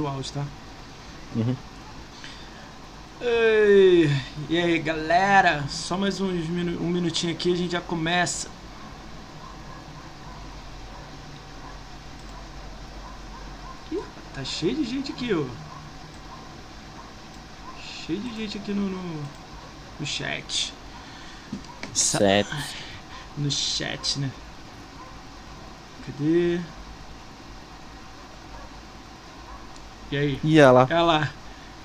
o áudio, tá? Uhum. Ei, e aí, galera? Só mais uns minu um minutinho aqui a gente já começa. Ih, tá cheio de gente aqui, ó. Cheio de gente aqui no, no, no chat. Sete. No chat, né? Cadê? E aí? Ia lá. Olha lá.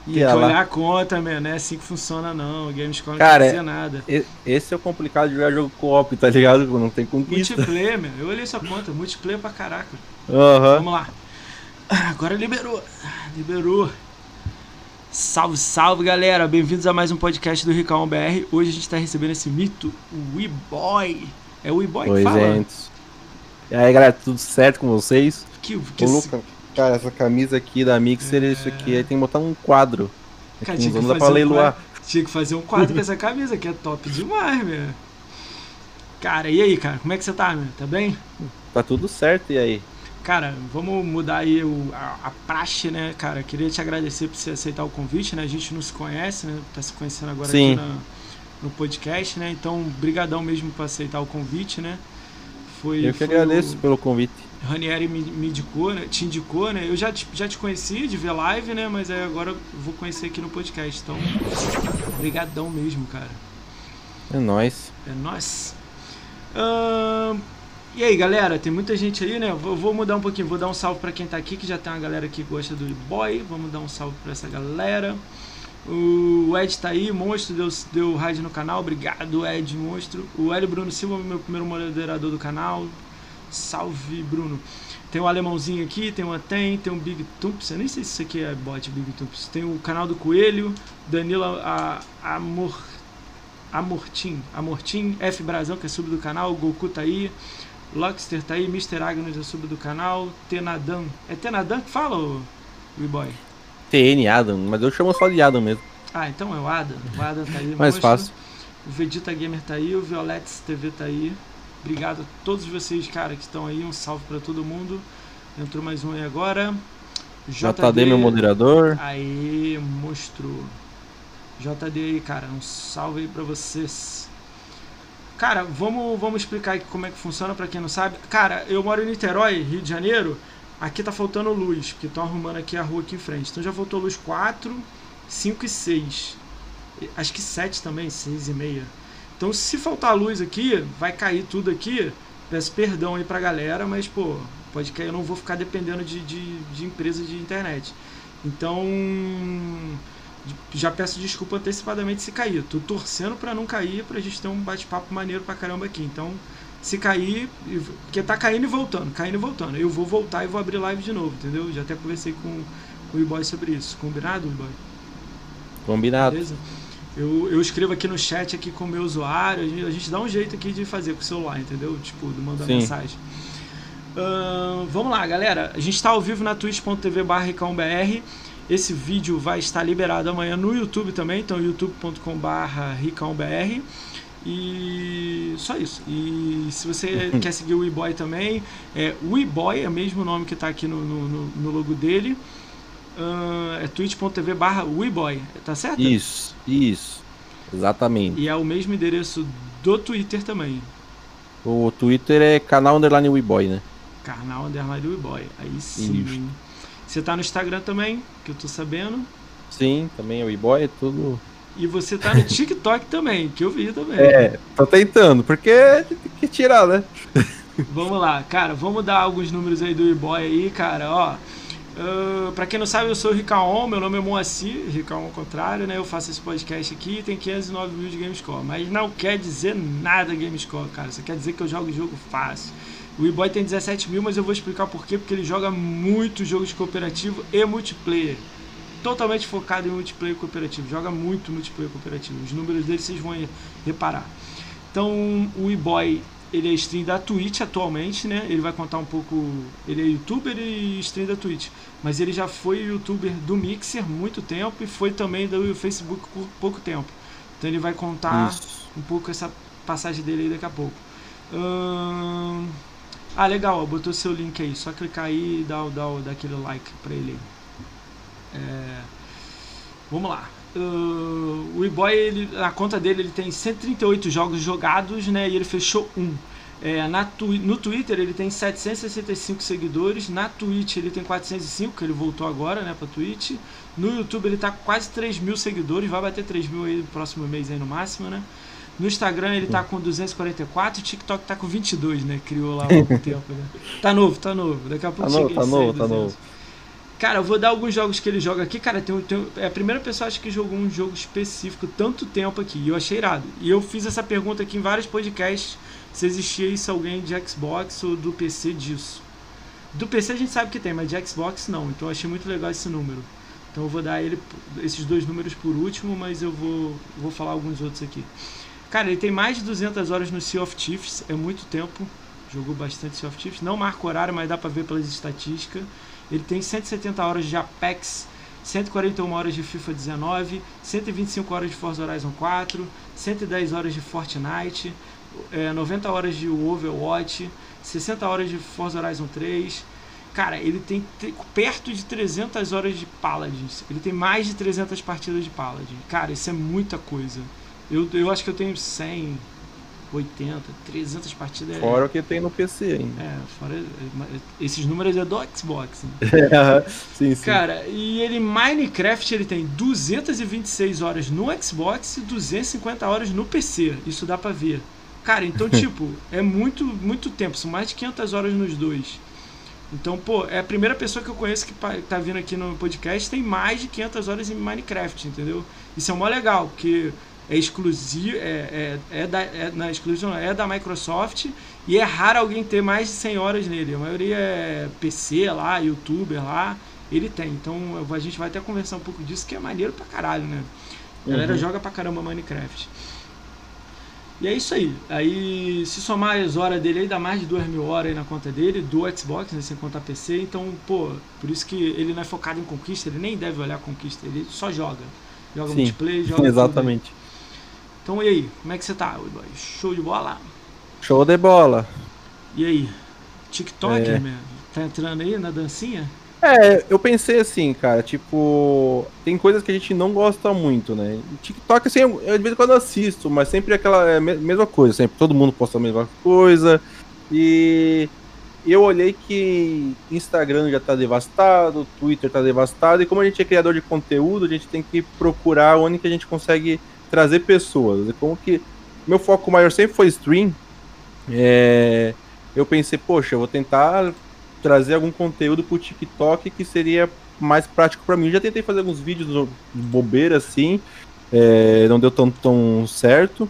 Tem que Ia olhar a conta, meu, não é assim que funciona não. O Gamescom não Cara, quer dizer nada. E- Esse é o complicado de jogar jogo co-op, tá ligado? Não tem conquista. Multiplayer, meu. Eu olhei sua conta, multiplayer pra caraca. Aham. Vamos lá. Agora liberou. Liberou. Salve, salve, galera. Bem-vindos a mais um podcast do Ricão BR. Hoje a gente tá recebendo esse mito, o WeBoy. É o WeBoy que fala? gente. E aí, galera, tudo certo com vocês? Que, que Ô, Luca, cara, essa camisa aqui da Mixer, isso aqui, aí tem que botar um quadro. Cara, tinha que fazer pra um leiloar. Tinha que fazer um quadro com essa camisa, que é top demais, meu. Cara, e aí, cara? Como é que você tá, meu? Tá bem? Tá tudo certo, e aí? Cara, vamos mudar aí o, a, a praxe, né, cara? Queria te agradecer por você aceitar o convite, né? A gente não se conhece, né? Tá se conhecendo agora Sim. aqui na- no podcast, né? Então, brigadão mesmo por aceitar o convite, né? Foi, Eu que foi agradeço o pelo convite. Ranieri me, me indicou, né? Te indicou, né? Eu já te, já te conheci de ver live, né? Mas aí agora eu vou conhecer aqui no podcast. Então, brigadão mesmo, cara. É nóis. É nóis. Ahn, e aí, galera, tem muita gente aí, né? Vou, vou mudar um pouquinho, vou dar um salve pra quem tá aqui, que já tem uma galera que gosta do boy. Vamos dar um salve pra essa galera. O Ed tá aí, monstro, deu, deu raid no canal. Obrigado, Ed, monstro. O Hélio Bruno Silva, meu primeiro moderador do canal. Salve, Bruno. Tem o alemãozinho aqui, tem o Atem, tem o Big Tumps. Eu nem sei se isso aqui é bot, Big Tumps. Tem o canal do Coelho, Danila a, Amor, Amortim, Amortim, F Brasão, que é sub do canal, Goku tá aí, Lockster tá aí, Mr. Agnes é sub do canal, Tenadan. É Tenadan que fala, o boy TN Adam, mas eu chamo só de Adam mesmo. Ah, então é o Adam. O Adam tá aí. Mais fácil. O Vegeta Gamer tá aí, o Violettes TV tá aí. Obrigado a todos vocês, cara, que estão aí. Um salve pra todo mundo. Entrou mais um aí agora. JD, meu moderador. Aí, monstro. JD aí, cara. Um salve aí pra vocês. Cara, vamos, vamos explicar aqui como é que funciona pra quem não sabe. Cara, eu moro em Niterói, Rio de Janeiro. Aqui tá faltando luz, porque estão arrumando aqui a rua aqui em frente. Então já faltou luz 4, 5 e 6. E- Acho que 7 também, 6 e meia. Então se faltar luz aqui, vai cair tudo aqui. Peço perdão aí pra galera, mas pô, pode cair, eu não vou ficar dependendo de, de, de empresa de internet. Então, já peço desculpa antecipadamente se cair. Tô torcendo pra não cair, pra gente ter um bate-papo maneiro pra caramba aqui. Então, se cair, e- porque tá caindo e voltando, caindo e voltando. Eu vou voltar e vou abrir live de novo, entendeu? Já até conversei com, com o E-Boy sobre isso. Combinado, E-Boy? Combinado. Beleza? Eu, eu escrevo aqui no chat aqui com o meu usuário, a gente, a gente dá um jeito aqui de fazer com o celular, entendeu? Tipo, de mandar Sim. mensagem. Ahn, vamos lá, galera. A gente está ao vivo na twitch.tv ricãobr. Esse vídeo vai estar liberado amanhã no YouTube também, então youtube.com.br ricãobr. E só isso. E se você quer seguir o WeBoy também, é WeBoy, é o mesmo nome que está aqui no, no- no logo dele. Ahn, é twitch.tv barra WeBoy, tá certo? Isso, isso. Exatamente. E é o mesmo endereço do Twitter também. O Twitter é canal underline WeBoy, né? Canal Underline WeBoy. Aí sim. Isso. Você tá no Instagram também, que eu tô sabendo. Sim, também é WeBoy, é tudo. E você tá no TikTok também, que eu vi também. É, tô tentando, porque tem que tirar, né? Vamos lá, cara, vamos dar alguns números aí do e-boy aí, cara, ó. Uh, pra quem não sabe, eu sou o Ricaon, meu nome é Moacir, Ricaon ao contrário, né? Eu faço esse podcast aqui e tem 509 mil de Gamescore. Mas não quer dizer nada Gamescore, cara. Só quer dizer que eu jogo jogo fácil. O e-boy tem 17 mil, mas eu vou explicar por quê. Porque ele joga muito jogo de cooperativo e multiplayer. Totalmente focado em multiplayer cooperativo. Joga muito multiplayer cooperativo. Os números dele vocês vão reparar. Então, o e-boy ele é stream da Twitch atualmente, né? Ele vai contar um pouco. Ele é youtuber e stream da Twitch. Mas ele já foi youtuber do Mixer muito tempo e foi também do Facebook por pouco tempo. Então ele vai contar Isso. um pouco essa passagem dele aí daqui a pouco. Ahn, Ah, legal, ó, botou seu link aí. Só clicar aí e dar, o- dar, dar aquele like pra ele. É, vamos lá. Uh, o E-Boy, ele, a conta dele, ele tem 138 jogos jogados, né? E ele fechou um. É, na twi no Twitter ele tem 765 seguidores, na Twitch ele tem 405, que ele voltou agora, né, pra Twitch. No YouTube ele tá com quase 3 mil seguidores, vai bater 3 mil aí no próximo mês aí no máximo, né? No Instagram ele tá com 244, o TikTok tá com 22, né? Criou lá há pouco tempo, né? Tá novo, tá novo. Daqui a pouco tá novo, tá novo, tá novo. Cara, eu vou dar alguns jogos que ele joga aqui. Cara, tem, tem, é a primeira pessoa acho que jogou um jogo específico tanto tempo aqui. E eu achei irado. E eu fiz essa pergunta aqui em vários podcasts se existia isso alguém de Xbox ou do PC disso. Do PC a gente sabe que tem, mas de Xbox não. Então eu achei muito legal esse número. Então eu vou dar ele esses dois números por último, mas eu vou, vou falar alguns outros aqui. Cara, ele tem mais de 200 horas no Sea of Thieves, é muito tempo. Jogou bastante Sea of Thieves. Não marca horário, mas dá pra ver pelas estatísticas. Ele tem 170 horas de Apex, 141 horas de FIFA 19, 125 horas de Forza Horizon 4, 110 horas de Fortnite, é, 90 horas de Overwatch, 60 horas de Forza Horizon 3. Cara, ele tem perto de 300 horas de Paladins. Ele tem mais de 300 partidas de Paladin. Cara, isso é muita coisa. Eu, eu acho que eu tenho 100, 80, 300 partidas. É fora é... o que tem no PC ainda. É, fora. Esses números é do Xbox. Né? sim, sim. Cara, e ele, Minecraft, ele tem 226 horas no Xbox e 250 horas no PC. Isso dá pra ver. Cara, então, tipo, é muito, muito tempo. São mais de 500 horas nos dois. Então, pô, é a primeira pessoa que eu conheço que tá vindo aqui no podcast tem mais de 500 horas em Minecraft, entendeu? Isso é mó legal, porque é exclusivo, é, é, é da, é, não, é exclusivo, é da Microsoft e é raro alguém ter mais de 100 horas nele. A maioria é PC lá, youtuber lá, ele tem. Então a gente vai até conversar um pouco disso, que é maneiro pra caralho, né? A galera uhum. joga pra caramba Minecraft. E é isso aí. Aí, se somar as horas dele aí, dá mais de 2 mil horas aí na conta dele, do Xbox, né, sem contar PC. Então, pô, por isso que ele não é focado em conquista, ele nem deve olhar conquista, ele só joga. Joga Sim, multiplayer, joga. Exatamente. Então e aí, como é que você tá, boy? Show de bola? Show de bola. E aí? TikTok, é. mesmo? Tá entrando aí na dancinha? É, eu pensei assim, cara, tipo, tem coisas que a gente não gosta muito, né? TikTok, assim, eu, de vez em quando assisto, mas sempre é aquela é, mesma coisa, sempre todo mundo posta a mesma coisa. E eu olhei que Instagram já tá devastado, Twitter tá devastado, e como a gente é criador de conteúdo, a gente tem que procurar onde que a gente consegue trazer pessoas. Como que meu foco maior sempre foi stream, é, eu pensei, poxa, eu vou tentar trazer algum conteúdo pro TikTok que seria mais prático para mim. Eu já tentei fazer alguns vídeos de bobeira assim, é, não deu tão, tão certo,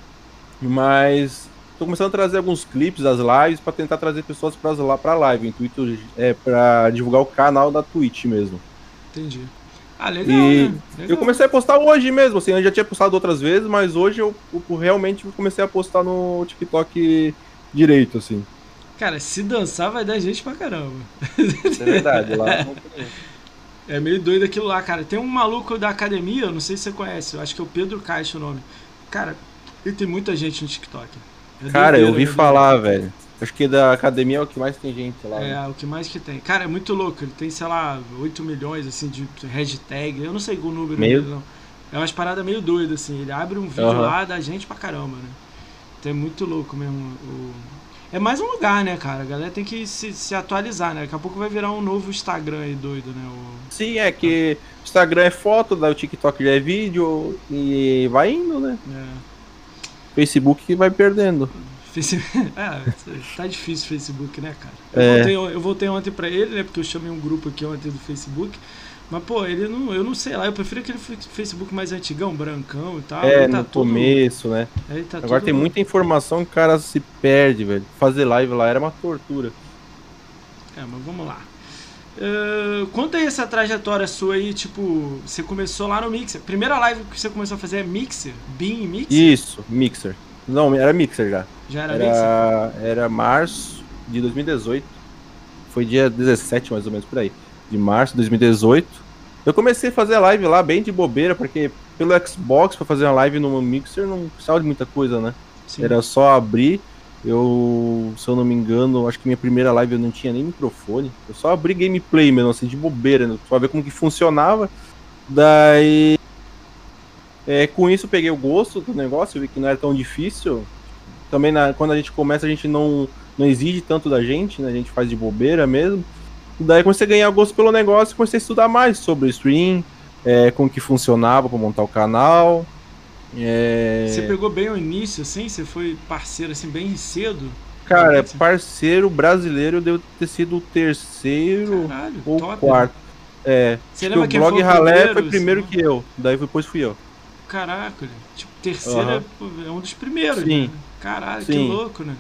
mas tô começando a trazer alguns clipes das lives para tentar trazer pessoas para lá para live. Intuito é para divulgar o canal da Twitch mesmo. Entendi. Ah, legal, e né? legal. Eu comecei a postar hoje mesmo, assim, eu já tinha postado outras vezes, mas hoje eu, eu realmente comecei a postar no TikTok direito, assim. Cara, se dançar vai dar gente pra caramba. É verdade, lá É meio doido aquilo lá, cara. Tem um maluco da academia, não sei se você conhece, eu acho que é o Pedro Caixa o nome. Cara, ele tem muita gente no TikTok. É cara, eu ouvi falar, velho. Acho que da academia é o que mais tem gente lá. É, né? o que mais que tem. Cara, é muito louco. Ele tem, sei lá, 8 milhões, assim, de hashtag. Eu não sei o número meio... dele, não. É umas paradas meio doidas, assim. Ele abre um vídeo uhum. lá da gente pra caramba, né? Então é muito louco mesmo. O... É mais um lugar, né, cara? A galera tem que se, se atualizar, né? Daqui a pouco vai virar um novo Instagram aí doido, né? O... Sim, é que o Instagram é foto, o TikTok já é vídeo e vai indo, né? É. Facebook vai perdendo. Facebook... É, tá difícil o Facebook, né, cara? Eu, é. voltei, eu voltei ontem pra ele, né? Porque eu chamei um grupo aqui ontem do Facebook. Mas, pô, ele não. Eu não sei lá, eu prefiro aquele Facebook mais antigão, brancão e tal. É, tá no todo... começo, né? Tá Agora tem muita informação que o cara se perde, velho. Fazer live lá era uma tortura. É, mas vamos lá. Uh, conta aí essa trajetória sua aí, tipo, você começou lá no Mixer. Primeira live que você começou a fazer é Mixer? Beam Mixer? Isso, Mixer. Não, era Mixer já. Já era, era Mixer? Era março de 2018. Foi dia 17, mais ou menos, por aí. De março de 2018. Eu comecei a fazer a live lá bem de bobeira, porque pelo Xbox, pra fazer uma live no Mixer, não precisava de muita coisa, né? Sim. Era só abrir. Eu, se eu não me engano, acho que minha primeira live eu não tinha nem microfone. Eu só abri gameplay mesmo, assim, de bobeira, né? Pra ver como que funcionava. Daí. É, com isso peguei o gosto do negócio, vi que não era tão difícil. Também na, quando a gente começa, a gente não, não exige tanto da gente, né? A gente faz de bobeira mesmo. Daí comecei a ganhar gosto pelo negócio e comecei a estudar mais sobre o stream, é, como que funcionava para montar o canal. É... Você pegou bem o início, assim? Você foi parceiro assim bem cedo? Cara, parceiro brasileiro eu devo ter sido o terceiro Caralho, ou top, quarto. Né? É. Você lembra que o blog Ralé foi primeiro assim, que eu, daí depois fui eu. Caraca, tipo, terceiro uhum. é um dos primeiros, Sim. Né? Caralho, Sim. que louco, né?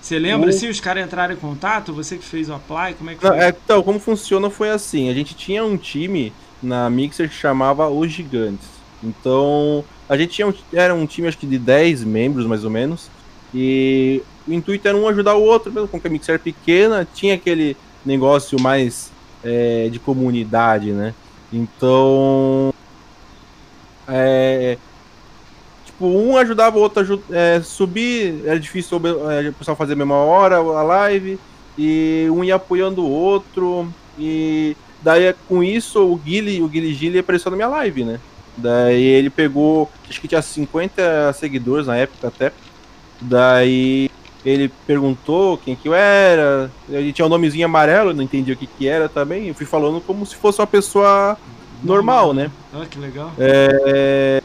Você lembra, o... se os caras entraram em contato, você que fez o apply, como é que foi? É, então, como funciona foi assim, a gente tinha um time na Mixer que chamava Os Gigantes. Então, a gente tinha um, era um time acho que de 10 membros, mais ou menos, e o intuito era um ajudar o outro, mesmo com que a Mixer era pequena, tinha aquele negócio mais é, de comunidade, né? Então, é, tipo, um ajudava o outro a é, subir, era difícil é, o pessoal fazer a mesma hora a live, e um ia apoiando o outro, e daí com isso o Guile, o Gili apareceu na minha live, né? Daí ele pegou, acho que tinha 50 seguidores na época até. Daí ele perguntou quem que eu era. Ele tinha um nomezinho amarelo, não entendi o que que era também. Eu fui falando como se fosse uma pessoa normal, né? Ah, que legal. É...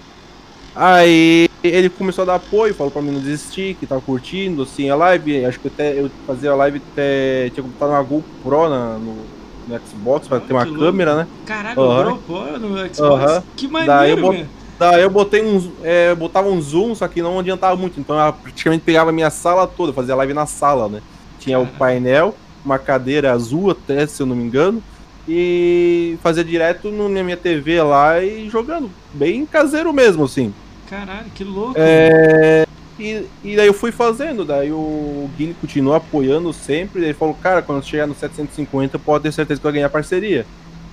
Aí ele começou a dar apoio, falou pra mim não desistir, que tava curtindo, assim, a live. Acho que até eu fazia a live até. Tinha comprado uma GoPro na, no, no Xbox pra ter uma câmera, né? Caralho, uhum. GoPro no Xbox. Uhum. Que maneiro, Daí eu, bot... Daí eu botei um. É, botava um zoom, só que não adiantava muito. Então eu praticamente pegava a minha sala toda, fazia live na sala, né? Tinha o painel, uma cadeira azul até, se eu não me engano e fazia direto no, na minha TV lá e jogando. Bem caseiro mesmo, assim. Caralho, que louco. É... E, e daí eu fui fazendo, daí o Guilherme continuou apoiando sempre. Ele falou, cara, quando chegar no 750, pode ter certeza que vai ganhar parceria.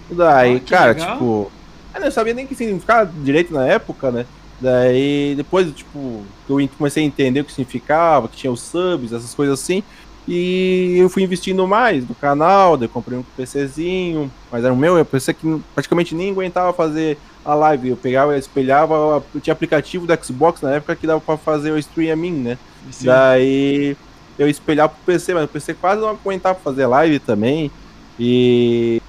Daí, oh, cara, legal. tipo. Eu não sabia nem que significava direito na época, né? Daí, depois, tipo, eu comecei a entender o que significava, que tinha os subs, essas coisas assim. E eu fui investindo mais no canal, daí comprei um PCzinho, mas era o meu, eu pensei que praticamente nem aguentava fazer a live. Eu pegava, eu espelhava, eu tinha aplicativo do Xbox na época que dava para fazer o streaming, né? Sim. Daí eu espelhava pro PC, mas o PC quase não aguentava fazer live também. E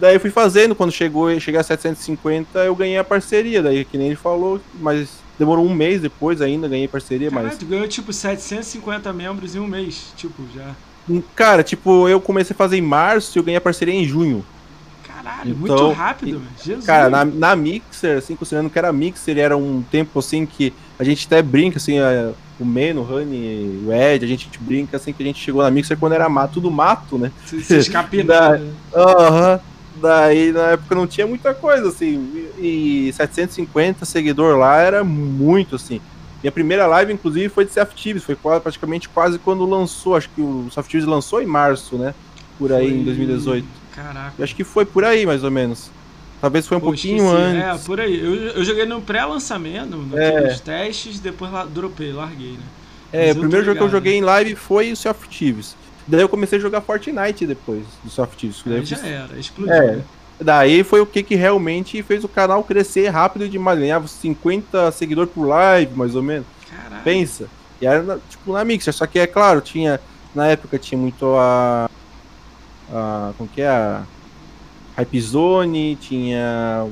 daí eu fui fazendo, quando chegou, cheguei a 750, eu ganhei a parceria, daí que nem ele falou, mas Demorou um mês depois ainda, ganhei parceria, Caralho, mas. Tu ganhou tipo 750 membros em um mês, tipo, já. Hum, cara, tipo, eu comecei a fazer em março e eu ganhei a parceria em junho. Caralho, então, muito rápido, e, Jesus. Cara, na, na Mixer, assim, considerando que era Mixer, era um tempo assim que a gente até brinca, assim, a, o Meno, o Rani, o Ed, a gente brinca assim que a gente chegou na Mixer quando era mato, tudo mato, né? Se, se Aham. Daí na época não tinha muita coisa, assim. E 750 seguidor lá era muito, assim. Minha primeira live, inclusive, foi de Sea Foi praticamente quase quando lançou. Acho que o Sea lançou em março, né? Por aí, foi... em 2018. Caraca. Eu acho que foi por aí, mais ou menos. Talvez foi um Pô, pouquinho esqueci. antes. É, por aí. Eu, eu joguei no pré-lançamento, é. nos testes, depois lá, dropei, larguei, né? É, o primeiro jogo que eu joguei em live foi o Thieves. Daí eu comecei a jogar Fortnite depois do Soft Disc. Daí já era, explodiu. É. Daí foi o que, que realmente fez o canal crescer rápido demais. Ganhava 50 seguidores por live, mais ou menos. Caralho. Pensa. E era tipo na Mixer. Só que é claro, tinha. Na época tinha muito a. a como que é? A Hype Zone, tinha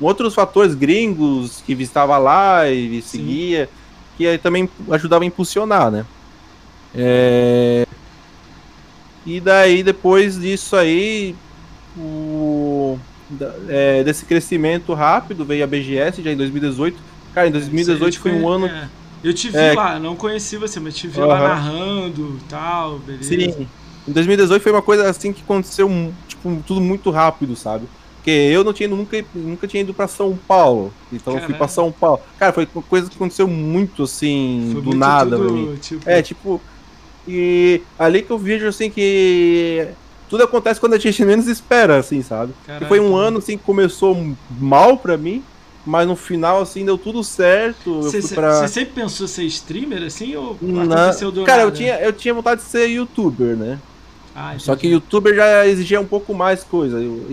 outros fatores gringos que visitava lá e seguia, Sim. que aí também ajudava a impulsionar, né? É... E daí, depois disso aí, o, é, desse crescimento rápido, veio a BGS já em 2018. Cara, em 2018 foi um ano. É. Eu te vi é, lá, não conheci você, mas te vi lá narrando e tal, beleza. Sim. Em 2018 foi uma coisa assim que aconteceu, tipo, tudo muito rápido, sabe? Porque eu não tinha nunca, nunca tinha ido para São Paulo. Então eu fui para São Paulo. Cara, foi uma coisa que aconteceu muito assim, foi do muito nada tudo, pra mim. Tipo... É, tipo, e ali que eu vejo, assim, que tudo acontece quando a gente menos espera, assim, sabe? Caraca. foi um ano, assim, que começou mal pra mim, mas no final, assim, deu tudo certo. Você pra... sempre pensou ser streamer, assim, ou aconteceu do Cara? Eu tinha, eu tinha vontade de ser youtuber, né? Ah, Só que youtuber já exigia um pouco mais coisa. Eu,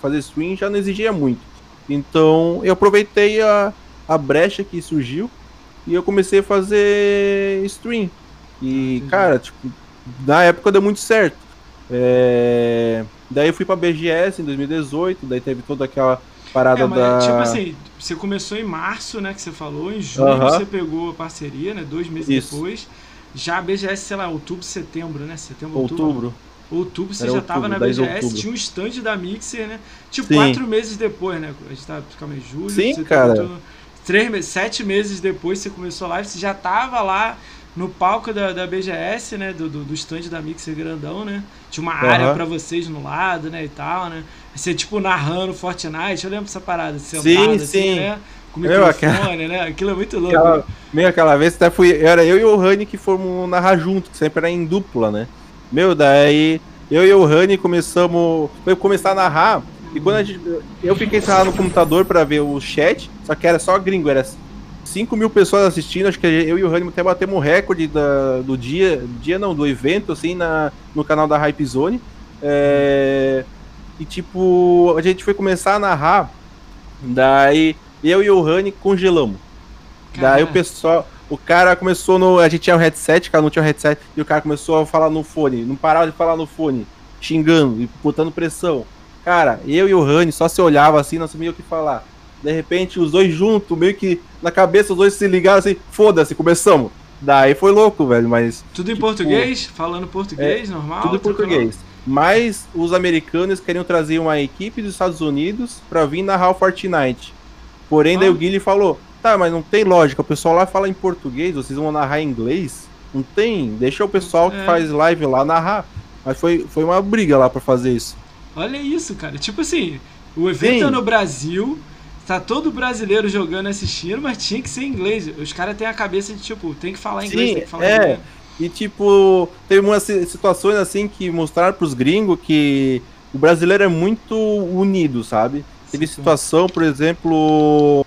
fazer stream já não exigia muito. Então eu aproveitei a, a brecha que surgiu e eu comecei a fazer stream. E, ah, cara, tipo, na época deu muito certo. É... Daí eu fui pra BGS em 2018, daí teve toda aquela parada é, mas, da. Tipo assim, você começou em março, né? Que você falou, em junho uh -huh. você pegou a parceria, né? Dois meses Isso. depois. Já a BGS, sei lá, outubro, setembro, né? Setembro, outubro. outubro. Outubro você Era já outubro, tava na BGS, tinha um stand da Mixer, né? Tipo, Sim. quatro meses depois, né? A gente tava, calma aí, julho. Sim, cara. três meses, sete meses depois você começou a live, você já tava lá no palco da, da BGS, né? Do, do, do stand da Mixer grandão, né? Tinha uma área uhum. para vocês no lado, né? E tal, né? Você, tipo, narrando Fortnite. Eu lembro dessa parada, sentado sim, assim, sim. né? Com microfone, aquela... né? Aquilo é muito louco. Aquela... Meio aquela vez, até fui. Era eu e o Rani que fomos narrar junto, que sempre era em dupla, né? Meu, daí eu e o Rani começamos. Foi começar a narrar. E quando a gente. Eu fiquei lá no computador para ver o chat, só que era só gringo, era 5 mil pessoas assistindo, acho que eu e o Rani até batemos o recorde da, do dia, dia não, do evento, assim, na, no canal da Hype Zone. É, e tipo, a gente foi começar a narrar, daí eu e o Rani congelamos. Caramba. Daí o pessoal, o cara começou no. A gente tinha um headset, cara não tinha um headset, e o cara começou a falar no fone, não parava de falar no fone, xingando e botando pressão. Cara, eu e o Rani só se olhava assim, não sabia o que falar. De repente, os dois juntos, meio que na cabeça, os dois se ligaram assim, foda-se, começamos. Daí foi louco, velho, mas. Tudo em tipo, português? Falando português, é, normal? Tudo em português. Mas os americanos queriam trazer uma equipe dos Estados Unidos para vir narrar o Fortnite. Porém, ah. daí o Guilherme falou: tá, mas não tem lógica, o pessoal lá fala em português, vocês vão narrar em inglês? Não tem, deixa o pessoal que é. faz live lá narrar. Mas foi, foi uma briga lá para fazer isso. Olha isso, cara. Tipo assim, o evento Sim. é no Brasil, tá todo brasileiro jogando assistindo, mas tinha que ser inglês. Os caras têm a cabeça de tipo, tem que falar inglês, Sim, tem que falar é. inglês. E tipo, teve umas situações assim que mostraram pros gringos que o brasileiro é muito unido, sabe? Teve situação, por exemplo,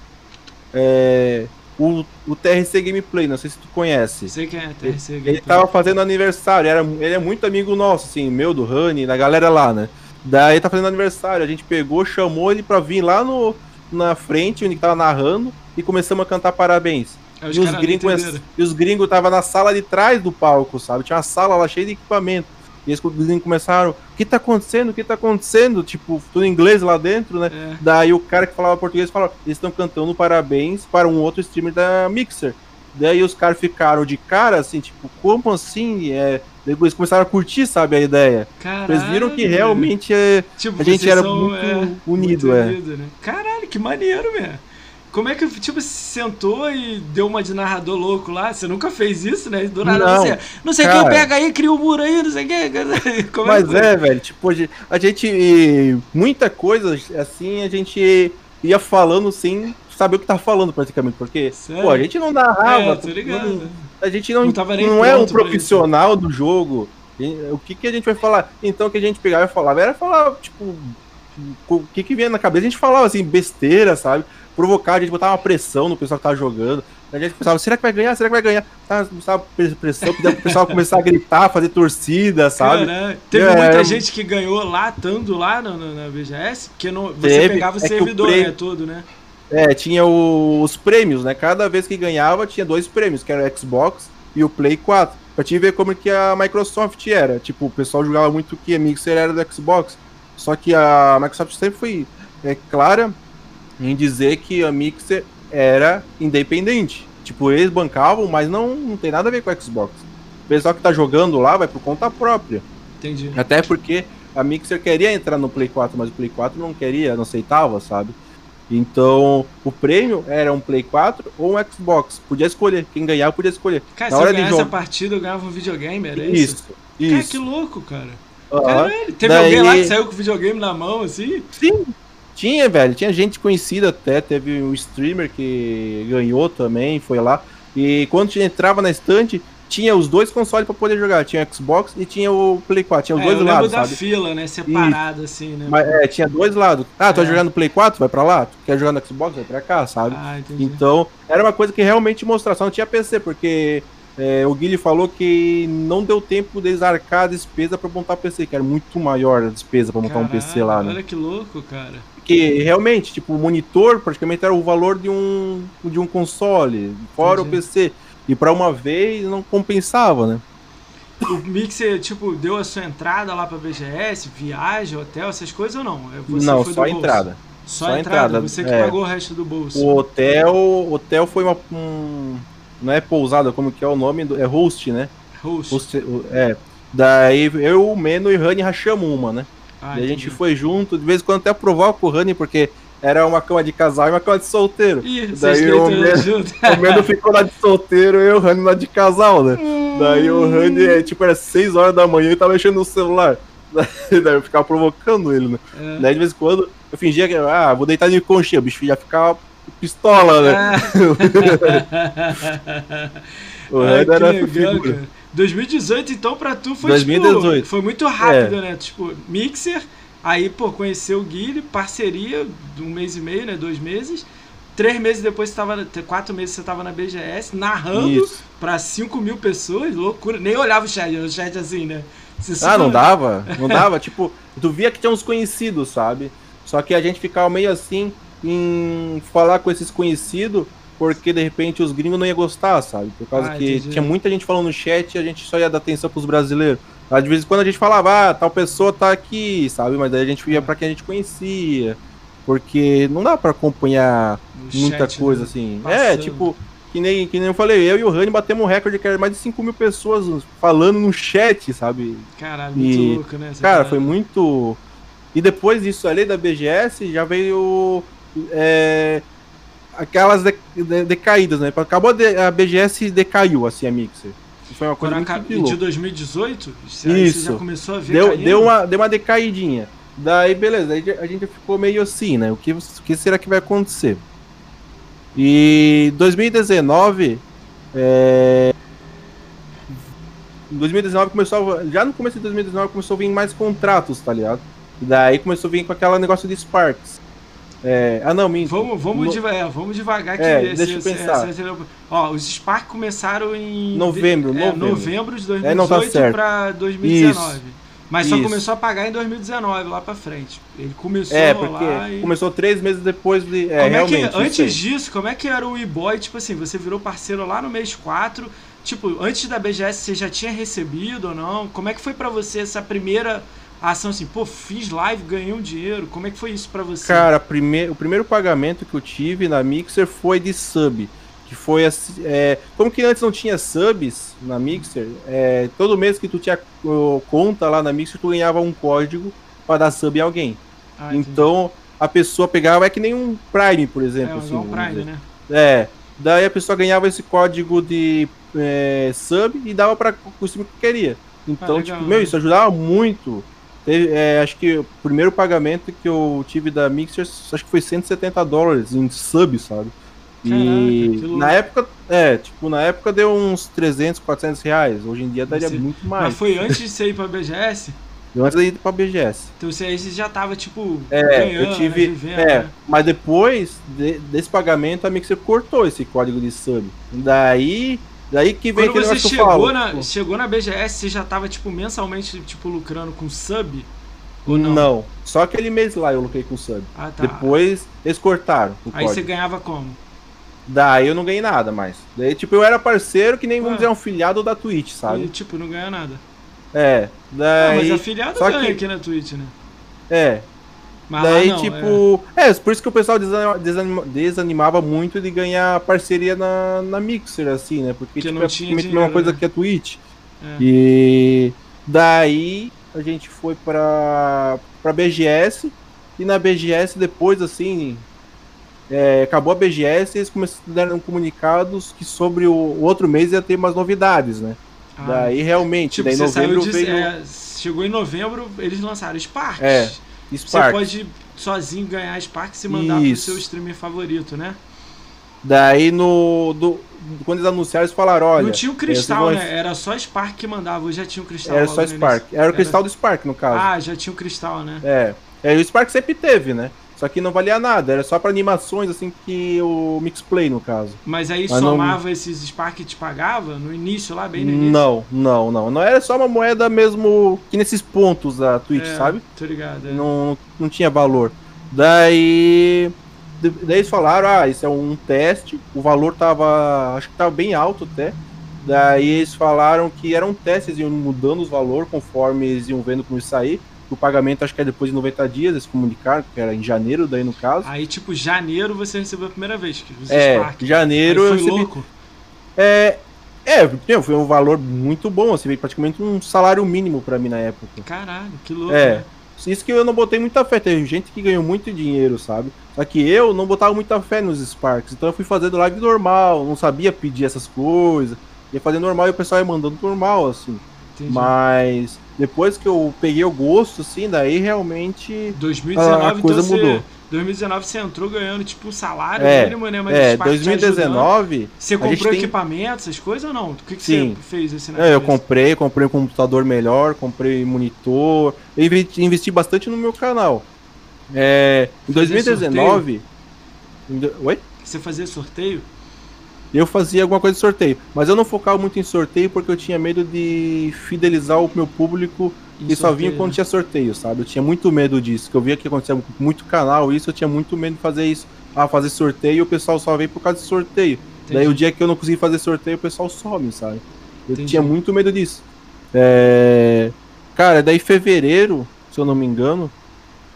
é, o, o TRC Gameplay, não sei se tu conhece. Sei quem é, TRC Gameplay. Ele tava fazendo aniversário, era, ele é muito amigo nosso, assim, meu, do Rani, da galera lá, né? Daí tá fazendo aniversário, a gente pegou, chamou ele pra vir lá no, na frente, onde tava narrando, e começamos a cantar parabéns. É, e, os gringos, e os gringos tava na sala de trás do palco, sabe? Tinha uma sala lá cheia de equipamento. E eles começaram, o que tá acontecendo? O que tá acontecendo? Tipo, tudo em inglês lá dentro, né? É. Daí o cara que falava português falou, eles estão cantando parabéns para um outro streamer da Mixer. Daí os caras ficaram de cara, assim, tipo, como assim? É, eles começaram a curtir, sabe, a ideia. Caralho, eles viram que realmente é, tipo, a gente era são, muito é, unido, muito é. Unido, né? Caralho, que maneiro, velho. Como é que, tipo, se sentou e deu uma de narrador louco lá? Você nunca fez isso, né? Do nada não, você. Não sei cara, quem pega aí, cria um muro aí, não sei quem. Como é mas é, é, velho, tipo, a gente. Muita coisa, assim, a gente ia falando sem saber o que tá falando, praticamente. Porque, Sério? pô, a gente não narrava. É, não, a gente não, não, não é um profissional do jogo. O que, que a gente vai falar? Então, o que a gente pegava e falava era falar, tipo, o que que vinha na cabeça? A gente falava assim, besteira, sabe? Provocar, a gente botava uma pressão no pessoal que tava jogando. A gente pensava, será que vai ganhar? Será que vai ganhar? Tava, tava pressão, pro pessoal começar a gritar, fazer torcida, sabe? Cara, teve é, muita gente que ganhou lá, estando lá no, no, na BGS, porque não, você teve, pegava o é servidor, né, todo, né? É, tinha o, os prêmios, né? Cada vez que ganhava, tinha dois prêmios, que era o Xbox e o Play 4. Pra te ver como que a Microsoft era. Tipo, o pessoal jogava muito que a Mixer era do Xbox. Só que a Microsoft sempre foi é, clara em dizer que a Mixer era independente. Tipo, eles bancavam, mas não, não tem nada a ver com o Xbox. O pessoal que tá jogando lá vai por conta própria. Entendi. Até porque a Mixer queria entrar no Play 4, mas o Play 4 não queria, não aceitava, sabe? Então, o prêmio era um Play 4 ou um Xbox. Podia escolher. Quem ganhar, podia escolher. Cara, Na se hora eu ganhasse a partida, eu ganhava um videogame, era isso? Isso. isso. Cara, que louco, cara. Caralho, teve Daí... alguém lá que saiu com o videogame na mão, assim? Sim, tinha, velho. Tinha gente conhecida até. Teve um streamer que ganhou também, foi lá. E quando entrava na estante, tinha os dois consoles para poder jogar. Tinha o Xbox e tinha o Play 4. Tinha os é, dois eu lados. da sabe? fila, né? Separado e... assim, né? Mas, é, tinha dois lados. Ah, tu é. jogando no Play 4? Vai para lá. Tu quer jogar no Xbox? Vai para cá, sabe? Ah, então, era uma coisa que realmente mostrava. Só não tinha PC, porque é, o Guilherme falou que não deu tempo deles arcar a despesa para montar PC, que era muito maior a despesa para montar Caralho, um PC lá, né? Olha que louco, cara. Porque realmente, tipo, o monitor praticamente era o valor de um, de um console, fora Entendi. o PC. E para uma vez não compensava, né? O Mixer, tipo, deu a sua entrada lá pra BGS, viagem, hotel, essas coisas ou não? É, Você não, só a entrada. Só, Só a entrada, entrada, você que é. pagou o resto do bolso. O hotel, hotel foi uma um, não é pousada, como que é o nome? do- É host, né? Host. Host, é. Daí eu, o Meno e o Rani rachamos uma, né? Ah, Daí a gente foi junto, de vez em quando até provoca o Rani, porque era uma cama de casal e uma cama de solteiro. Ih, Daí o. O Meno ficou lá de solteiro e o Rani lá de casal, né? Daí o Rani, é, tipo, era 6 horas da manhã e tava mexendo no celular. Daí eu ficava provocando ele, né? É. Daí de vez em quando eu fingia que, ah, vou deitar de conchinha, o bicho já ficava pistola, né? O Ai, Rani que era legal, figura. cara. 2018, então, pra tu foi 2018. tipo, foi muito rápido, né? Tipo, Mixer, aí, pô, conheceu o Guilherme, parceria de um mês e meio, né? Dois meses. Três meses depois você tava. Quatro meses você tava na BGS, narrando pra 5 mil pessoas, loucura. Nem olhava o chat, o chat assim, né? Você Ah, não dava, não dava. tipo, tu via que tinha uns conhecidos, sabe? Só que a gente ficava meio assim em falar com esses conhecidos, porque de repente os gringos não iam gostar, sabe? Por causa Ah, que entendi. tinha muita gente falando no chat e a gente só ia dar atenção pros brasileiros. Aí, De vez em quando a gente falava, ah, tal pessoa tá aqui, sabe? Mas daí a gente ia pra quem a gente conhecia. Porque não dá pra acompanhar no muita chat, coisa né? assim. Passando. É, tipo, que nem, que nem eu falei, eu e o Rani batemos um recorde que era mais de 5 mil pessoas falando no chat, sabe? Caralho, muito E, louco, né? Cara, foi muito. E depois disso ali da BGS já veio. é, aquelas de- de- decaídas, né? Acabou a, de- a BGS decaiu, assim, a Mixer. Foi uma coisa Quando muito de de louco. 2018? Isso. Você já começou a ver Deu, caindo? deu, uma, deu uma decaidinha. Daí, beleza, aí a gente ficou meio assim, né? O que, o que será que vai acontecer? E 2019. É... Em 2019 começou. a- Já no começo de 2019 começou a vir mais contratos, tá ligado? E daí começou a vir com aquele negócio de Sparks. É... Ah, não, minto. Vamos, vamos, No- deva- é, vamos devagar que É, esse- deixa eu esse- pensar. esse- esse- Ó, os Spark começaram em Novembro, é, novembro. novembro de É, não tá 2018 certo. pra 2019. Mas só Isso. começou a pagar em 2019, lá pra frente. Ele começou É, porque e... começou três meses depois de. É, Como é que, isso antes disso, como é que era o e-boy? Tipo assim, você virou parceiro lá no mês 4. Tipo, antes da BGS você já tinha recebido ou não? Como é que foi pra você essa primeira ação assim? Pô, fiz live, ganhei um dinheiro. Como é que foi isso pra você? Cara, prime... o primeiro pagamento que eu tive na Mixer foi de sub. Que foi assim. É... Como que antes não tinha subs na Mixer, é... todo mês que tu tinha conta lá na Mixer, tu ganhava um código para dar sub em alguém. Ah, então a pessoa pegava, é que nem um Prime, por é, exemplo. igual assim, vamos Prime, né? É. Daí a pessoa ganhava esse código de é, sub e dava para o time que queria. Então, Ah, legal, tipo, meu, né? isso ajudava muito. Teve, é, acho que o primeiro pagamento que eu tive da Mixer, acho que foi 170 dólares em sub, sabe? Caraca, E louco. na época, é, tipo, na época deu uns 300, 400 reais. Hoje em dia daria Você- muito Mas mais. foi antes de você ir pra BGS? Deu Antes de ir pra BGS. Então você já tava, tipo, É, ganhando, eu tive. né, vivendo, é, né? mas depois de- desse pagamento, a Mixer cortou esse código de sub. Daí. Daí que vem Quando você chegou falo. na, Pô, chegou na BGS, você já tava, tipo, mensalmente, tipo, lucrando com sub? Ou não? não? só aquele mês lá eu lucrei com sub. Ah, tá. Depois eles cortaram Aí código. você ganhava como? Daí eu não ganhei nada mais. Daí, tipo, eu era parceiro que nem, vamos Ah. dizer, um filiado da Twitch, E, sabe? tipo, não ganha nada. É. Daí. mas afiliado só ganha que- aqui na Twitch, né? É. Mas Daí, não, tipo. É. por isso que o pessoal desanima- desanima- desanimava muito de ganhar parceria na, na Mixer, assim, né? Porque Porque tipo, não é tinha praticamente a mesma coisa né? que a Twitch. É. E daí a gente foi pra, pra BGS. E na BGS, depois, assim. é, acabou a BGS e eles começaram comunicados que sobre o, o outro mês ia ter umas novidades, né? Ah, daí realmente, tipo, daí novembro de, veio é, chegou em novembro, eles lançaram Sparks. É, Você Spark. pode sozinho ganhar Sparks e mandar pro seu streamer favorito, né? Daí no. Do, quando eles anunciaram, eles falaram, olha. não tinha o cristal, vão- né? Era só Spark que mandava, hoje já tinha o cristal. Era só Spark. Era o cristal do Spark, no caso. Ah, já tinha o cristal, né? É. É, o Spark sempre teve, né? Só que não valia nada, era só para animações, assim, que o Mixplay, no caso. Mas aí Mas somava esses Spark que te pagava no início lá, bem no início? Não, não, não. Não era só uma moeda mesmo que nesses pontos da Twitch, É, sabe? Tô ligado. é. Não, não tinha valor. Daí. Daí eles falaram, ah, isso é um teste, o valor tava. Acho que tava bem alto até. Daí eles falaram que era um teste, eles iam mudando os valores conforme eles iam vendo como isso sair. O pagamento acho que é depois de 90 dias, eles comunicaram, que era em janeiro, daí no caso. Aí, tipo, janeiro você recebeu a primeira vez, é, Spark. Aí janeiro eu foi recebi. louco. É, é, foi um valor muito bom, assim, veio praticamente um salário mínimo pra mim na época. Caralho, que louco, É. né? Isso que eu não botei muita fé. Teve gente que ganhou muito dinheiro, sabe? Só que eu não botava muita fé nos Sparks. Então eu fui fazendo live normal, não sabia pedir essas coisas. Ia fazer normal e o pessoal ia mandando normal, assim. Entendi. Mas depois que eu peguei o gosto, assim, daí realmente. 2019, a coisa então mudou. Você, 2019 você entrou ganhando, tipo, um salário É, né? Mas É, os Spark te ajudando. 2019. Você comprou tem- equipamento, essas coisas ou não? O que, que Sim. você fez assim na É, eu comprei, comprei um computador melhor, comprei monitor. Eu investi, investi bastante no meu canal. É, em Fazer 2019. em do- Oi? Você fazia sorteio? Eu fazia alguma coisa de sorteio, mas eu não focava muito em sorteio porque eu tinha medo de fidelizar o meu público que só vinha quando né? tinha sorteio, sabe? Eu tinha muito medo disso, que eu via que acontecia muito canal isso, eu tinha muito medo de fazer isso. Ah, fazer sorteio e o pessoal só vem por causa de sorteio. Entendi. Daí o dia que eu não consegui fazer sorteio, o pessoal some, sabe? Eu Entendi. tinha muito medo disso. É... Cara, daí fevereiro, se eu não me engano,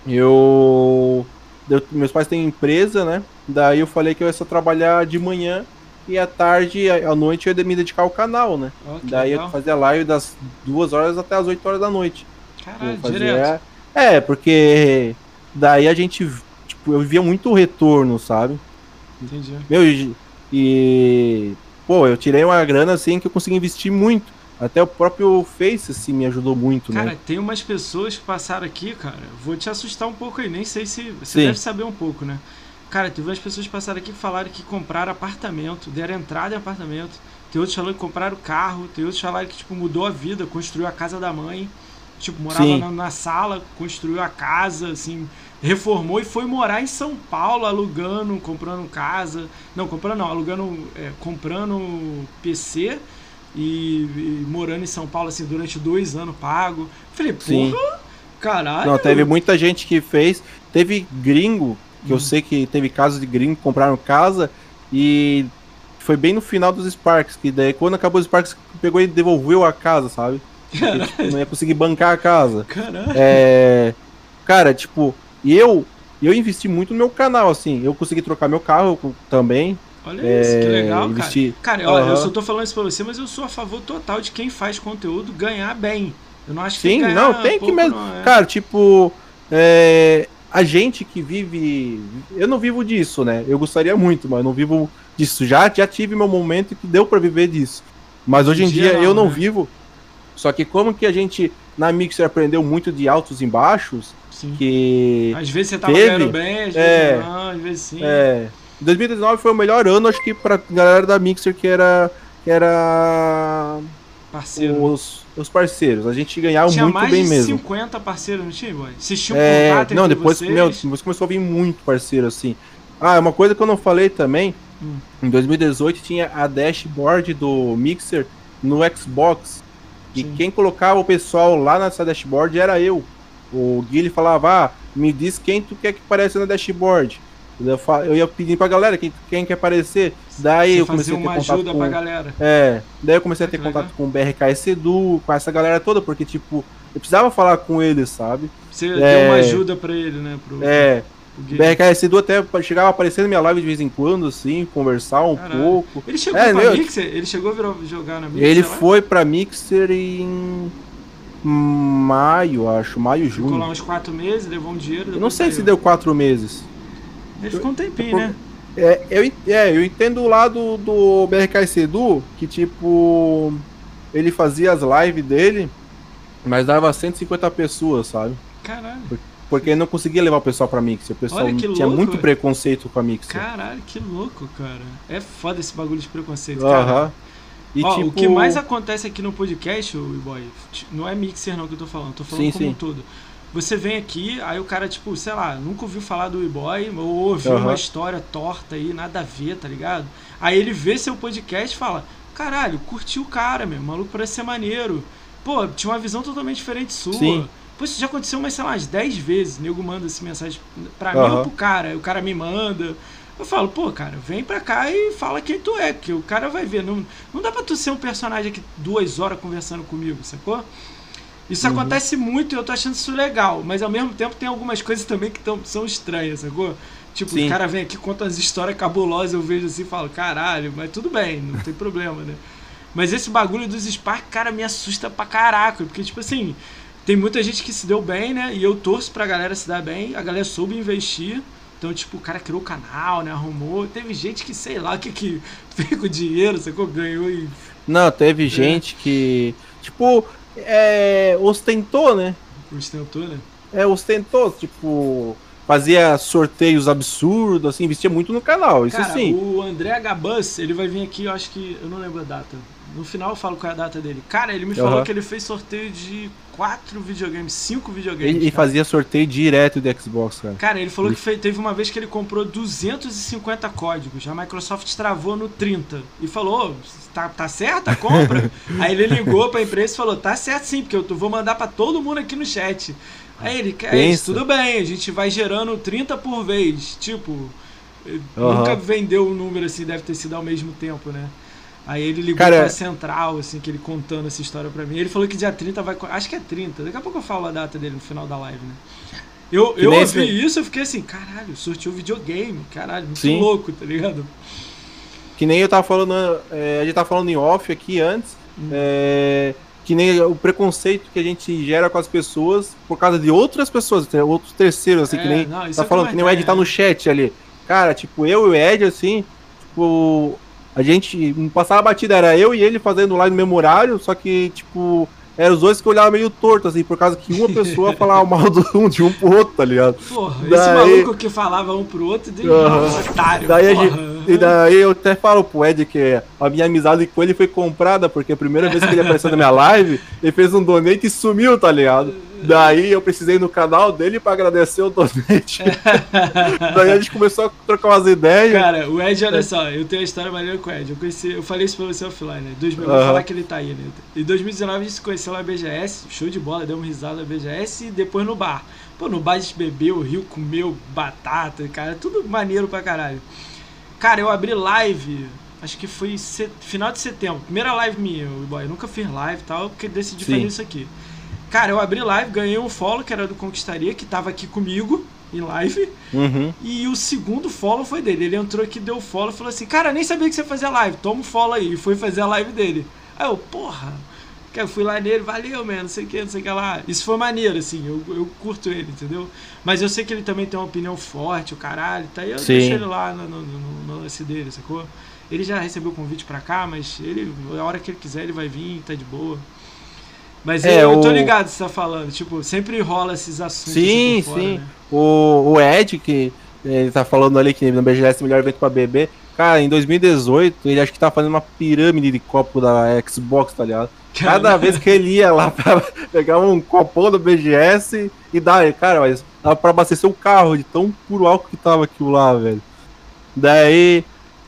eu... eu- Meus pais têm empresa, né? Daí eu falei que eu ia só trabalhar de manhã e à tarde, à noite, eu ia me dedicar ao canal, né? Que Daí eu legal. fazia live das duas horas até as 8 horas da noite. Caralho, Eu fazia- direto. É, porque daí a gente, tipo, eu via muito retorno, sabe? Entendi. Meu, e, e, pô, eu tirei uma grana assim que eu consegui investir muito. Até o próprio Face assim me ajudou muito, Cara, né? tem umas pessoas que passaram aqui, cara. Vou te assustar um pouco aí, nem sei se. Você Sim. deve saber um pouco, né? Cara, teve umas pessoas que passaram aqui que falaram que compraram apartamento, deram entrada em apartamento. Tem outros falando que compraram carro, tem outros falaram que, tipo, mudou a vida, construiu a casa da mãe. Tipo, morava Sim. na, na sala, construiu a casa, assim, reformou e foi morar em São Paulo, alugando, comprando casa. Não, comprando não, alugando, é, comprando PC e, e morando em São Paulo, assim, durante dois anos pago. Falei, Sim. porra, caralho. Não, teve muita gente que fez. Teve gringo, que Hum. eu sei que teve casos de gringo que compraram casa e foi bem no final dos Sparks, que daí quando acabou os Sparks pegou e devolveu a casa, sabe? Porque, tipo, não ia conseguir bancar a casa. Caralho. É, cara, tipo, eu eu investi muito no meu canal, assim. Eu consegui trocar meu carro também. Olha É, isso, que legal, cara. investi- Cara, olha, eu Aham. só tô falando isso pra você, mas eu sou a favor total de quem faz conteúdo ganhar bem. Eu não acho que Sim, não, tem que mesmo. não, é. Cara, tipo, é, a gente que vive. Eu não vivo disso, né? Eu gostaria muito, mas eu não vivo disso. Já, já tive meu momento que deu pra viver disso. Mas hoje em dia dia não, eu não né? vivo. Só que como que a gente na Mixer aprendeu muito de altos e baixos, Sim. que. Às vezes você tava Teve? ganhando bem, às vezes É. não, às vezes sim. É, 2019 foi o melhor ano, acho que pra galera da Mixer que era. Que era. Parceiro. Os, os parceiros. A gente ganhava tinha muito mais bem de mesmo. 50 parceiros, não tinha, boy? Vocês tinham É, contato não, depois, vocês? meu, depois começou a vir muito parceiro assim. Ah, uma coisa que eu não falei também, Hum. em 2018 tinha a dashboard do Mixer no Xbox. E Sim. quem colocava o pessoal lá nessa dashboard era eu. O Guilherme falava, ah, me diz quem tu quer que apareça na dashboard. Eu, fa- eu ia pedir pra galera quem, quem quer aparecer. Daí Você eu comecei a ter uma contato ajuda com... pra galera. É, daí eu comecei a ter contato legal. com o BRKS Edu, com essa galera toda, porque, tipo, eu precisava falar com eles, sabe? Você É. deu uma ajuda pra ele, né? Pro, É, Guilherme. BRKS Edu até chegava a aparecer na minha live de vez em quando, assim, conversar um Caralho. pouco. Ele chegou É, pra meu- Mixer? Ele chegou a virar- jogar na Mixer? Ele lá? foi pra Mixer em maio, acho, maio, Ficou lá junho. uns quatro meses, levou um dinheiro. Eu não sei se deu quatro meses. Ele ficou um tempinho, Por- né? É, eu, é, eu entendo o lado do BRKS Edu, que tipo, ele fazia as lives dele, mas dava 150 pessoas, sabe? Caralho. Porque ele não conseguia levar o pessoal pra Mixer. O pessoal Olha tinha louco, muito preconceito com a Mixer. Caralho, que louco, cara. É foda esse bagulho de preconceito, cara. Aham. E Ó, tipo, O que mais acontece aqui no podcast, o boy, não é mixer não que eu tô falando, tô falando Sim, como sim. um todo. Você vem aqui, aí o cara, tipo, sei lá, nunca ouviu falar do e-boy, ou ouviu Aham. uma história torta aí, nada a ver, tá ligado? Aí ele vê seu podcast e fala: caralho, curtiu o cara, meu, maluco parece ser maneiro. Pô, tinha uma visão totalmente diferente sua. Sim. Pô, isso já aconteceu umas, sei lá, umas 10 vezes. O nego manda essa mensagem pra mim Aham. ou pro cara. aí O cara me manda. Eu falo, pô, cara, vem pra cá e fala quem tu é, que o cara vai ver. Não, não dá pra tu ser um personagem aqui duas horas conversando comigo, sacou? Isso Uhum. acontece muito e eu tô achando isso legal, mas ao mesmo tempo tem algumas coisas também que tão, são estranhas, sacou? Tipo, Sim. o cara vem aqui, conta umas histórias cabulosas, eu vejo assim e falo, caralho, mas tudo bem, não tem problema, né? Mas esse bagulho dos Spark, cara, me assusta pra caraca, porque, tipo assim, tem muita gente que se deu bem, né? E eu torço pra galera se dar bem, a galera soube investir. Então, tipo, o cara criou o canal, né? Arrumou. Teve gente que, sei lá, que que fez com o dinheiro, sacou? Ganhou e. Não, teve gente que, tipo, é, ostentou, né? Ostentou, né? É, ostentou, tipo, fazia sorteios absurdos, assim, investia muito no canal, isso Cara, sim. o André Gabus, ele vai vir aqui, eu acho que. Eu não lembro a data. No final eu falo qual é a data dele. Cara, ele me falou que ele fez sorteio de quatro videogames, cinco videogames. Ele, ele cara. fazia sorteio direto do Xbox, cara. Cara, ele falou que fe- teve uma vez que ele comprou 250 códigos. A Microsoft travou no 30. E falou: "Ô, tá, tá certo a compra? Aí ele ligou pra empresa e falou: tá certo sim, porque eu vou mandar pra todo mundo aqui no chat. Aí ele, é isso, tudo bem, a gente vai gerando 30 por vez. Tipo, Aham. nunca vendeu um número assim, deve ter sido ao mesmo tempo, né? Aí ele ligou Cara, pra central, assim, que ele contando essa história pra mim. Ele falou que dia 30 vai. Acho que é 30. Daqui a pouco eu falo a data dele no final da live, né? Eu, eu ouvi esse- isso, eu fiquei assim, caralho, sorteou videogame, caralho, muito Sim. louco, tá ligado? Que nem eu tava falando, é, a gente tava falando em off aqui antes, é, que nem o preconceito que a gente gera com as pessoas por causa de outras pessoas, outros terceiros, assim, É, que nem não, tá é falando, que nem o Ed tá é. no chat ali. Cara, tipo, eu e o Ed, assim, tipo, a gente, passava a batida, era eu e ele fazendo lá no mesmo horário, só que, tipo, eram os dois que olhavam meio torto, assim, por causa que uma pessoa falava mal do um, de um pro outro, tá ligado? Porra, esse Daí- maluco que falava um pro outro, de Aham. otário, Daí, gente, e daí eu até falo pro Ed que a minha amizade com ele foi comprada, porque a primeira vez que ele apareceu na minha live, ele fez um donate e sumiu, tá ligado? Daí eu precisei no canal dele pra agradecer o donate. daí a gente começou a trocar umas ideias. Cara, o Ed, olha só, eu tenho uma história maneira com o Ed. Eu conheci, eu falei isso pra você offline, né? 2000, eu Vou falar que ele tá aí, né? Em 2019 a gente se conheceu lá na BGS, show de bola, deu uma risada na BGS e depois no bar. Pô, no bar a gente bebeu, riu, comeu batata, cara, tudo maneiro pra caralho. Cara, eu abri live, acho que foi se- final de setembro, primeira live minha, boy. Eu nunca fiz live e tal, porque decidi Sim. fazer isso aqui. Cara, eu abri live, ganhei um follow que era do Conquistaria, que tava aqui comigo em live. Uhum. E o segundo follow foi dele. Ele entrou aqui, deu follow e falou assim: Cara, nem sabia que você fazia live, toma um follow aí. E foi fazer a live dele. Aí eu, porra. Que eu fui lá nele, valeu, mano, não sei o que, não sei o que lá. Isso foi maneiro, assim, eu, eu curto ele, entendeu? Mas eu sei que ele também tem uma opinião forte, o caralho, tá aí eu Sim. deixo ele lá no, no, no- no lance dele, sacou? Ele já recebeu o convite pra cá, mas ele, a hora que ele quiser, ele vai vir, tá de boa. Mas É, eu, eu tô o- ligado que você tá falando, tipo, sempre rola esses assuntos. Sim, assim fora, sim. né? O, o Ed, que ele tá falando ali que no BGS é o melhor evento pra beber. Cara, em 2018, ele acho que tá fazendo uma pirâmide de copo da Xbox, tá ligado? Cada vez que ele ia lá pra pegar um copão do BGS e dar, cara, mas dava pra abastecer o carro de tão puro álcool que tava aquilo lá, velho. Daí,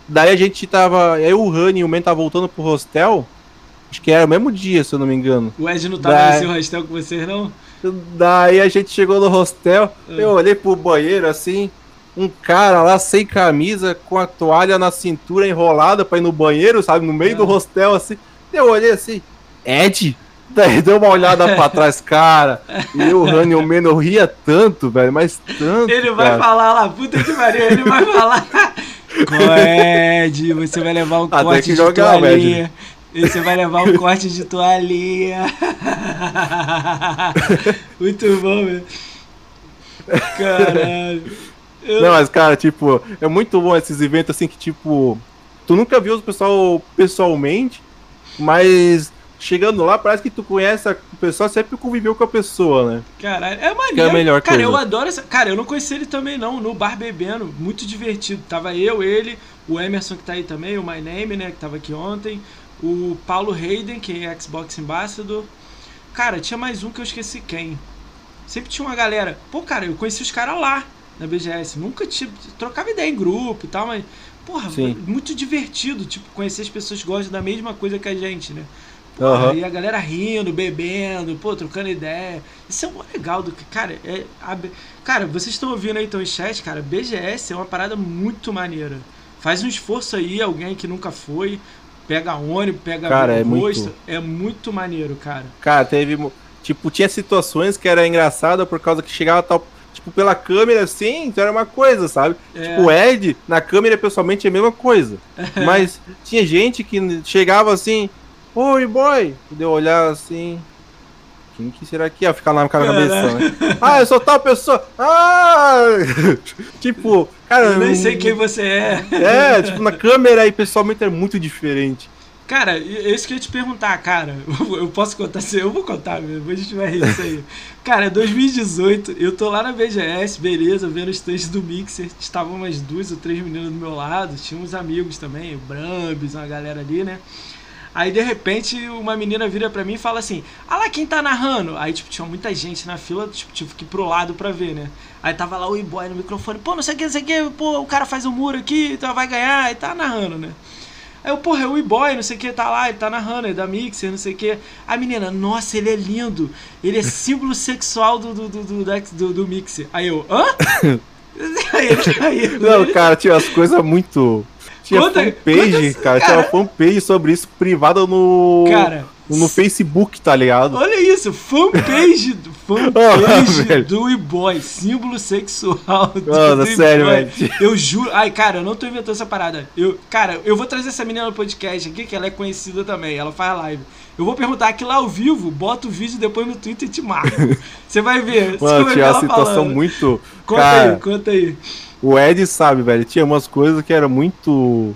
daí a gente tava, eu, o Rani e o Men tava voltando pro hostel, acho que era o mesmo dia, se eu não me engano. O Ed não tava Daí- nesse hostel com vocês, não? Daí a gente chegou no hostel, É. eu olhei pro banheiro assim, um cara lá sem camisa, com a toalha na cintura enrolada pra ir no banheiro, sabe, no meio É. do hostel assim. Eu olhei assim, Ed? Daí deu uma olhada pra trás, cara. E eu, o Rani e o Meno ria tanto, velho, mas tanto. Ele vai cara. falar lá, puta que pariu, ele vai falar. Ed, você vai levar um Ah, corte que de jogar, toalhinha. E Você vai levar um corte de toalhinha. Muito bom, velho. Caralho. Eu- Não, mas, cara, tipo, é muito bom esses eventos assim que, tipo, tu nunca viu o pessoal pessoalmente, mas chegando lá parece que tu conhece a pessoa, sempre conviveu com a pessoa, né? Caralho, é maneiro. Que é a melhor cara, coisa. eu adoro essa. Cara, eu não conheci ele também, não. No bar bebendo, muito divertido. Tava eu, ele, o Emerson que tá aí também, o My Name, né, que tava aqui ontem. O Paulo Hayden, que é Xbox Ambassador. Cara, tinha mais um que eu esqueci quem. Sempre tinha uma galera. Pô, cara, eu conheci os caras lá na BGS. Nunca tive. Trocava ideia em grupo e tal, mas. Porra, Sim. muito divertido, tipo, conhecer as pessoas que gostam da mesma coisa que a gente, né? Porra, Aham. E a galera rindo, bebendo, pô, trocando ideia. Isso é mó legal do que. Cara, é. a cara, vocês estão ouvindo aí então em chat, cara, BGS é uma parada muito maneira. Faz um esforço aí, alguém que nunca foi, pega ônibus, pega Cara, é rosto. muito- É muito maneiro, cara. Cara, teve. Tipo, tinha situações que era engraçada por causa que chegava tal. Tipo, pela câmera assim, então era uma coisa, sabe? É. Tipo, o Ed, na câmera pessoalmente é a mesma coisa. Mas tinha gente que chegava assim, oi boy, de eu olhar assim. Quem que será que é? Ficar lá na Caraca. cabeça, né? Ah, eu sou tal pessoa. Ah! tipo, cara. Eu nem sei quem você é. É, tipo, na câmera e pessoalmente é muito diferente. Cara, é isso que eu ia te perguntar, cara. Eu posso contar? se- Eu vou contar mesmo, a gente vai rir disso aí. Cara, 2018, eu tô lá na BGS, beleza, vendo os stands do Mixer. Estavam umas duas ou três meninas do meu lado, tinha uns amigos também, o Brambis, uma galera ali, né? Aí de repente uma menina vira pra mim e fala assim: Ah lá quem tá narrando? Aí tipo, tinha muita gente na fila, tipo, tive que ir pro lado pra ver, né? Aí tava lá o e-boy no microfone, pô, não sei o que, não sei o que, pô, o cara faz um muro aqui, então vai ganhar, e tá narrando, né? Aí eu, porra, é o e-boy, não sei o que, tá lá, ele tá narrando, é da Mixer, não sei o que. A menina, nossa, ele é lindo, ele é símbolo sexual do, do, do, do, do, Mixer. Aí eu, hã? aí aí Não, cara, tinha as coisas muito. Tinha Conta- fanpage, conta- cara, Tinha cara- uma fanpage sobre isso privada no. Cara, no Facebook, tá ligado? Olha isso, fanpage, do- fanpage velho. do e-boy, símbolo sexual do, Mano, sério, velho. Eu juro, ai cara, eu não tô inventando essa parada. Eu, cara, eu vou trazer essa menina no podcast aqui, que ela é conhecida também, ela faz live. Eu vou perguntar aqui lá ao vivo, bota o vídeo depois no Twitter e te marco. Você vai ver. Mano, tinha uma situação falando. muito. Conta cara, aí, conta aí. O Ed sabe, velho. Tinha umas coisas que eram muito.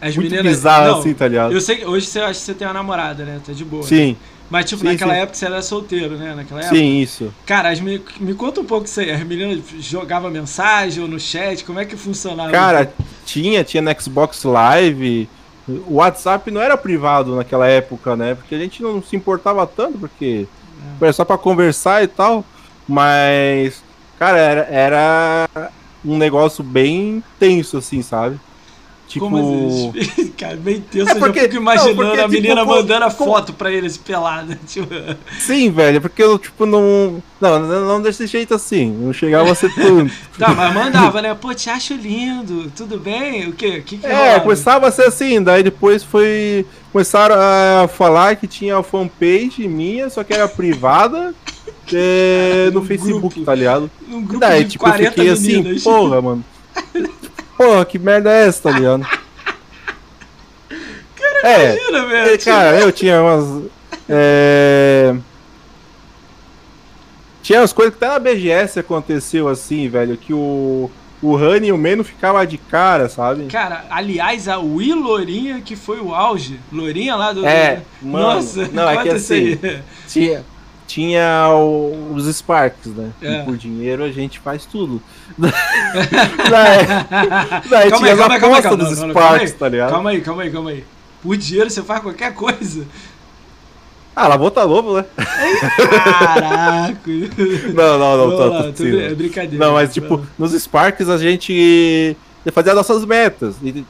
As muito meninas. bizarras não, assim, tá ligado? Eu sei que hoje você acha que você tem uma namorada, né? Tá de boa. Sim, Mas, tipo, Sim, naquela sim. época você era solteiro, né? Naquela época. sim, isso. Cara, as meni- me conta um pouco isso aí. As meninas jogavam mensagem ou no chat? Como é que funcionava? Cara, tinha, tinha no Xbox Live. O WhatsApp não era privado naquela época, né? Porque a gente não se importava tanto, porque É. era só pra conversar e tal. Mas, cara, era, era um negócio bem tenso, assim, sabe? Tipo. Como assim? Cara, bem tenso. É eu porque- já fico imaginando não, porque, a menina tipo, mandando a com- foto pra eles pelada. Tipo, Sim, velho, porque eu, tipo, não. Não, não desse jeito assim. Não chegava a ser tanto. tá, mas mandava, né? Pô, te acho lindo. Tudo bem? O quê? O que que É, rolava? começava a ser assim, daí depois foi. Começaram a falar que tinha fanpage minha, só que era privada é, no Facebook, grupo. tá ligado? Um grupo Daí, tipo, eu 40 fiquei assim, meninas. porra, mano. Porra, que merda é essa, tá ligado? é, Imagina, velho. é, cara, eu tinha umas. É... Tinha umas coisas que até na BGS aconteceu assim, velho, que o. O Honey e o Meno ficavam de cara, sabe? Cara, aliás, a Wii Lourinha que foi o auge. Lourinha lá do. É, mano, Nossa, não, é que aí. Tinha, tinha o- os Sparks, né? É. E por dinheiro a gente faz tudo. daí daí Calma tinha aí, calma calma calma dos calma Sparks, aí. tá ligado? Calma aí, calma aí, calma aí. Por dinheiro você faz qualquer coisa. Ah, lavou tá lobo, né? Caraca. Não, não, não, tá, lá, tá, tudo é não. brincadeira. Não, mas tipo, nos Sparks a gente fazia nossas metas. E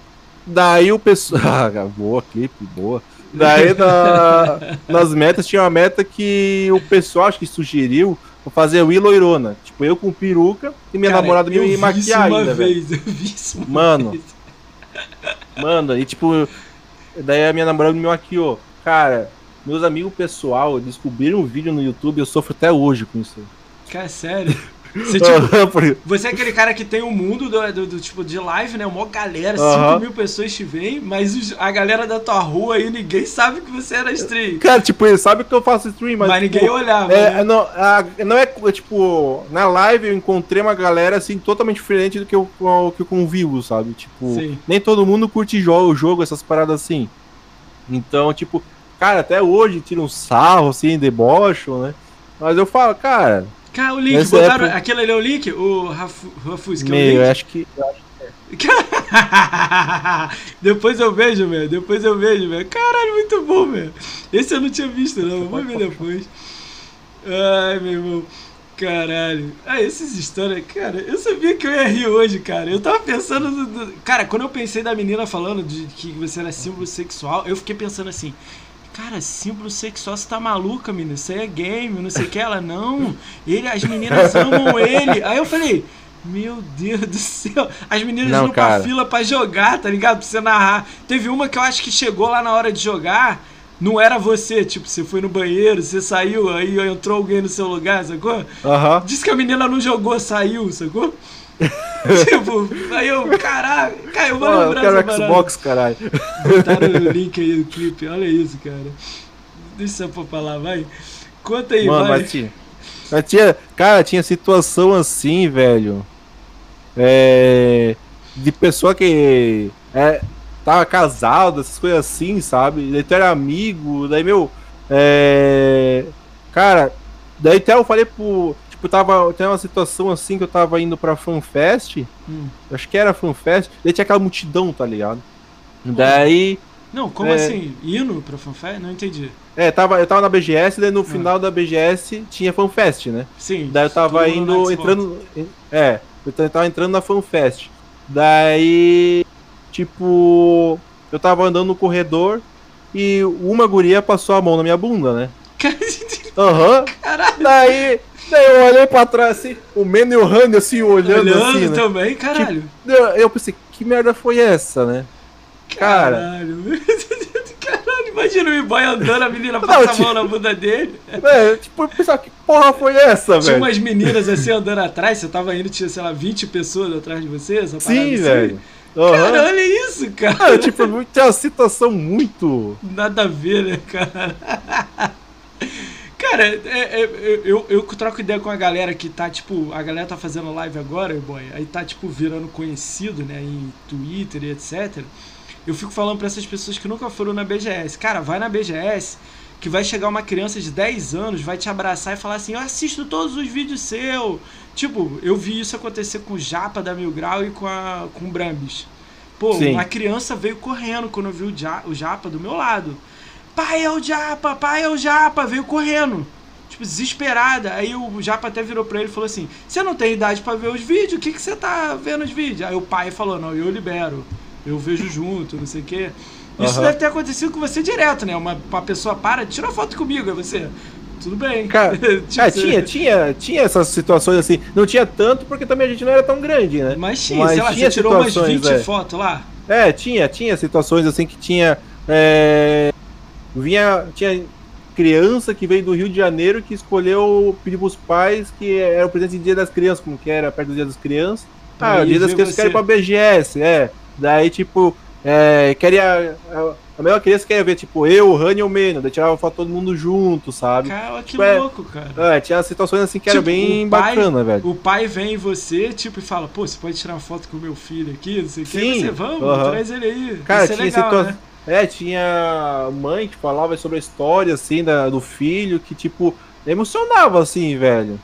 daí o pessoal. Ah, boa, clipe, boa. Daí na- nas metas tinha uma meta que o pessoal acho que sugeriu fazer o loirona. Tipo, eu com peruca e minha Cara, namorada me maquiar uma ainda, velho. vez, eu vi isso uma Mano. vez. Mano, e tipo, daí a minha namorada me maquiou. Cara, meus amigos pessoal descobriram um vídeo no YouTube, eu sofro até hoje com isso. Cara, sério. Você, tipo, você é aquele cara que tem um mundo do, do- do tipo de live, né? Uma galera, Aham. 5 mil pessoas te veem, mas os- a galera da tua rua aí, ninguém sabe que você era stream. Cara, tipo, ele sabe que eu faço stream, mas, Mas, tipo, ninguém olhava. É, né? não, a- não é tipo, na live eu encontrei uma galera assim totalmente diferente do que eu, o que eu convivo, sabe? Tipo, Sim. nem todo mundo curte jogo, jogo, essas paradas assim. Então, tipo, cara, até hoje tira um sarro assim, debocham, né? Mas eu falo, cara, Cara, o link, Nessa botaram. época- Aquele ali é o link? O Rafu- Rafus, que é o link? eu acho que. depois eu vejo, velho. Depois eu vejo, velho. Caralho, muito bom, velho. Esse eu não tinha visto, não. Vou ver depois. Ai, meu irmão. Caralho. Ah, essas histórias, cara, eu sabia que eu ia rir hoje, cara. Eu tava pensando. No, no... Cara, quando eu pensei da menina falando de que você era símbolo sexual, eu fiquei pensando assim. Cara, símbolo sexual, você tá maluca, menina? Isso aí é game, não sei o que. Ela, não. Ele, as meninas amam ele. Aí eu falei, meu Deus do céu. As meninas Não, indo pra cara. fila pra jogar, tá ligado? Pra você narrar. Teve uma que eu acho que chegou lá na hora de jogar. Não era você, tipo, você foi no banheiro, você saiu, aí entrou alguém no seu lugar, sacou? Aham. Disse que a menina não jogou, saiu, sacou? tipo, aí eu, caralho, cara, eu vou eu quero. Xbox, caralho. Botaram o link aí do clipe, olha isso, cara. Deixa eu lá, vai. Conta aí, Mano, vai. mas tinha, mas tinha. Cara, tinha situação assim, velho. É. De pessoa que. É, tava casado, essas coisas assim, sabe? Daí tu era amigo, daí, meu. É. Cara, daí até eu falei pro. Tipo, tava. Tem uma situação assim que eu tava indo pra FanFest. Hum. Acho que era FanFest. Daí tinha aquela multidão, tá ligado? Daí. Não, como É. assim? Hino pra fanfare? Não entendi. É, tava, eu tava na BGS, daí no final da BGS tinha FanFest, né? Sim. Daí eu tava indo, entrando. É, eu tava entrando na FanFest. Daí, tipo, eu tava andando no corredor e uma guria passou a mão na minha bunda, né? Aham. Caralho, Daí, daí eu olhei pra trás assim, o Mano e o Randy assim, olhando, olhando assim, né? também, caralho. Eu, eu pensei, que merda foi essa, né? Cara, Caralho. Caralho, imagina o e-boy andando, a menina Não, passa a tinha- mão na bunda dele. é, tipo, eu pensava, que porra foi essa, Tinha velho? umas meninas assim andando atrás, você tava indo, tinha, sei lá, 20 pessoas atrás de você, essa Sim, assim. velho. Aham. Cara, olha isso, cara. Cara, tipo, tinha uma situação muito. Nada a ver, né, cara? Cara, é- é- eu, eu troco ideia com a galera que tá, tipo, a galera tá fazendo live agora, boy, aí tá, tipo, virando conhecido, né, em Twitter e etc. Eu fico falando pra essas pessoas que nunca foram na BGS. Cara, vai na BGS, que vai chegar uma criança de 10 anos, vai te abraçar e falar assim: Eu assisto todos os vídeos seu. Tipo, eu vi isso acontecer com o Japa da Mil Grau e com, a, com o Brambis. Pô, Sim. uma criança veio correndo quando eu vi o, ja, o Japa do meu lado. Pai é o Japa, pai é o Japa, veio correndo. Tipo, desesperada. Aí o Japa até virou pra ele e falou assim: Você não tem idade pra ver os vídeos? O que, que você tá vendo os vídeos? Aí o pai falou: Não, eu libero. Eu vejo junto, não sei o quê. Isso Aham. deve ter acontecido com você direto, né? Uma, uma pessoa para, tira uma foto comigo, aí você. Tudo bem. Cara, Tipo, é, você- tinha, tinha, tinha essas situações assim. Não tinha tanto porque também a gente não era tão grande, né? Mas tinha, Mas sei lá, tinha você tirou umas situações, 20 é. fotos lá. É, tinha, tinha situações assim que tinha. é, vinha. Tinha criança que veio do Rio de Janeiro que escolheu pedir pros pais que era o presente de dia das crianças, como que era perto do dia das crianças. Pra Ah, o ir dia das crianças você. querem ir pra BGS, é. Daí, tipo, é, queria. A, a melhor criança queria ver, tipo, eu, o Rani e o Meno, daí tirava foto todo mundo junto, sabe? Cara, que É. louco, cara. É, tinha situações assim que era Tipo, bem o pai- bacana, velho. O pai vem em você, tipo, e fala, pô, você pode tirar uma foto com o meu filho aqui, não sei o que. Você, vamos, aham. traz ele aí. Cara, Isso é tinha legal, situa- né? É, tinha mãe que falava sobre a história, assim, da, do filho, que, tipo, emocionava, assim, velho.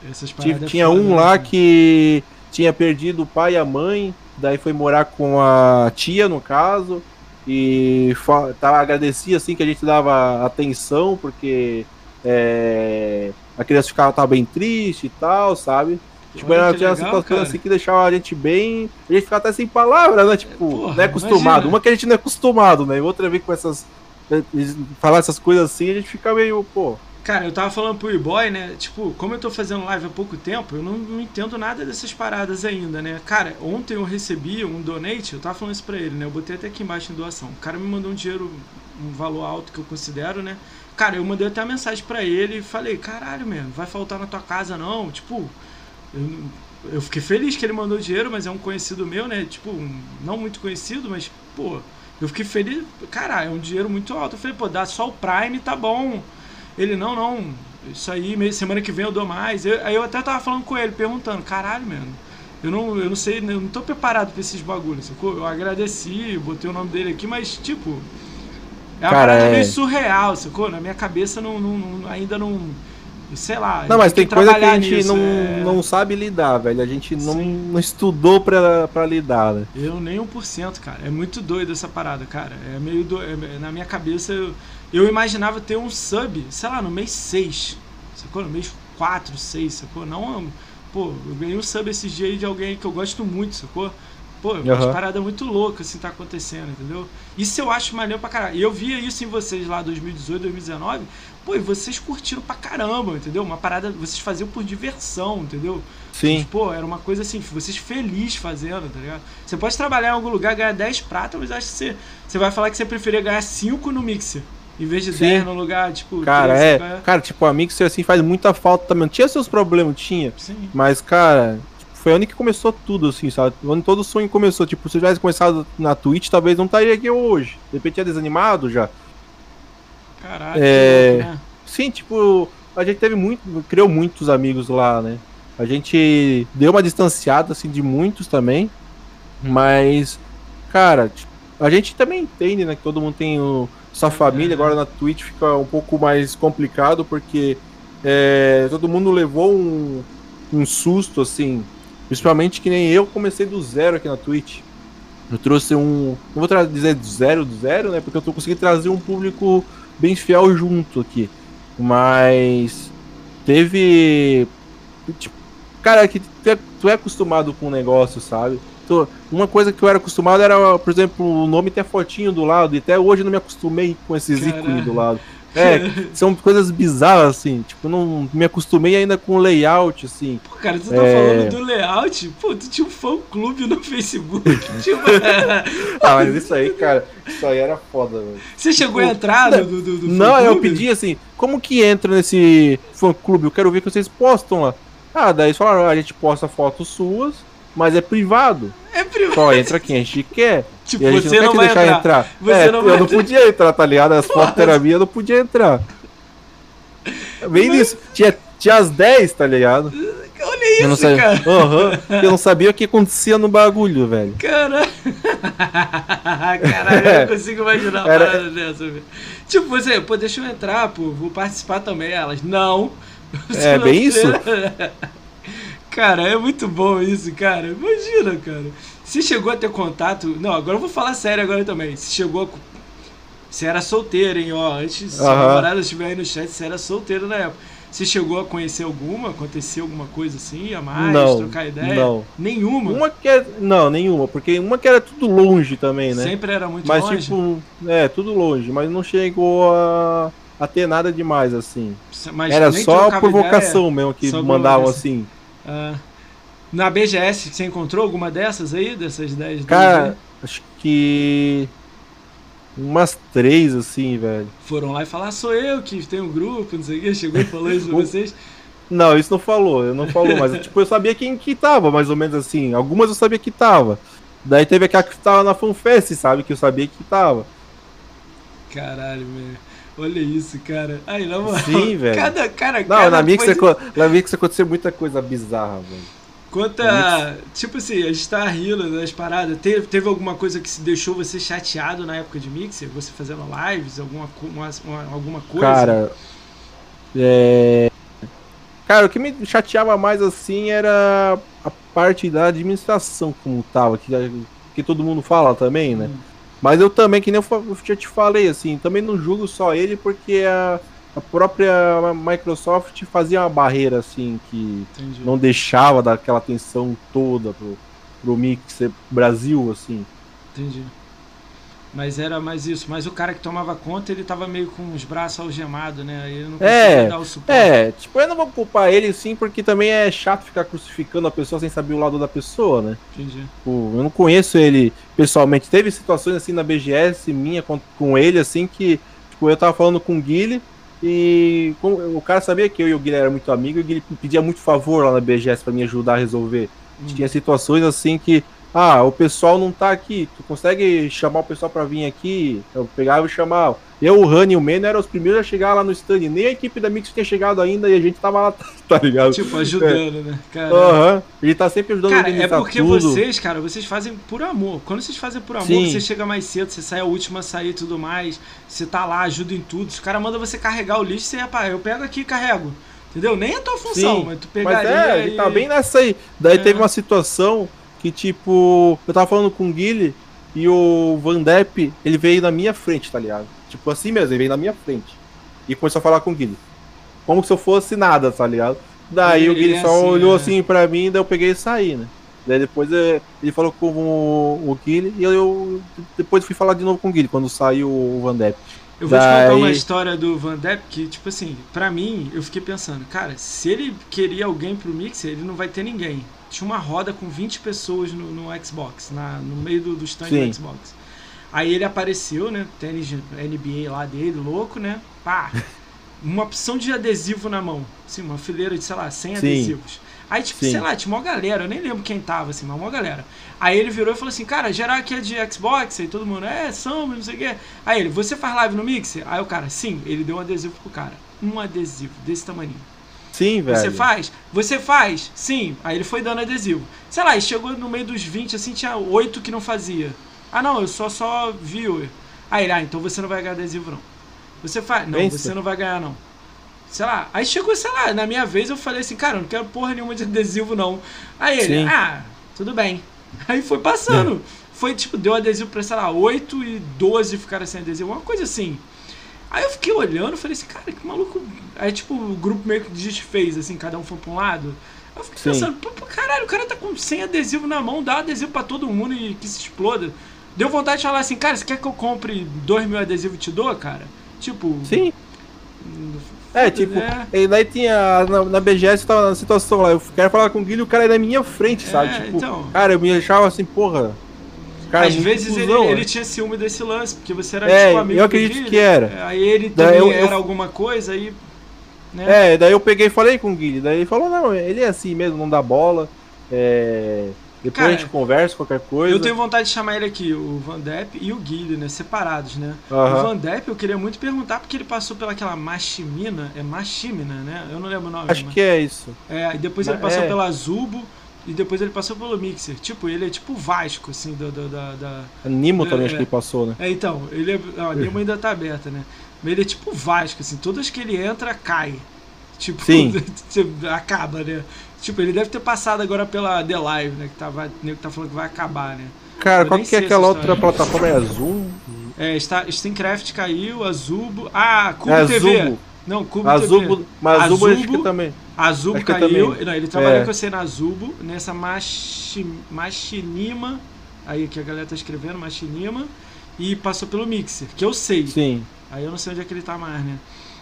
Tinha, um lá que tinha perdido o pai e a mãe, daí foi morar com a tia, no caso, e tava, agradecia, assim, que a gente dava atenção, porque é, a criança ficava tava bem triste e tal, sabe? Tipo, Olha era, tinha legal, situações cara. assim que deixava a gente bem. A gente ficava até sem palavras, né? Tipo, Porra, não é acostumado. imagina. Uma que a gente não é acostumado, né? E outra vez com essas. Falar essas coisas assim, a gente fica meio, pô. Cara, eu tava falando pro e-boy, né? Tipo, como eu tô fazendo live há pouco tempo, eu não, não entendo nada dessas paradas ainda, né? Cara, ontem eu recebi um donate, eu tava falando isso pra ele, né? Eu botei até aqui embaixo em doação. O cara me mandou um dinheiro, um valor alto que eu considero, né? Cara, eu mandei até uma mensagem pra ele e falei, caralho, mano, vai faltar na tua casa não? Tipo, eu, eu fiquei feliz que ele mandou dinheiro, mas é um conhecido meu, né? Tipo, um- não muito conhecido, mas, pô, eu fiquei feliz. Caralho, é um dinheiro muito alto. Eu falei, pô, dá só o Prime, tá bom. Ele, não, não, isso aí, semana que vem eu dou mais. Eu- aí eu até tava falando com ele, perguntando, caralho, mano, eu não, eu não sei, eu não tô preparado pra esses bagulhos, sacou? Eu agradeci, botei o nome dele aqui, mas, tipo, é uma Cara, parada é- meio surreal, sacou? Na minha cabeça não, não- não- ainda não, sei lá. Não, mas tem coisa que a gente nisso, não, é. não sabe lidar, velho. A gente não, Sim. não estudou pra, pra lidar, né? Eu nem 1%, cara. É muito doido essa parada, cara. É meio doido. na minha cabeça, eu, eu imaginava ter um sub, sei lá, no mês 6. Sacou? No mês 4, 6, sacou? Não, pô, eu ganhei um sub esses dias aí de alguém que eu gosto muito, sacou? Pô, uhum. umas paradas muito loucas assim tá acontecendo, entendeu? Isso eu acho maneiro pra caralho. E eu via isso em vocês lá 2018, 2019. Pô, e vocês curtiram pra caramba, entendeu? Uma parada, vocês faziam por diversão, entendeu? Sim. pô, era uma coisa assim, vocês felizes fazendo, tá ligado? Você pode trabalhar em algum lugar, ganhar 10 pratas, mas acho que você, você vai falar que você preferia ganhar 5 no Mixer. Em vez de Sim. 10 no lugar, tipo. Cara, 3, é. Cara... cara, tipo, a Mixer assim faz muita falta também. Tinha seus problemas, tinha. Sim. Mas, cara, foi onde que começou tudo, assim, sabe? Onde todo sonho começou. Tipo, se tivesse começado na Twitch, talvez não estaria aqui hoje. De repente é desanimado já. Caralho, é... né? Sim, tipo, a gente teve muito. Criou muitos amigos lá, né? A gente deu uma distanciada, assim, de muitos também. Mas, cara, a gente também entende, né? Que todo mundo tem o, sua família. Agora na Twitch fica um pouco mais complicado, porque é, todo mundo levou um, um susto, assim, Principalmente que nem eu comecei do zero aqui na Twitch. Eu trouxe um. Não vou dizer do zero, do zero, né? Porque eu tô conseguindo trazer um público bem fiel junto aqui. Mas. Teve. Tipo, cara, que tu é, tu é acostumado com o negócio, sabe? Então, uma coisa que eu era acostumado era, por exemplo, o nome ter fotinho do lado. E até hoje eu não me acostumei com esses ícones do lado. É, são coisas bizarras, assim. Tipo, não me acostumei ainda com o layout, assim. Pô, cara, tu tá é... falando do layout? Pô, tu tinha um fã-clube no Facebook. tipo... ah, mas isso aí, cara, isso aí era foda, velho. Você chegou tipo, a entrar no, do, do, do Não, eu pedi assim, como que entra nesse fã-clube? Eu quero ver que vocês postam lá. Ah, daí eles falaram, a gente posta fotos suas, mas é privado. É privado. Só entra quem a gente quer. Tipo, e a gente você não, não vai deixar entrar. entrar. Você é, não eu não podia entrar, tá ligado? As fotos era minha, eu não podia entrar. Bem Mas... isso. Tinha, tinha as 10, tá ligado? Olha isso, eu não sabia, cara. Uhum, eu não sabia o que acontecia no bagulho, velho. Caralho. Caralho, eu não consigo imaginar uma Era... parada dessa, velho. Tipo, você, pô, deixa eu entrar, pô, vou participar também. Elas, não. Você é, bem isso? Cara, é muito bom isso, cara. Imagina, cara. Se chegou a ter contato. Não, agora eu vou falar sério agora também. Se chegou a. Você era solteiro, hein? Ó, antes, se a namorada estiver aí no chat, você era solteiro na época. Você chegou a conhecer alguma? Aconteceu alguma coisa assim a mais? Não, trocar ideia? Não. Nenhuma? Uma que era, Não, nenhuma. Porque uma que era tudo longe também, né? Sempre era muito mas, longe? Mas, tipo, é, tudo longe. Mas não chegou a, a ter nada demais, assim. Mas era só provocação ideia, mesmo que mandavam assim. Ah. Na BGS, você encontrou alguma dessas aí? Dessas 10 Cara, acho que. Umas três, assim, velho. Foram lá e falaram, ah, sou eu que tenho um grupo, não sei o que, chegou e falou isso pra vocês. Não, isso não falou, eu não falou, mas tipo, eu sabia quem que tava, mais ou menos assim. Algumas eu sabia que tava. Daí teve aquela que tava na FanFest, sabe? Que eu sabia que tava. Caralho, velho. Olha isso, cara. Aí, na moral. Sim, velho. Cada, cara, não, cada na Mix, coisa... na Mix aconteceu muita coisa bizarra, velho. Quanto a. Tipo assim, a gente tá rindo das paradas. Teve, teve alguma coisa que se deixou você chateado na época de Mixer? Você fazendo lives, alguma, uma, uma, alguma coisa? Cara. É. Cara, o que me chateava mais assim era a parte da administração como tava, que, que todo mundo fala também, né? Hum. Mas eu também, que nem eu já te falei, assim, também não julgo só ele porque a a própria Microsoft fazia uma barreira assim que Entendi. não deixava daquela atenção toda pro, pro Mixer Brasil assim. Entendi. Mas era mais isso. Mas o cara que tomava conta, ele tava meio com os braços algemados, né? Ele não conseguia é, dar o suporte. É, tipo, eu não vou culpar ele sim, porque também é chato ficar crucificando a pessoa sem saber o lado da pessoa, né? Entendi. Tipo, eu não conheço ele pessoalmente. Teve situações assim na BGS minha com, com ele, assim, que, tipo, eu tava falando com o Guilherme e o cara sabia que eu e o Guilherme eram muito amigos e Guilherme pedia muito favor lá na BGS para me ajudar a resolver. Hum. Tinha situações assim que, ah, o pessoal não tá aqui, tu consegue chamar o pessoal para vir aqui? Eu pegava e chamava. Eu, o Rani e o Mano eram os primeiros a chegar lá no stand. Nem a equipe da Mix tinha chegado ainda e a gente tava lá, tá ligado? Tipo, ajudando, é. né? Aham. Uhum. Ele tá sempre ajudando cara, é porque tudo. vocês, cara, vocês fazem por amor. Quando vocês fazem por amor, Sim. você chega mais cedo, você sai a última a sair e tudo mais. Você tá lá, ajuda em tudo. Se o cara manda você carregar o lixo, você, pá, eu pego aqui e carrego. Entendeu? Nem a tua função, Sim, mas tu pegaria. Mas é, ele tá bem nessa aí. Daí é. teve uma situação que, tipo, eu tava falando com o Guile e o Van Depp, ele veio na minha frente, tá ligado? Tipo assim mesmo, ele veio na minha frente. E começou a falar com o Guilherme. Como se eu fosse nada, tá ligado? Daí Ele- o Guilherme ele é só assim, olhou né? assim pra mim, daí eu peguei e saí, né? Daí depois eh, ele falou com o, o Guilherme e eu depois fui falar de novo com o Guilherme quando saiu o Van Depp. Eu vou te contar Daí- uma história do Van Depp que, tipo assim, pra mim, eu fiquei pensando, cara, se ele queria alguém pro Mixer, ele não vai ter ninguém. Tinha uma roda com 20 pessoas no, no Xbox, na, no meio do, do stand Sim. do Xbox. Aí ele apareceu, né? Tênis NBA lá dele, louco, né? Pá! Uma opção de adesivo na mão. Assim, uma fileira de, sei lá, 100 Sim. adesivos. Aí, tipo, Sim. sei lá, tinha uma galera, eu nem lembro quem tava, assim, mas uma galera. Aí ele virou e falou assim, cara, geral aqui é de Xbox, aí todo mundo, é, somos, não sei o quê. Aí ele, você faz live no Mixer? Aí o cara, sim, ele deu um adesivo pro cara. Um adesivo, desse tamanho. Sim, velho. Você faz? Você faz? Sim. Aí ele foi dando adesivo. Sei lá, e chegou no meio dos 20, assim, tinha oito que não fazia. Ah, não, eu sou só viewer. Aí ele, ah, então você não vai ganhar adesivo, não. Você faz? Não, Pensa. você não vai ganhar, não. Sei lá. Aí chegou, sei lá, na minha vez eu falei assim, cara, eu não quero porra nenhuma de adesivo, não. Aí ele, Sim. ah, tudo bem. Aí foi passando. Foi tipo, deu adesivo pra, sei lá, 8 e 12 ficaram sem adesivo, uma coisa assim. Aí eu fiquei olhando e falei assim, cara, que maluco. Aí, tipo, o grupo meio que desfez, assim, cada um foi pra um lado. Aí eu fiquei Sim. pensando, pô, caralho, o cara tá com 100 adesivo na mão, dá adesivo pra todo mundo e que se exploda. Deu vontade de falar assim, cara, você quer que eu compre 2 mil adesivos e te dou, cara? Tipo. Sim. É, tipo, e daí tinha. Na, na BGS tava na situação lá, eu quero falar com o Guilherme e o cara é na minha frente, sabe? É, tipo, então. cara, eu me achava assim, porra. Cara, Às vezes ele, cuzão, ele né? tinha ciúme desse lance, porque você era É, tipo amigo eu acredito que era. é, Aí ele também eu- eu- era alguma coisa, aí. Né? É, daí eu peguei e falei com o Guilherme, daí ele falou, não, ele é assim mesmo, não dá bola. É. Depois Cara, a gente conversa, qualquer coisa. Eu tenho vontade de chamar ele aqui, o Van Depp e o Guilherme, né? Separados, né? O Aham. Van Depp eu queria muito perguntar porque ele passou pelaquela Machimina, é Machimina, né? Eu não lembro o nome. Acho mas- que é isso. É, e depois ele É. passou pela Zubo e depois ele passou pelo Mixer. Tipo, ele é tipo o Vasco, assim, do- da, da- A Nimo também É, acho que ele passou, né? É, então, ele é. Não, a Nemo ainda tá aberta, né? Mas ele é tipo o Vasco, assim, todas que ele entra, cai. Tipo, Sim. acaba, né? Tipo, ele deve ter passado agora pela The Live, né? Que tava, que tá falando que vai acabar, né? Cara, Eu qual que é aquela outra plataforma? É Zoom? É, está, Steamcraft caiu, a Zubo. Ah, Cubo É TV. Zubo. Não, Cubo A TV. Mas A a Zubo acho que também. A Zubo Acho que eu caiu. Não, ele trabalhou É. com você na Zubo, nessa Machi, Machinima. Aí que a galera tá escrevendo, Machinima. E passou pelo Mixer, que eu sei. Sim. Aí eu não sei onde é que ele tá mais, né?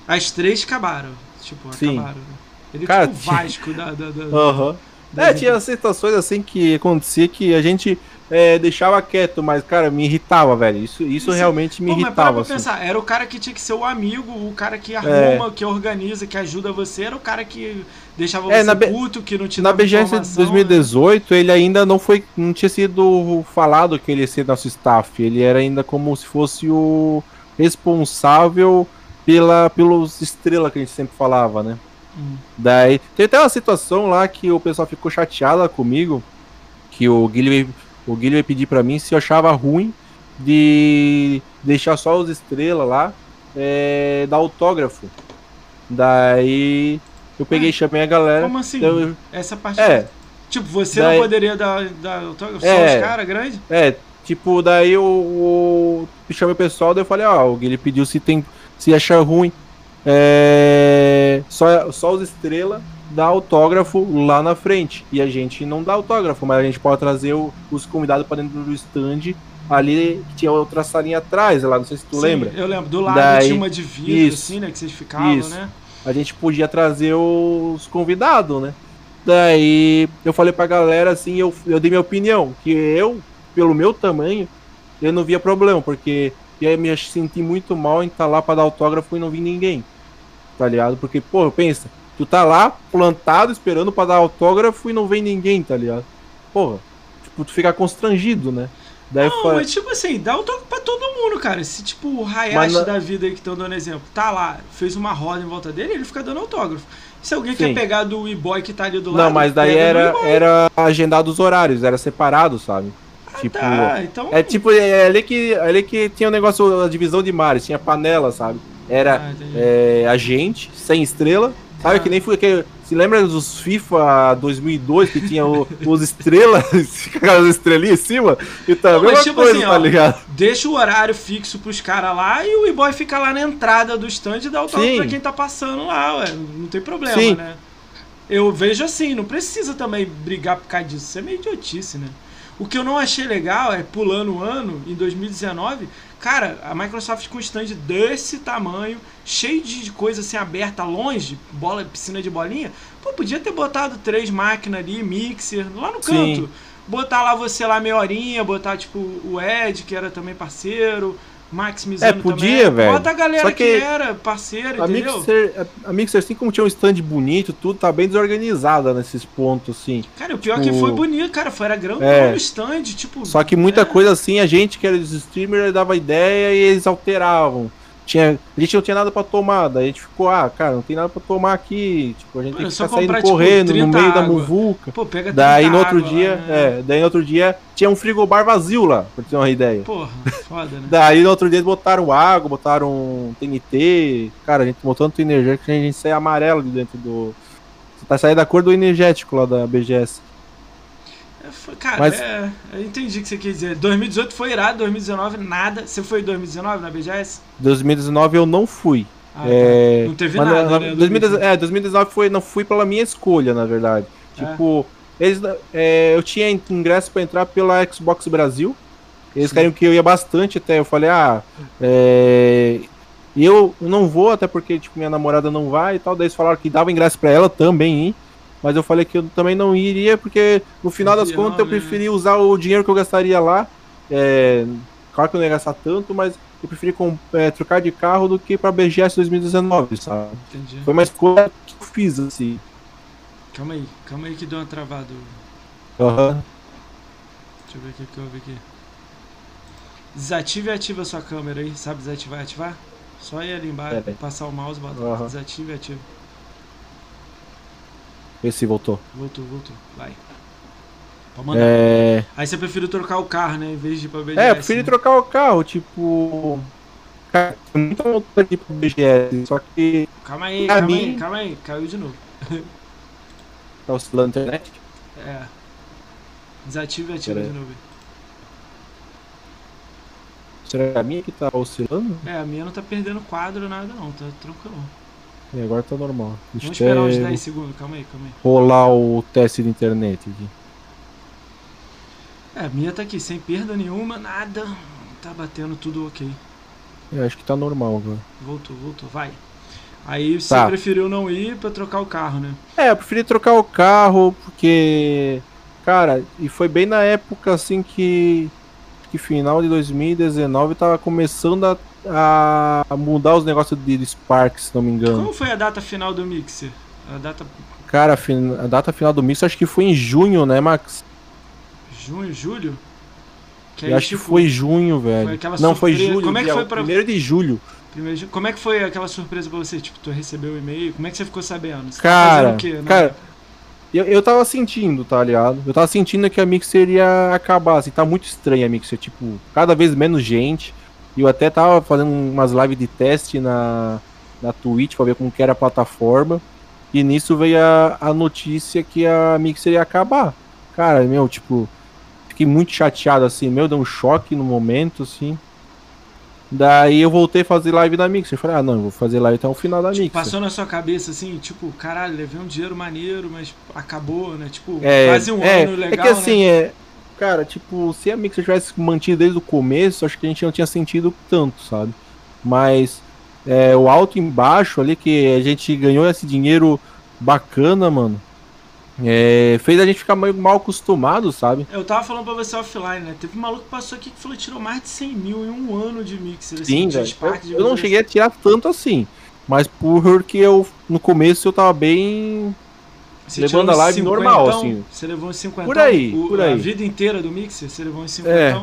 As três acabaram. Tipo, Sim. acabaram. né? Ele é Cara, tipo o Vasco da. da, da- da- É, tinha situações assim que acontecia que a gente é, deixava quieto, mas, cara, me irritava, velho. Isso, isso Isso- realmente me Pô, mas irritava, pra assim. pensar, era o cara que tinha que ser o amigo, o cara que É. arruma, que organiza, que ajuda você, era o cara que deixava É, você B- puto, que não te Na BGS de informação, né? 2018, ele ainda não foi. não tinha sido falado que ele ia ser nosso staff. Ele era ainda como se fosse o responsável pela, pelos estrelas que a gente sempre falava, né? Hum. Daí. Tem até uma situação lá que o pessoal ficou chateado comigo. Que o Guilherme, o Guilherme pedir pra mim se eu achava ruim de deixar só os estrelas lá é, dar autógrafo. Daí eu peguei e chamei a galera. Como assim? eu- Essa parte. é, Tipo, você Daí- não poderia dar, dar autógrafo só É. os caras grandes? É, tipo, daí o, o chamei o pessoal, daí eu falei, ó, o Guilherme pediu se tem se achar ruim. É, só, só os estrelas dá autógrafo lá na frente. E a gente não dá autógrafo, mas a gente pode trazer o- os convidados para dentro do stand. Ali que tinha outra salinha atrás, lá, não sei se tu Sim, lembra. Eu lembro. Do lado Daí- tinha uma de vidro, isso, assim, né? Que vocês ficavam, isso. né? a gente podia trazer os convidados, né? Daí eu falei pra galera assim, eu, eu dei minha opinião, que eu, pelo meu tamanho, eu não via problema, porque ia me sentir muito mal em estar lá pra dar autógrafo e não vir ninguém. Tá ligado? Porque, pô, pensa, tu tá lá plantado esperando pra dar autógrafo e não vem ninguém, tá ligado? Porra, tipo, tu fica constrangido, né? Daí Não, falei, mas tipo assim, dá autógrafo pra todo mundo, cara. Se tipo o Hayashi na- da vida aí que estão dando exemplo, tá lá, fez uma roda em volta dele, ele fica dando autógrafo. Se alguém Sim. quer pegar do e-boy que tá ali do lado. não, mas daí era, era agendado os horários, era separado, sabe? Ah, tipo, tá, então. É tipo, é ali que, é ali que tinha o negócio, a divisão de mares, tinha panela, sabe? Era Ah, é, a gente, sem estrela, sabe? Ah. Que nem foi que. Se lembra dos FIFA 2002 que tinha o- os estrelas, aquelas estrelinhas em cima? Não, mas mesma tipo coisa, assim, tá ó, ligado? Deixa o horário fixo pros caras lá e o e-boy fica lá na entrada do stand e dá autógrafo Sim. pra quem tá passando lá, ué. Não tem problema, Sim. né? Eu vejo assim, não precisa também brigar por causa disso. Isso é meio idiotice, né? O que eu não achei legal é, pulando o ano, em 2019, cara, a Microsoft com um stand desse tamanho, cheio de coisa assim aberta longe, bola, piscina de bolinha, pô, podia ter botado três máquinas ali, mixer, lá no canto. Sim. Botar lá você lá meia horinha, botar tipo o Ed, que era também parceiro, maximizando é, podia, velho. Bota a galera que, que, era parceira, a entendeu? Mixer, a Mixer, assim como tinha um stand bonito, tudo tá bem desorganizada nesses pontos, assim. Cara, o pior tipo... que foi bonito, cara, foi era grande é. o stand, tipo... Só que muita é. coisa assim, a gente que era dos streamers dava ideia e eles alteravam tinha, a gente não tinha nada pra tomar, daí a gente ficou, ah, cara, não tem nada pra tomar aqui, tipo, a gente Mano, tem que ficar saindo tipo, correndo no meio água. da muvuca. Pô, pega daí no outro água, dia, né? é, daí no outro dia tinha um frigobar vazio lá, pra ter uma ideia. Porra, foda, né? daí no outro dia eles botaram água, botaram TNT, cara, a gente botou tanto energético que a gente sai amarelo de dentro do... Tá saindo da cor do energético lá da BGS. É, cara, Mas... é, eu entendi o que você quis dizer. 2018 foi irado, 2019 nada. Você foi em 2019 na BGS? 2019 eu não fui. Ah, é... Tá. Não teve Mas, nada, na, né? 2019, é, 2019 foi, não fui pela minha escolha, na verdade. É. Tipo, eles, é, eu tinha ingresso para entrar pela Xbox Brasil. Eles Sim. queriam que eu ia bastante até. Eu falei, ah, é, eu não vou, até porque tipo, minha namorada não vai e tal. Daí eles falaram que dava ingresso para ela também ir. Mas eu falei que eu também não iria, porque no final das contas eu preferi usar o dinheiro que eu gastaria lá. É, claro que eu não ia gastar tanto, mas eu preferi é, trocar de carro do que pra BGS 2019, sabe? Entendi. Foi mais coisa que eu fiz, assim. Calma aí, calma aí que deu uma travada. Aham. Uhum. Deixa eu ver o que, que houve aqui. Desative e ativa a sua câmera aí, sabe desativar e ativar? Só ir ali embaixo, passar o mouse, bota uhum. desative e ativa. Vê se voltou. Voltou, voltou. Vai. Pode mandar. É... Aí você prefere trocar o carro, né? Em vez de ir pra BGS. É, eu prefiro né? trocar o carro, tipo. Cara, muita vontade de ir pro BGS, só que. Calma aí, calma mim... aí, calma aí. Caiu de novo. tá oscilando a internet? É. Desativa e ativa de novo. Será que a minha que tá oscilando? É, a minha não tá perdendo quadro nada não, tá tranquilo. E agora tá normal. Deixa Vamos esperar uns 10 segundos, calma aí, calma aí. Rolar o teste de internet aqui. É, a minha tá aqui, sem perda nenhuma, nada. Tá batendo tudo ok. Eu acho que tá normal agora. Voltou, voltou, vai. Aí você tá. preferiu não ir pra trocar o carro, né? É, eu preferi trocar o carro porque. Cara, e foi bem na época assim que. Que final de 2019 tava começando a a mudar os negócios de Spark, se não me engano. Como foi a data final do Mixer? A data. Cara, a data final do Mixer acho que foi em junho, né, Max? Junho, julho? Que aí, acho tipo, que foi junho, velho. Foi não, foi julho. Como é que foi pra... Primeiro de julho. Primeiro de... Como é que foi aquela surpresa pra você? Tipo, tu recebeu o e-mail? Como é que você ficou sabendo? Você cara, o quê, né? cara, eu, eu tava sentindo, tá ligado? Eu tava sentindo que a Mixer ia acabar, assim, tá muito estranha a Mixer, tipo, cada vez menos gente. E eu até tava fazendo umas lives de teste na, na Twitch pra ver como que era a plataforma. E nisso veio a, a notícia que a Mixer ia acabar. Cara, meu, tipo, fiquei muito chateado assim, meu, deu um choque no momento, assim. Daí eu voltei a fazer live na Mixer. Falei, ah, não, eu vou fazer live até o final da tipo, Mixer. Passou na sua cabeça assim, tipo, caralho, levei um dinheiro maneiro, mas acabou, né? Tipo, é, quase um é, ano legal. É que assim, né? é Cara, tipo, se a Mixer tivesse mantido desde o começo, acho que a gente não tinha sentido tanto, sabe? Mas é, o alto e embaixo ali, que a gente ganhou esse dinheiro bacana, mano. É, fez a gente ficar meio mal acostumado, sabe? Eu tava falando pra você offline, né? Teve um maluco que passou aqui que falou que tirou mais de 100 mil em um ano de Mixer. Assim, Sim, velho. Eu, eu não cheguei a tirar tanto assim. Mas porque eu, no começo, eu tava bem você levando a live normal, assim. Você levou uns 50 Por aí, o, por aí. A vida inteira do Mixer, você levou uns 50 é.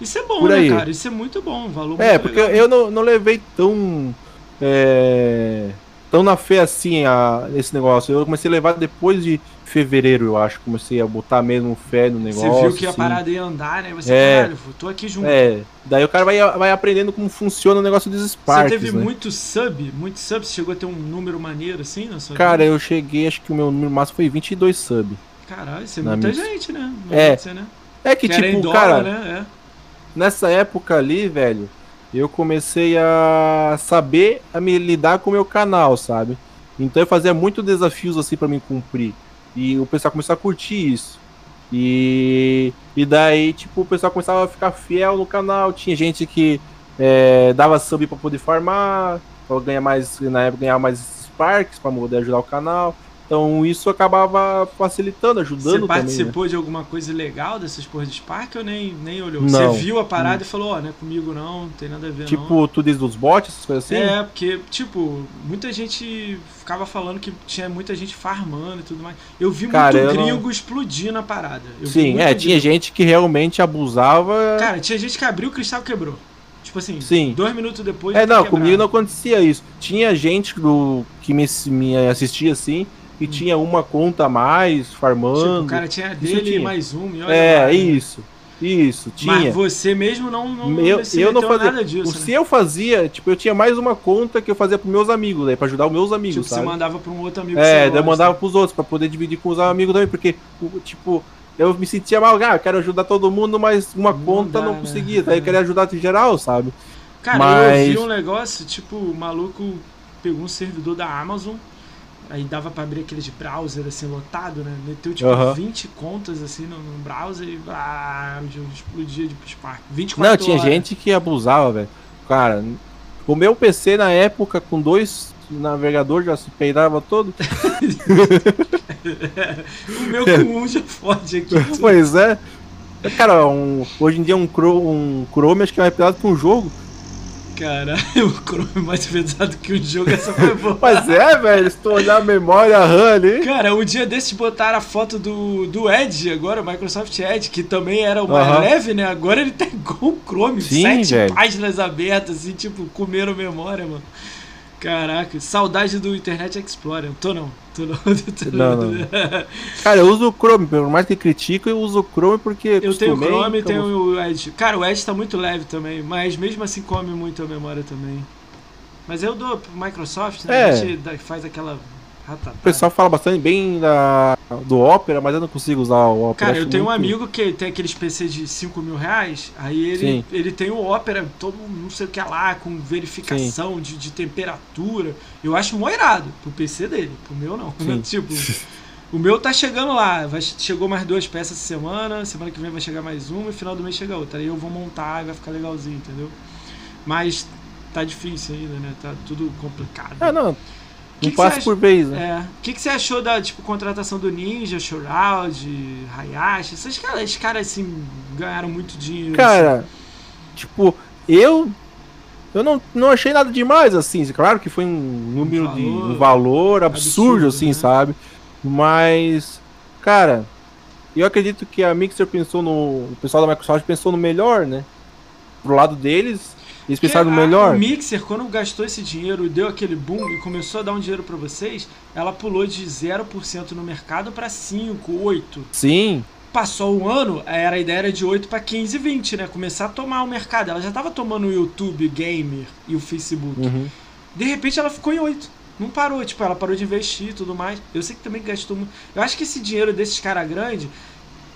Isso é bom, por né, aí. cara? Isso é muito bom, valor É, porque legal. eu não, não levei tão. É, tão na fé assim a, esse negócio. Eu comecei a levar depois de fevereiro, eu acho. Comecei a botar mesmo fé no negócio. Você viu que assim. a parada ia andar, né? Você, é, caralho, tô aqui junto. É, daí o cara vai, vai aprendendo como funciona o negócio dos Sparks. Você teve né? muito sub? Muito sub? Você chegou a ter um número maneiro assim na sua Cara, vida? eu cheguei, acho que o meu número máximo foi 22 sub. Caralho, isso é muita mix. gente, né? é. Ser, né? É que, que tipo, dólar, cara, né? É. nessa época ali, velho, eu comecei a saber a me lidar com o meu canal, sabe? Então eu fazia muito desafios assim para mim cumprir. E o pessoal começou a curtir isso. E, e daí, tipo, o pessoal começava a ficar fiel no canal. Tinha gente que é, dava sub para poder farmar, para ganhar mais, na época ganhar mais Sparks para poder ajudar o canal. Então isso acabava facilitando, ajudando Você participou também, né? de alguma coisa legal dessas porras de Spark ou nem, nem olhou? Não. Você viu a parada hum. e falou, ó, oh, não é comigo não, não tem nada a ver tipo, não. tu diz dos bots, essas coisas assim? É, porque, tipo, muita gente ficava falando que tinha muita gente farmando e tudo mais. Eu vi Cara, muito gringo não... explodir na parada. Eu Sim, é, gringo. tinha gente que realmente abusava. Cara, tinha gente que abriu o cristal e quebrou. Tipo assim, Sim. dois minutos depois. É, não, comigo não acontecia isso. Tinha gente do, que me, me assistia assim e hum. tinha uma conta a mais, farmando. Tipo, o cara tinha dele e mais um. E é, lá, isso. Isso, tinha. Mas você mesmo não, não eu, eu não fazia nada disso. Se né? eu fazia, tipo, eu tinha mais uma conta que eu fazia pros meus amigos, daí, pra ajudar os meus amigos, tipo, sabe? você mandava pra um outro amigo É, daí eu mandava pros outros, pra poder dividir com os amigos também, porque, tipo, eu me sentia mal, ah, eu quero ajudar todo mundo, mas uma não conta dá, não né? conseguia, daí eu queria ajudar em geral, sabe? Cara, mas... eu vi um negócio, tipo, o maluco pegou um servidor da Amazon Aí dava pra abrir aqueles browser assim lotado, né? Meteu tipo uhum. 20 contas assim no, no browser e ah, explodia de Spark. 24 Não, tinha horas. gente que abusava, velho. Cara, o meu PC na época com dois navegador já se peidava todo. o meu com um já fode aqui. Pois é. Cara, um, hoje em dia um Chrome, um Chrome acho que é mais pesado que um jogo. Caralho, o Chrome é mais pesado que o jogo, essa foi boa. Mas é, velho, se tu olhar a memória RAM ali. Cara, um dia desses botaram a foto do, do Edge, agora, o Microsoft Edge, que também era o mais leve, né? Agora ele tá igual o Chrome, Sim, sete velho. páginas abertas, assim, tipo, comeram memória, mano. Caraca, saudade do Internet Explorer. Tô não. Tô não. Tô não, não. não. Cara, eu uso o Chrome, por mais que critico, eu uso o Chrome porque. Eu tenho o Chrome e tenho o Edge. Cara, o Edge tá muito leve também, mas mesmo assim come muito a memória também. Mas eu dou pro Microsoft, né? É. A gente faz aquela o pessoal fala bastante bem da, do Opera, mas eu não consigo usar o Opera. Cara, eu tenho muito... um amigo que tem aqueles PC de 5 mil reais, aí ele, ele tem o Opera, todo não sei o que lá, com verificação de, de, temperatura. Eu acho mó irado pro PC dele, pro meu não. tipo, o meu tá chegando lá, vai, chegou mais duas peças essa semana, semana que vem vai chegar mais uma e final do mês chega outra. Aí eu vou montar e vai ficar legalzinho, entendeu? Mas tá difícil ainda, né? Tá tudo complicado. É, não que um passo por vez, né? É. O que, que você achou da tipo, contratação do Ninja, Shroud, Hayashi? Esses caras, esses caras assim, ganharam muito dinheiro. Cara, assim. tipo, eu. Eu não, não achei nada demais, assim. Claro que foi um número valor, de. um valor absurdo, absurdo assim, né? sabe? Mas. Cara, eu acredito que a Mixer pensou no. O pessoal da Microsoft pensou no melhor, né? Pro lado deles eles pensaram melhor. O Mixer, quando gastou esse dinheiro e deu aquele boom e começou a dar um dinheiro para vocês, ela pulou de 0% no mercado para 5, 8. Sim. Passou um ano, era a ideia era de 8 para 15, 20, né? Começar a tomar o mercado. Ela já tava tomando o YouTube, Gamer e o Facebook. Uhum. De repente ela ficou em 8 não parou, tipo, ela parou de investir e tudo mais. Eu sei que também gastou muito. Eu acho que esse dinheiro desses caras grandes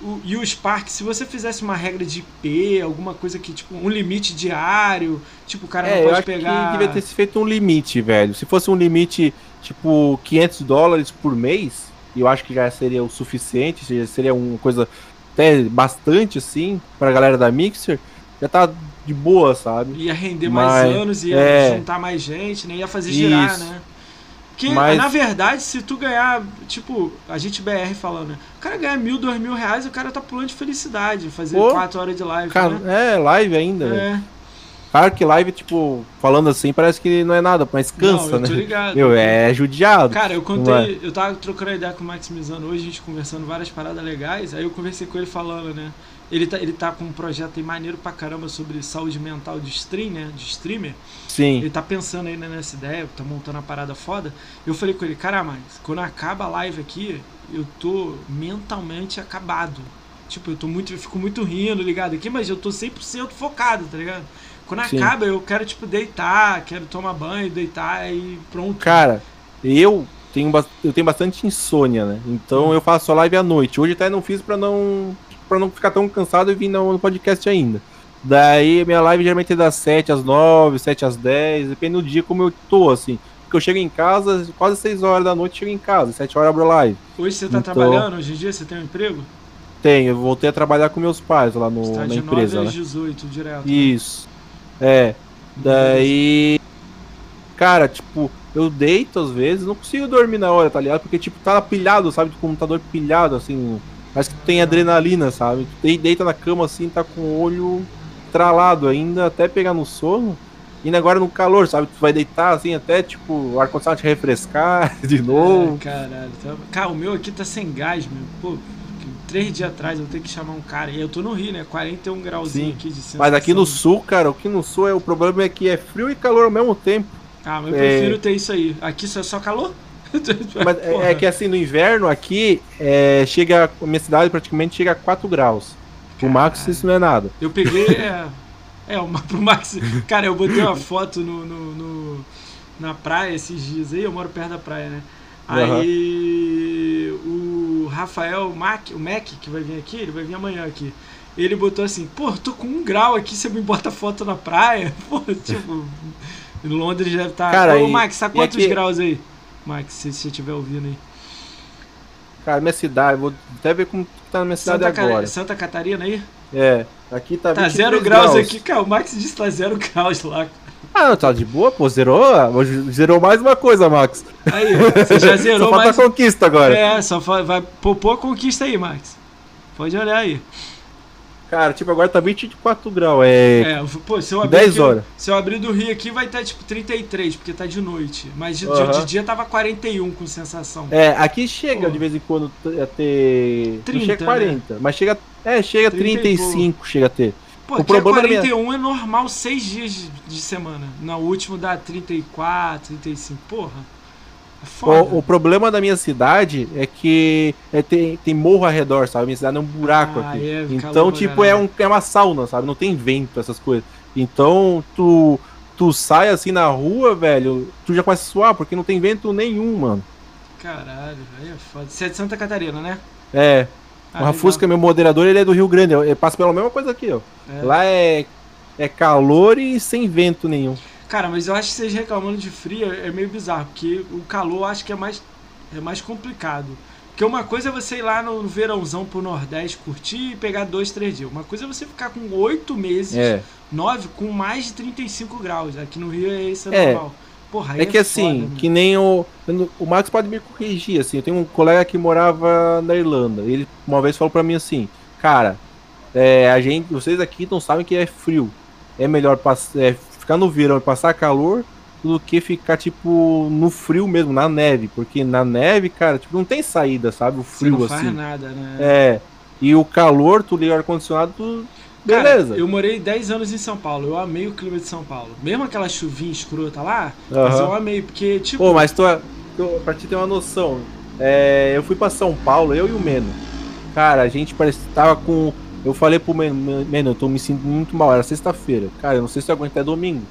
o, e o Spark, se você fizesse uma regra de IP, alguma coisa que, tipo, um limite diário, tipo, o cara é, não pode pegar. Que devia ter se feito um limite, velho. Se fosse um limite, tipo, 500 dólares por mês, eu acho que já seria o suficiente, seria uma coisa até bastante, assim, pra galera da Mixer, já tá de boa, sabe? Ia render Mas, mais anos, ia é... juntar mais gente, né? Ia fazer girar, Isso. né? Porque, Mas... na verdade, se tu ganhar, tipo, a gente BR falando, né? O cara ganhar mil, dois mil reais, o cara tá pulando de felicidade, fazer Pô, quatro horas de live. Cara, né? É, live ainda, é. Claro que live, tipo, falando assim, parece que não é nada, mas cansa, não, eu tô né? Ligado, Meu, é judiado. Cara, eu contei, é? eu tava trocando ideia com o Maximizando hoje, a gente conversando várias paradas legais, aí eu conversei com ele falando, né? Ele tá, ele tá com um projeto aí maneiro pra caramba sobre saúde mental de stream, né? De streamer. Sim. Ele tá pensando ainda nessa ideia, tá montando a parada foda. Eu falei com ele, cara, mas quando acaba a live aqui, eu tô mentalmente acabado. Tipo, eu tô muito, eu fico muito rindo, ligado aqui, mas eu tô 100% focado, tá ligado? Quando Sim. acaba, eu quero, tipo, deitar, quero tomar banho, deitar e pronto. Cara, eu tenho, eu tenho bastante insônia, né? Então hum. eu faço a live à noite. Hoje até não fiz pra não para não ficar tão cansado e vir no, no, podcast ainda. Daí minha live geralmente é das 7 às 9, 7 às 10, depende do dia como eu tô, assim. porque eu chego em casa quase 6 horas da noite, chego em casa, 7 horas abro live. Hoje você tá então, trabalhando? Hoje em dia você tem um emprego? Tenho, eu voltei a trabalhar com meus pais lá no, tá na empresa. 9 às né? 18 direto. Né? Isso. Né? É. Daí. Cara, tipo, eu deito às vezes, não consigo dormir na hora, tá ligado? Porque, tipo, tá pilhado, sabe? O computador pilhado, assim. Parece que tu tem adrenalina, sabe? Tu deita na cama assim, tá com o olho tralado ainda, até pegar no sono. Indo agora no calor, sabe? Tu vai deitar assim, até tipo, o ar-condicionado te refrescar de novo. É, caralho. Tá... Cara, o meu aqui tá sem gás, meu. Pô, três dias atrás eu tenho que chamar um cara. E eu tô no Rio, né? 41 grauzinho Sim. aqui de sensação. Mas aqui no sul, cara, o que no sul é o problema é que é frio e calor ao mesmo tempo. Ah, mas eu prefiro é... ter isso aí. Aqui só é só calor? Mas é, é que assim, no inverno aqui, é, chega. A minha cidade praticamente chega a 4 graus. Pro Max isso não é nada. Eu peguei. É, é uma, pro Max. Cara, eu botei uma foto no, no, no, na praia esses dias aí, eu moro perto da praia, né? Aí uhum. o Rafael Mac, o Mac, que vai vir aqui, ele vai vir amanhã aqui. Ele botou assim, pô, tô com um grau aqui, você me bota foto na praia? Pô, tipo, em Londres deve estar. Tá... Cara, Ô, Max, tá quantos aqui... graus aí? Max, se você estiver ouvindo aí. Cara, minha cidade, vou até ver como tá na minha cidade Santa agora. Santa Catarina aí? É, aqui tá Tá zero graus, graus, aqui, cara. O Max disse que tá zero graus lá. Ah, não, tá de boa, pô. Zerou, zerou mais uma coisa, Max. Aí, você já zerou só mais. Só conquista agora. É, só vai popou a conquista aí, Max. Pode olhar aí. Cara, tipo, agora tá 24 graus. É. É, pô, se eu abrir. 10 aqui, horas. Se eu abrir do Rio aqui, vai estar tá, tipo 33, porque tá de noite. Mas de, uhum. de, dia tava 41 com sensação. É, aqui chega pô. de vez em quando a ter. 30, não chega 40, né? mas chega. É, chega 35, chega a ter. Pô, o problema 41 minha... é normal 6 dias de, de semana. No último dá 34, 35. Porra. É o, o, problema da minha cidade é que é, tem, tem morro ao redor, sabe? Minha cidade é um buraco ah, aqui. É, então, tipo, é, um, é uma sauna, sabe? Não tem vento, essas coisas. Então, tu, tu sai assim na rua, velho, tu já começa a suar, porque não tem vento nenhum, mano. Caralho, aí é foda. Você é de Santa Catarina, né? É. Ah, o Rafusca, meu moderador, ele é do Rio Grande. Eu, eu passo pela mesma coisa aqui, ó. É. Lá é, é calor e sem vento nenhum. Cara, mas eu acho que vocês reclamando de frio é meio bizarro, porque o calor eu acho que é mais, é mais complicado. Porque uma coisa é você ir lá no verãozão pro Nordeste curtir e pegar dois, três dias. Uma coisa é você ficar com oito meses, é. nove, com mais de 35 graus. Aqui no Rio é isso é, é. normal. Porra, é que é assim, foda, que nem o. O Max pode me corrigir, assim. Eu tenho um colega que morava na Irlanda. Ele uma vez falou para mim assim, cara, é, a gente, vocês aqui não sabem que é frio. É melhor passar. É, ficar no verão e passar calor do que ficar, tipo, no frio mesmo, na neve. Porque na neve, cara, tipo, não tem saída, sabe? O frio Você não assim. Não faz nada, né? É. E o calor, tu liga o ar-condicionado, tu. Beleza. Cara, eu morei 10 anos em São Paulo. Eu amei o clima de São Paulo. Mesmo aquela chuvinha escrota lá, uhum. mas eu amei, porque, tipo. Pô, mas tu, tu, pra te ter uma noção, é, eu fui pra São Paulo, eu e o Meno. Cara, a gente parece tava com eu falei pro Mano, eu tô me sentindo muito mal, era sexta-feira. Cara, eu não sei se eu aguento até domingo.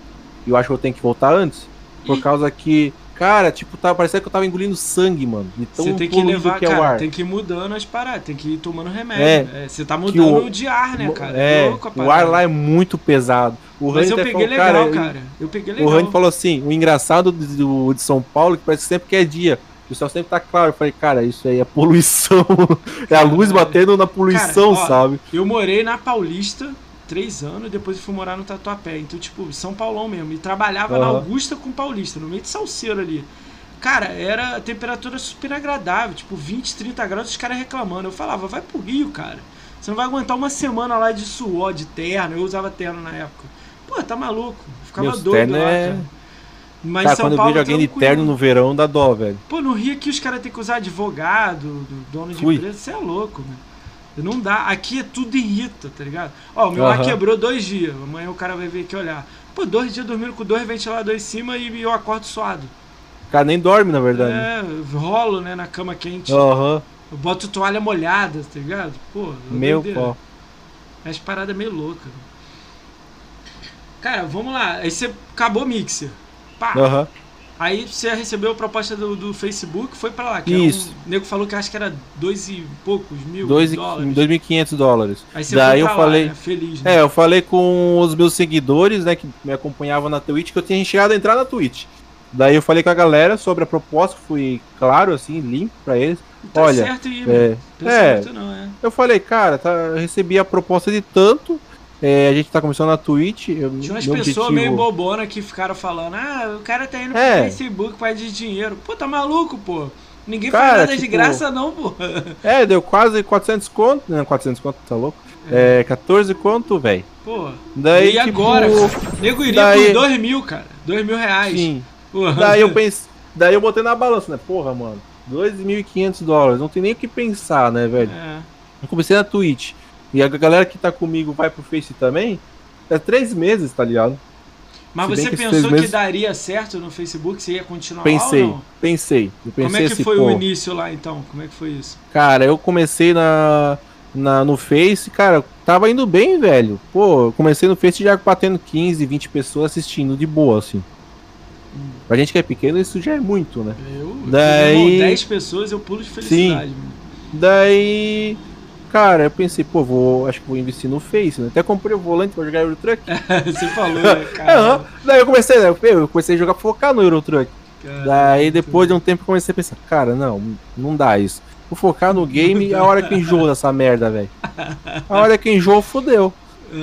Eu acho que eu tenho que voltar antes. Por e... causa que, cara, tipo, tá, parecia que eu tava engolindo sangue, mano. Você tem que levar, que é cara, tem que ir mudando as paradas, tem que ir tomando remédio. É, é você tá mudando o, de ar, né, cara? É, o ar lá é muito pesado. O Mas eu peguei falou, legal, cara, cara. Eu peguei legal. O Randy falou assim, o engraçado do, de São Paulo, que parece que sempre que é dia o céu sempre tá claro. Eu falei, cara, isso aí é poluição. é a luz batendo na poluição, cara, ó, sabe? Eu morei na Paulista três anos, depois fui morar no Tatuapé. Então, tipo, São Paulão mesmo. E trabalhava uhum. na Augusta com Paulista, no meio de Salseiro ali. Cara, era a temperatura super agradável, tipo 20, 30 graus, os caras reclamando. Eu falava, vai pro Rio, cara. Você não vai aguentar uma semana lá de suor, de terno. Eu usava terno na época. Pô, tá maluco. ficava Meus doido lá, é... cara. Mas cara, São quando Paulo eu vejo alguém de terno no verão, dá dó, velho. Pô, no Rio aqui os caras têm que usar advogado, dono de Fui. empresa, você é louco, velho. Não dá. Aqui é tudo irrita, tá ligado? Ó, o meu ar quebrou dois dias. Amanhã o cara vai vir aqui olhar. Pô, dois dias dormindo com dois ventiladores em cima e eu acordo suado. O cara nem dorme, na verdade. É, rolo, né, na cama quente. Aham. Uhum. Eu boto toalha molhada, tá ligado? Pô, é meu pó. As paradas meio loucas. Cara, vamos lá. Aí você acabou o mixer. Pá. Uhum. Aí você recebeu a proposta do, do Facebook, foi para lá. Isso. Um, o nego falou que acho que era dois e poucos mil dois dólares. 2.500 dólares. Aí você Daí eu lá, falei, né? feliz. Né? É, eu falei com os meus seguidores, né, que me acompanhavam na Twitch, que eu tinha chegado a entrar na Twitch. Daí eu falei com a galera sobre a proposta, fui claro, assim, limpo pra eles. Tá Olha, certo aí, é, é. certo não, é. eu falei, cara, tá, eu recebi a proposta de tanto, é, a gente tá começando na Twitch. Eu, Tinha umas pessoas objetivo- meio bobona que ficaram falando, ah, o cara tá indo pro É. Facebook pra de dinheiro. Pô, tá maluco, pô. Ninguém Cara, faz nada de tipo- graça não, pô. É, deu quase 400 conto, não, 400 conto, tá louco? É, 14 conto, velho. Pô, Daí, e tipo, agora? Nego iria daí- por dois mil, cara. Dois mil reais. Sim. Porra. Daí eu pensei, daí eu botei na balança, né? Porra, mano, 2.500 dólares, não tem nem o que pensar, né, velho? É. Eu comecei na Twitch. E a galera que tá comigo vai pro Face também. É três meses, tá ligado? Mas Se você pensou meses- que daria certo no Facebook? Você ia continuar Pensei, lá ou não? pensei. Eu pensei Como é que assim, foi pô, o início lá, então? Como é que foi isso? Cara, eu comecei na, na, no Face, cara, tava indo bem, velho. Pô, eu comecei no Face já batendo 15, 20 pessoas assistindo de boa, assim. Pra gente que é pequeno, isso já é muito, né? Eu, Daí- irmão, 10 pessoas, eu pulo de felicidade. mano. Daí, cara, eu pensei, pô, vou, acho que vou investir no Face, né? Até comprei o volante pra jogar Euro Truck. Você falou, né, cara? Aham. Daí eu comecei, né? Eu comecei a jogar focar no Euro Truck. Daí depois de um tempo eu comecei a pensar, cara, não, não dá isso. Vou focar no game e a hora que enjoa dessa merda, velho. A hora que enjoa, fodeu.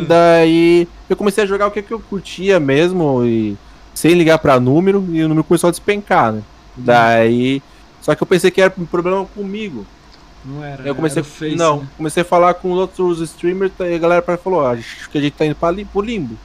Daí eu comecei a jogar o que, que eu curtia mesmo e sem ligar pra número e o número começou a despencar, né? Daí. Só que eu pensei que era um problema comigo. Não era. Eu comecei, era o Face, não, né? comecei a falar com os outros streamers e a galera falou, ó, acho que a gente tá indo pra li, pro limbo.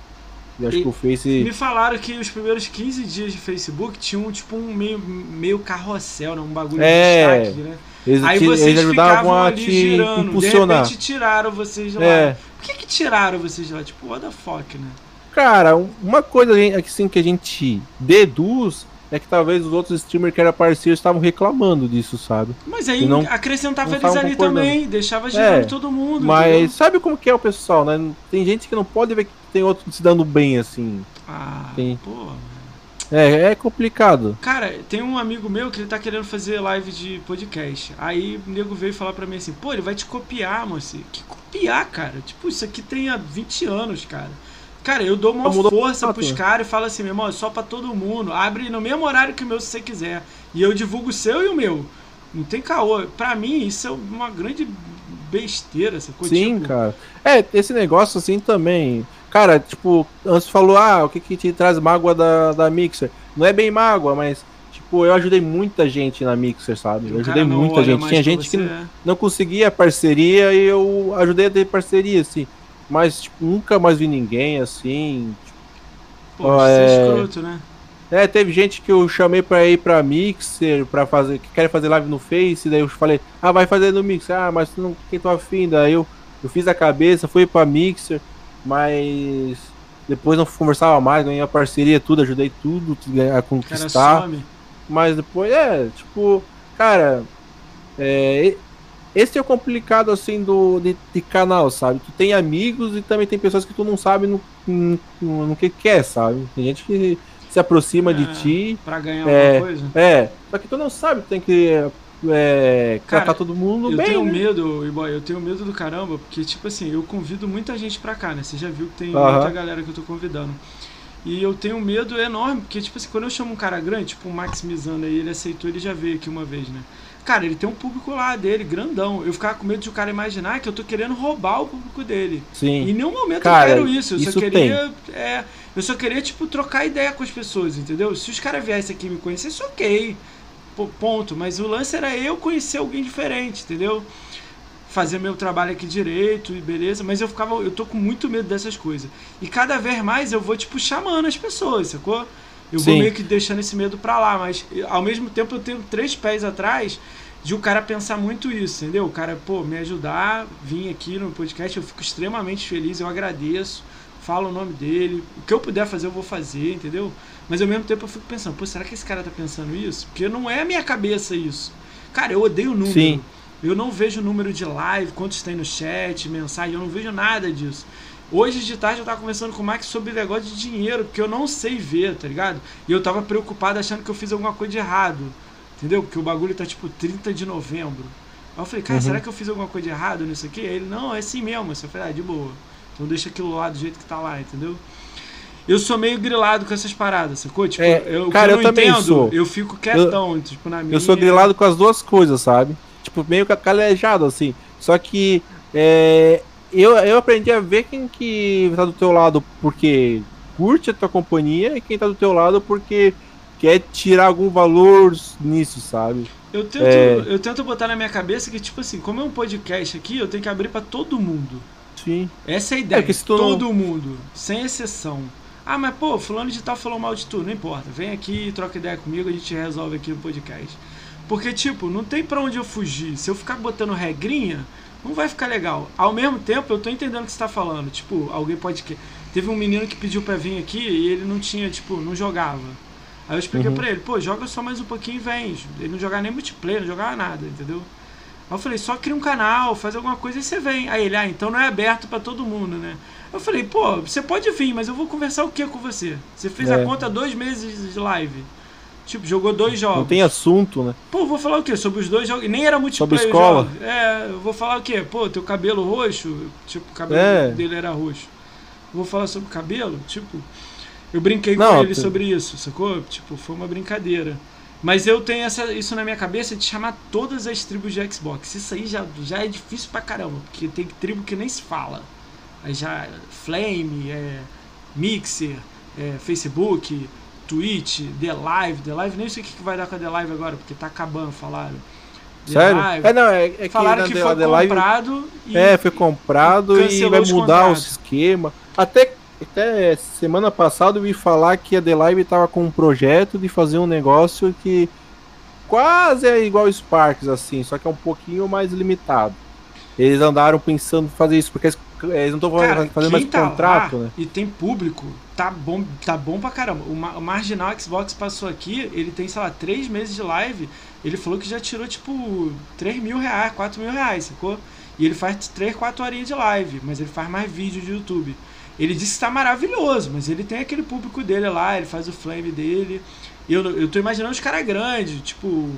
E acho E- que o Face. Me falaram que os primeiros 15 dias de Facebook tinham tipo um meio, meio carrossel, né? Um bagulho É. de destaque, né? Eles, Aí vocês eles ajudavam ficavam a ali te girando. impulsionar. De repente tiraram vocês de lá. É. Por que, que tiraram vocês de lá? Tipo, what the fuck, né? Cara, um- uma coisa assim, que a gente deduz é que talvez os outros streamers que eram parceiros estavam reclamando disso, sabe? Mas aí não- acrescentava não eles ali também, deixava girando É, todo mundo. Mas entendeu? sabe como que é o pessoal, né? Tem gente que não pode ver que tem outro se dando bem, assim. Ah, Tem. pô. É, é complicado. Cara, tem um amigo meu que ele tá querendo fazer live de podcast. Aí o nego veio falar pra mim assim, pô, ele vai te copiar, moço. Que copiar, cara? Tipo, isso aqui tem há 20 anos, cara. Cara, eu dou uma força pros caras e falo assim, meu irmão, é só pra todo mundo. Abre no mesmo horário que o meu se você quiser. E eu divulgo o seu e o meu. Não tem caô. Pra mim, isso é uma grande besteira, essa coisa. Sim, tipo, cara. É, esse negócio assim também. Cara, tipo, antes falou, ah, o que que te traz mágoa da, da Mixer? Não é bem mágoa, mas, tipo, eu ajudei muita gente na Mixer, sabe? Eu ajudei muita gente. Tinha gente que é. não conseguia parceria e eu ajudei a ter parceria, assim. Mas, tipo, nunca mais vi ninguém, assim. Pô, Ó, isso é é- escroto, né? É, teve gente que eu chamei pra ir pra Mixer, pra fazer, que quer fazer live no Face, daí eu falei, ah, vai fazer no Mixer, ah, mas não, quem tô afim, daí eu, eu fiz a cabeça, fui pra Mixer, mas depois não conversava mais, ganhei a parceria, tudo, ajudei tudo a O cara conquistar. Mas depois, é, tipo, cara, é, esse é o complicado, assim, do, de, de canal, sabe? Tu tem amigos e também tem pessoas que tu não sabe no, no, no, que quer, sabe? Tem gente que se aproxima É. de ti, Pra ganhar É, alguma coisa. é, só que tu não sabe, tu tem que é, Cara, tratar todo mundo Eu bem, tenho né? medo, boy, eu tenho medo do caramba, porque, tipo assim, eu convido muita gente pra cá, né? Você já viu que tem muita galera que eu tô convidando. E eu tenho medo enorme, porque, tipo assim, quando eu chamo um cara grande, tipo o Max aí, ele aceitou, ele já veio aqui uma vez, né? Cara, ele tem um público lá dele, grandão. Eu ficava com medo de o cara imaginar que eu tô querendo roubar o público dele. Sim. Em nenhum momento Cara, eu quero isso. Eu isso só queria. É, eu só queria, tipo, trocar ideia com as pessoas, entendeu? Se os caras viessem aqui me conhecessem, ok. Pô, ponto. Mas o lance era eu conhecer alguém diferente, entendeu? Fazer meu trabalho aqui direito e beleza. Mas eu ficava. Eu tô com muito medo dessas coisas. E cada vez mais eu vou, tipo, chamando as pessoas, sacou? Eu vou Sim. meio que deixando esse medo pra lá, mas ao mesmo tempo eu tenho três pés atrás de o cara pensar muito isso, entendeu? O cara, pô, me ajudar, vir aqui no podcast, eu fico extremamente feliz, eu agradeço, falo o nome dele, o que eu puder fazer eu vou fazer, entendeu? Mas ao mesmo tempo eu fico pensando, pô, será que esse cara tá pensando isso? Porque não é a minha cabeça isso. Cara, eu odeio número. Sim. Eu não vejo número de live, quantos tem no chat, mensagem, eu não vejo nada disso. Hoje de tarde eu tava conversando com o Max sobre negócio de dinheiro, porque eu não sei ver, tá ligado? E eu tava preocupado achando que eu fiz alguma coisa de errado. Entendeu? Porque o bagulho tá tipo 30 de novembro. Aí eu falei, cara, Uhum. será que eu fiz alguma coisa de errado nisso aqui? Aí ele, não, é assim mesmo. Eu falei, ah, de boa. Então deixa aquilo lá do jeito que tá lá, entendeu? eu sou meio grilado com essas paradas, sacou? Tipo, É, eu, cara, eu eu também entendo, sou. eu fico quietão, tipo, na minha. Eu sou grilado com as duas coisas, sabe? Tipo, meio ca- calejado, assim. Só que é, eu, eu aprendi a ver quem que tá do teu lado porque curte a tua companhia e quem tá do teu lado porque quer tirar algum valor nisso, sabe? Eu tento, É. eu tento botar na minha cabeça que, tipo assim, como é um podcast aqui, eu tenho que abrir pra todo mundo. Sim. Essa é a ideia. porque se tu não- todo mundo, sem exceção. Ah, mas pô, fulano de tal falou mal de tu, não importa. Vem aqui, troca ideia comigo, a gente resolve aqui no podcast. Porque, tipo, não tem pra onde eu fugir. Se eu ficar botando regrinha, não vai ficar legal. Ao mesmo tempo, eu tô entendendo o que você tá falando. Tipo, alguém pode. que- Teve um menino que pediu pra vir aqui e ele não tinha, tipo, não jogava. Aí eu expliquei Uhum. pra ele, pô, joga só mais um pouquinho e vem. Ele não jogava nem multiplayer, não jogava nada, entendeu? Aí eu falei, só cria um canal, faz alguma coisa e você vem. Aí ele, ah, então não é aberto pra todo mundo, né? Eu falei, pô, você pode vir, mas eu vou conversar o que com você? Você fez a É. conta dois meses de live. Tipo, jogou dois jogos. Não tem assunto, né? Pô, vou falar o quê? Sobre os dois jogos. Nem era multiplayer. Sobre escola. jogos. É, eu vou falar o quê? Pô, teu cabelo roxo. Tipo, o cabelo É. dele era roxo. Vou falar sobre o cabelo? Tipo, eu brinquei Não, com ele tu- sobre isso, sacou? Tipo, foi uma brincadeira. Mas eu tenho essa, isso na minha cabeça de chamar todas as tribos de Xbox. Isso aí já, já é difícil pra caramba, porque tem tribo que nem se fala. Aí já Flame, é, Mixer, é, Facebook, Twitch, The Live. The Live nem sei o que que vai dar com a The Live agora, porque tá acabando, falaram. The Sério? Live. É, não, é, é que falaram que The- foi The Live- comprado e É, foi comprado e cancelou vai mudar o esquema. Até, até semana passada eu vi falar que a The Live tava com um projeto de fazer um negócio que quase é igual o Sparks, assim, só que é um pouquinho mais limitado. Eles andaram pensando em fazer isso, porque eles, eles não estão fazendo mais tá contrato, né? E tem público, tá bom, tá bom pra caramba. O, o Marginal Xbox passou aqui, ele tem, sei lá, três meses de live. Ele falou que já tirou, tipo, 3 mil reais, 4 mil reais, sacou? E ele faz 3, 4 horinhas de live, mas ele faz mais vídeo de YouTube. Ele disse que tá maravilhoso, mas ele tem aquele público dele lá, ele faz o flame dele. Eu, eu tô imaginando os caras grandes, tipo,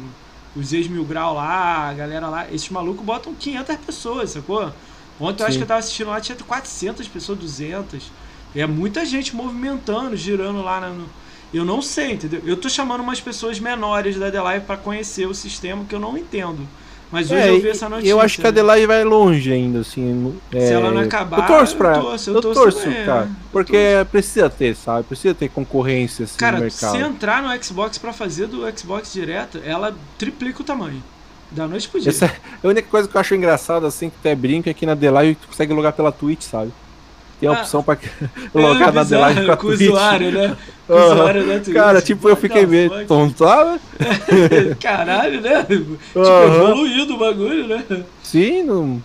os ex-mil grau lá, a galera lá. Esses malucos botam 500 pessoas, sacou? Ontem eu acho Sim. que eu tava assistindo lá, tinha 400 pessoas, 200. E é muita gente movimentando, girando lá na- no. Eu não sei, entendeu? Eu tô chamando umas pessoas menores da The Live pra conhecer o sistema que eu não entendo. Mas hoje É, eu vi essa notícia. eu acho que a né? The Live vai longe ainda, assim. Se é, ela não acabar, eu torço pra eu torço, eu eu torço torço, também, cara. é. Eu Porque precisa ter, sabe? Precisa ter concorrência assim, no Cara, mercado. se entrar no Xbox pra fazer do Xbox direto, ela triplica o tamanho. Da noite pro dia. Essa, a única coisa que eu acho engraçada, assim, que até brinca, é que na The Live tu consegue logar pela Twitch, sabe? Tem a Ah, opção pra É logar na The Live com a com o Twitch. usuário, né? Com usuário da Twitch. Cara, tipo, eu fiquei meio fuck? tonto? Caralho, né? Tipo, Aham. evoluído o bagulho, né? Sim, não...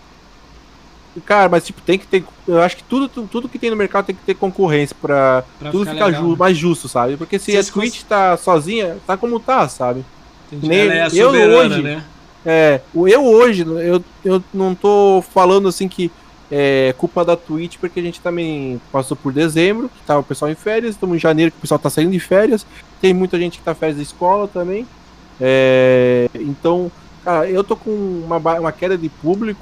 Cara, mas tipo, tem que ter. Eu acho que tudo, tudo, que tem no mercado tem que ter concorrência pra, Pra tudo ficar ficar ju- né? mais justo, sabe? Porque se Se a Twitch coisas- tá sozinha, tá como tá, sabe? Nem- é a eu hoje- né? É, eu hoje, eu, eu não tô falando assim que é culpa da Twitch, porque a gente também passou por dezembro, que tava o pessoal em férias, estamos em janeiro que o pessoal tá saindo de férias, tem muita gente que tá férias da escola também. É, então, cara, eu tô com uma, uma queda de público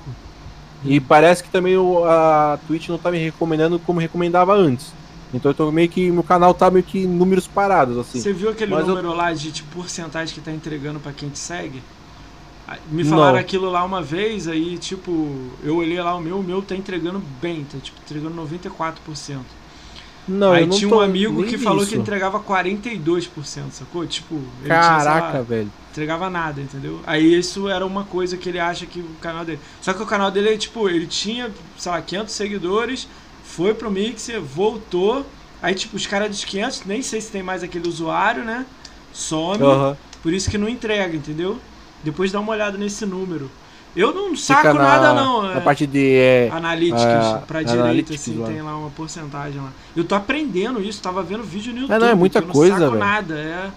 e parece que também o- a Twitch não tá me recomendando como recomendava antes. Então eu tô meio que. Meu canal tá meio que em números parados, assim. Você viu aquele Mas eu- número lá de tipo, porcentagem que tá entregando pra quem te segue? Me falaram Não. aquilo lá uma vez, aí tipo, eu olhei lá o meu, o meu tá entregando bem, tá tipo, entregando 94%. Não, aí eu não tinha um amigo que falou nisso. que entregava 42%, sacou? Tipo, ele tinha, Caraca, lá, velho. entregava nada, entendeu? Aí isso era uma coisa que ele acha que o canal dele. Só que o canal dele é tipo, ele tinha, sei lá, 500 seguidores, foi pro Mixer, voltou. Aí, tipo, os caras dos 500, nem sei se tem mais aquele usuário, né? Some. Por isso que não entrega, entendeu? Depois dá uma olhada nesse número. Eu não saco na, nada, não. Na é. parte de. É, Analytics, Ah, pra direita, assim, lá. tem lá uma porcentagem lá. Eu tô aprendendo isso, tava vendo vídeo no YouTube. não, é muita eu não coisa, saco velho. nada, é.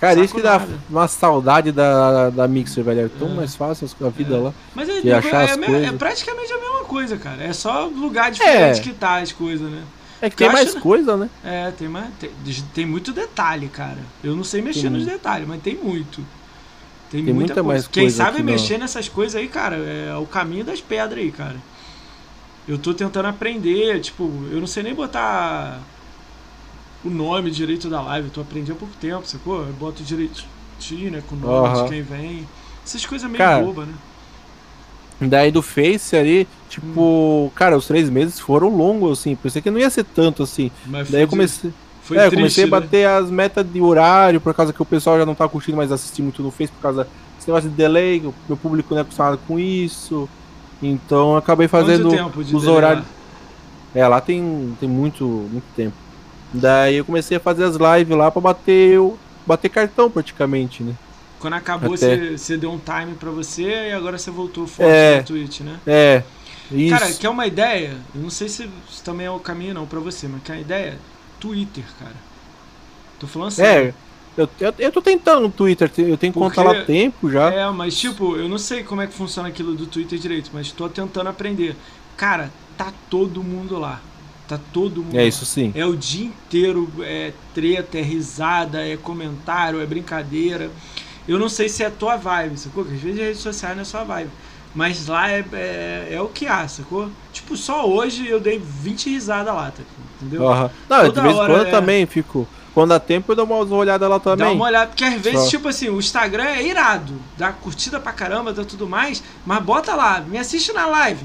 cara, isso que dá nada. uma saudade da, da Mixer, velho. É tão É. mais fácil a vida É. lá. Mas é, é, as me- coisas. é praticamente a mesma coisa, cara. É só lugar diferente que tá as coisas, né? É que Porque tem mais acho, né? coisa, né? É, tem mais. Tem, tem muito detalhe, cara. Eu não sei mexer Tem nos detalhes, mas tem muito. Tem, Tem muita muita coisa. mais Quem coisa sabe que não- mexer nessas coisas aí, cara, é o caminho das pedras aí, cara. Eu tô tentando aprender, tipo, eu não sei nem botar o nome direito da live. Tu aprendi há pouco tempo, sacou? Eu boto direitinho, né? Com o nome Aham. de quem vem. Essas coisas meio Cara, boba, né? Daí do Face ali, tipo, Hum. cara, os três meses foram longos, assim. Pensei que não ia ser tanto assim. Mas Daí eu comecei. Foi é, eu triste, comecei a né? bater as metas de horário, por causa que o pessoal já não tá curtindo mais assistir muito no Face, por causa desse negócio de delay, o meu público não é acostumado com isso. Então eu acabei fazendo os horários. É, lá tem, tem muito, muito tempo. Daí eu comecei a fazer as lives lá pra bater, bater cartão praticamente, né? Quando acabou, você, deu um time pra você e agora você voltou forte É. no Twitch, né? É, isso. Cara, quer uma ideia? Eu não sei se isso também é o caminho não pra você, mas quer uma ideia? Twitter, cara. Tô falando sério. é, eu, eu, eu tô tentando no Twitter, eu tenho conta Porque- lá tempo já. É, mas tipo, eu não sei como é que funciona aquilo do Twitter direito, mas tô tentando aprender. Cara, tá todo mundo lá. Tá todo mundo É, isso sim. É o dia inteiro, é treta, é risada, é comentário, é brincadeira. Eu não sei se é a tua vibe, sacou? Porque às vezes redes sociais não é sua vibe. Mas lá é, é, é o que há, sacou? Tipo, só hoje eu dei 20 risadas lá, tá? entendeu? Aham. Não, Toda de vez em quando é. também fico. Quando dá tempo eu dou uma olhada lá Dá também. uma olhada, porque às vezes, Só. tipo assim, o Instagram é irado, dá curtida pra caramba, dá tudo mais, mas bota lá, me assiste na live,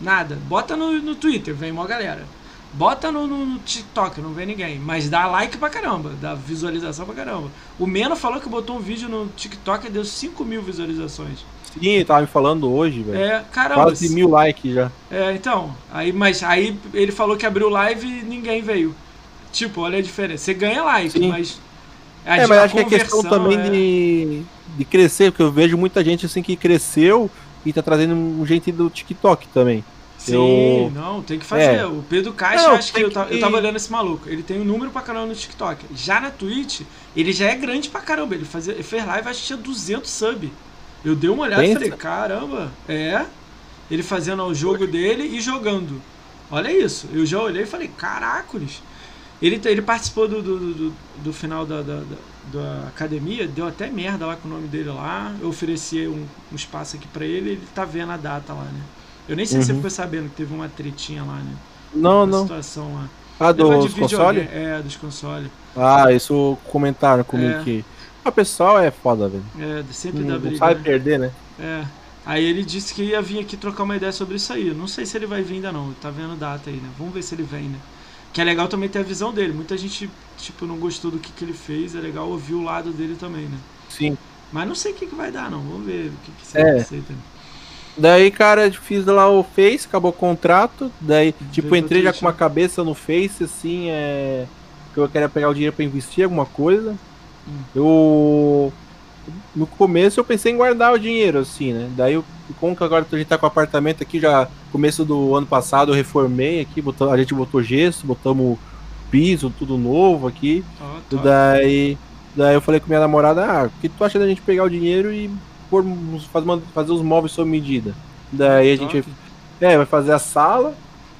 nada. Bota no, no Twitter, vem uma galera. Bota no, no- no TikTok, não vem ninguém. Mas dá like pra caramba, dá visualização pra caramba. O Meno falou que botou um vídeo no TikTok e deu 5 mil visualizações. Sim, tava me falando hoje, velho. É, caramba. Quase mil likes já. É, então. Aí, mas aí ele falou que abriu live e ninguém veio. Tipo, olha a diferença. Você ganha like, Sim. mas. a É, mas a acho que é questão também é- de, de crescer, porque eu vejo muita gente assim que cresceu e tá trazendo um gente do TikTok também. Sim, Eu- não, tem que fazer. É. O Pedro Caixa, Não, acho que tem eu, tava, que- eu tava olhando esse maluco. Ele tem um número pra caramba no TikTok. Já na Twitch, ele já é grande pra caramba. Ele, fazia, ele fez live, acho que tinha 200 sub. Eu dei uma olhada e falei, caramba, é. Ele fazendo o jogo dele e jogando. Olha isso. Eu já olhei e falei, caracoles. Ele, ele participou do, do, do, do final da, da, da- da academia, deu até merda lá com o nome dele lá. Eu ofereci um, um espaço aqui pra ele, ele tá vendo a data lá, né? Eu nem sei se você Uhum. ficou sabendo que teve uma tretinha lá, né? Não, Uma não. situação lá. Ah, dos consoles? É, dos consoles. Ah, isso comentaram comigo É. que. O pessoal é foda, velho. É, sempre dá Não, não briga. sabe né? perder, né? É. Aí ele disse que ia vir aqui trocar uma ideia sobre isso aí. Eu Não sei se ele vai vir ainda não. Tá vendo data aí, né? Vamos ver se ele vem, né? Que é legal também ter a visão dele. Muita gente, tipo, não gostou do que, que ele fez. É legal ouvir o lado dele também, né? Sim. Mas não sei o que, que vai dar, não. Vamos ver o que, que você É. aceita. Daí, cara, fiz lá o Face, acabou o contrato. Daí, tipo, entrei já com uma cabeça no Face, assim, é. Que eu queria pegar o dinheiro pra investir em alguma coisa. Eu. No começo eu pensei em guardar o dinheiro, assim, né? Daí, eu, como que agora a gente tá com o apartamento aqui, já começo do ano passado eu reformei aqui, botou, a gente botou gesso, botamos piso, tudo novo aqui. Ó, top. Daí, daí eu falei com minha namorada, ah, o que tu acha da gente pegar o dinheiro e pôr, uns- faz- fazer os móveis sob medida? Daí a gente é, vai fazer a sala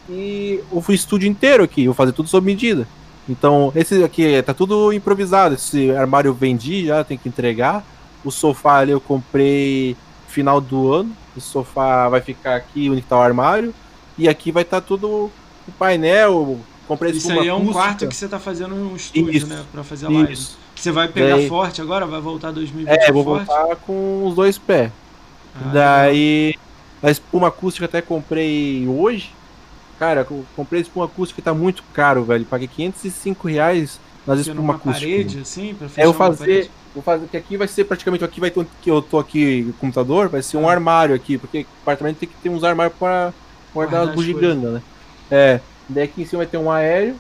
e o estúdio inteiro aqui, vou fazer tudo sob medida. Então, esse aqui tá tudo improvisado. Esse armário eu vendi já, tem que entregar. O sofá ali eu comprei final do ano. O sofá vai ficar aqui onde tá o armário. E aqui vai estar tudo o painel. Comprei Isso aí é um acústica. quarto que você tá fazendo um estúdio, Isso. né? Pra fazer a live. Isso. Você vai pegar Daí- forte agora? Vai voltar 2020 É, vou forte? voltar com os dois pés. Ah, Daí a espuma acústica até comprei hoje. Cara, eu comprei espuma acústica que tá muito caro, velho. Paguei 505 reais nas espuma acústica. parede, assim, pra fechar É, eu fazer, parede? vou fazer que aqui vai ser praticamente aqui vai ter que eu tô aqui no computador, vai ser um Ah. armário aqui, porque apartamento tem que ter uns armários para guardar as as bugigangas, né? É, daí aqui em cima vai ter um aéreo.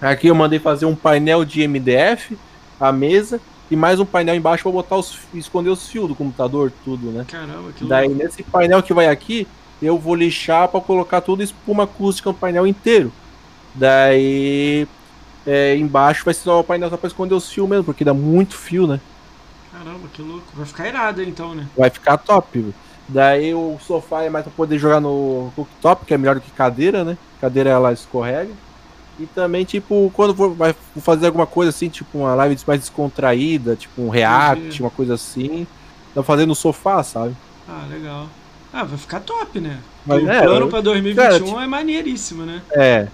Aqui eu mandei fazer um painel de MDF, a mesa e mais um painel embaixo para botar os esconder os fios do computador, tudo, né? Caramba, que Daí louco. nesse painel que vai aqui, eu vou lixar para colocar tudo espuma acústica no painel inteiro. Daí é, embaixo vai ser só o painel só para esconder os fios mesmo, porque dá muito fio, né? Caramba, que louco. Vai ficar irado então, né? Vai ficar top. viu? Daí o sofá é mais para poder jogar no cooktop, que é melhor do que cadeira, né? Cadeira ela escorrega. E também, tipo, quando for, vai fazer alguma coisa assim, tipo uma live mais descontraída, tipo um react, Entendi. uma coisa assim, pra fazer no sofá, sabe? Ah, legal. Ah, vai ficar top, né? Mas o é, plano pra 2021 cara, é maneiríssimo, né? É.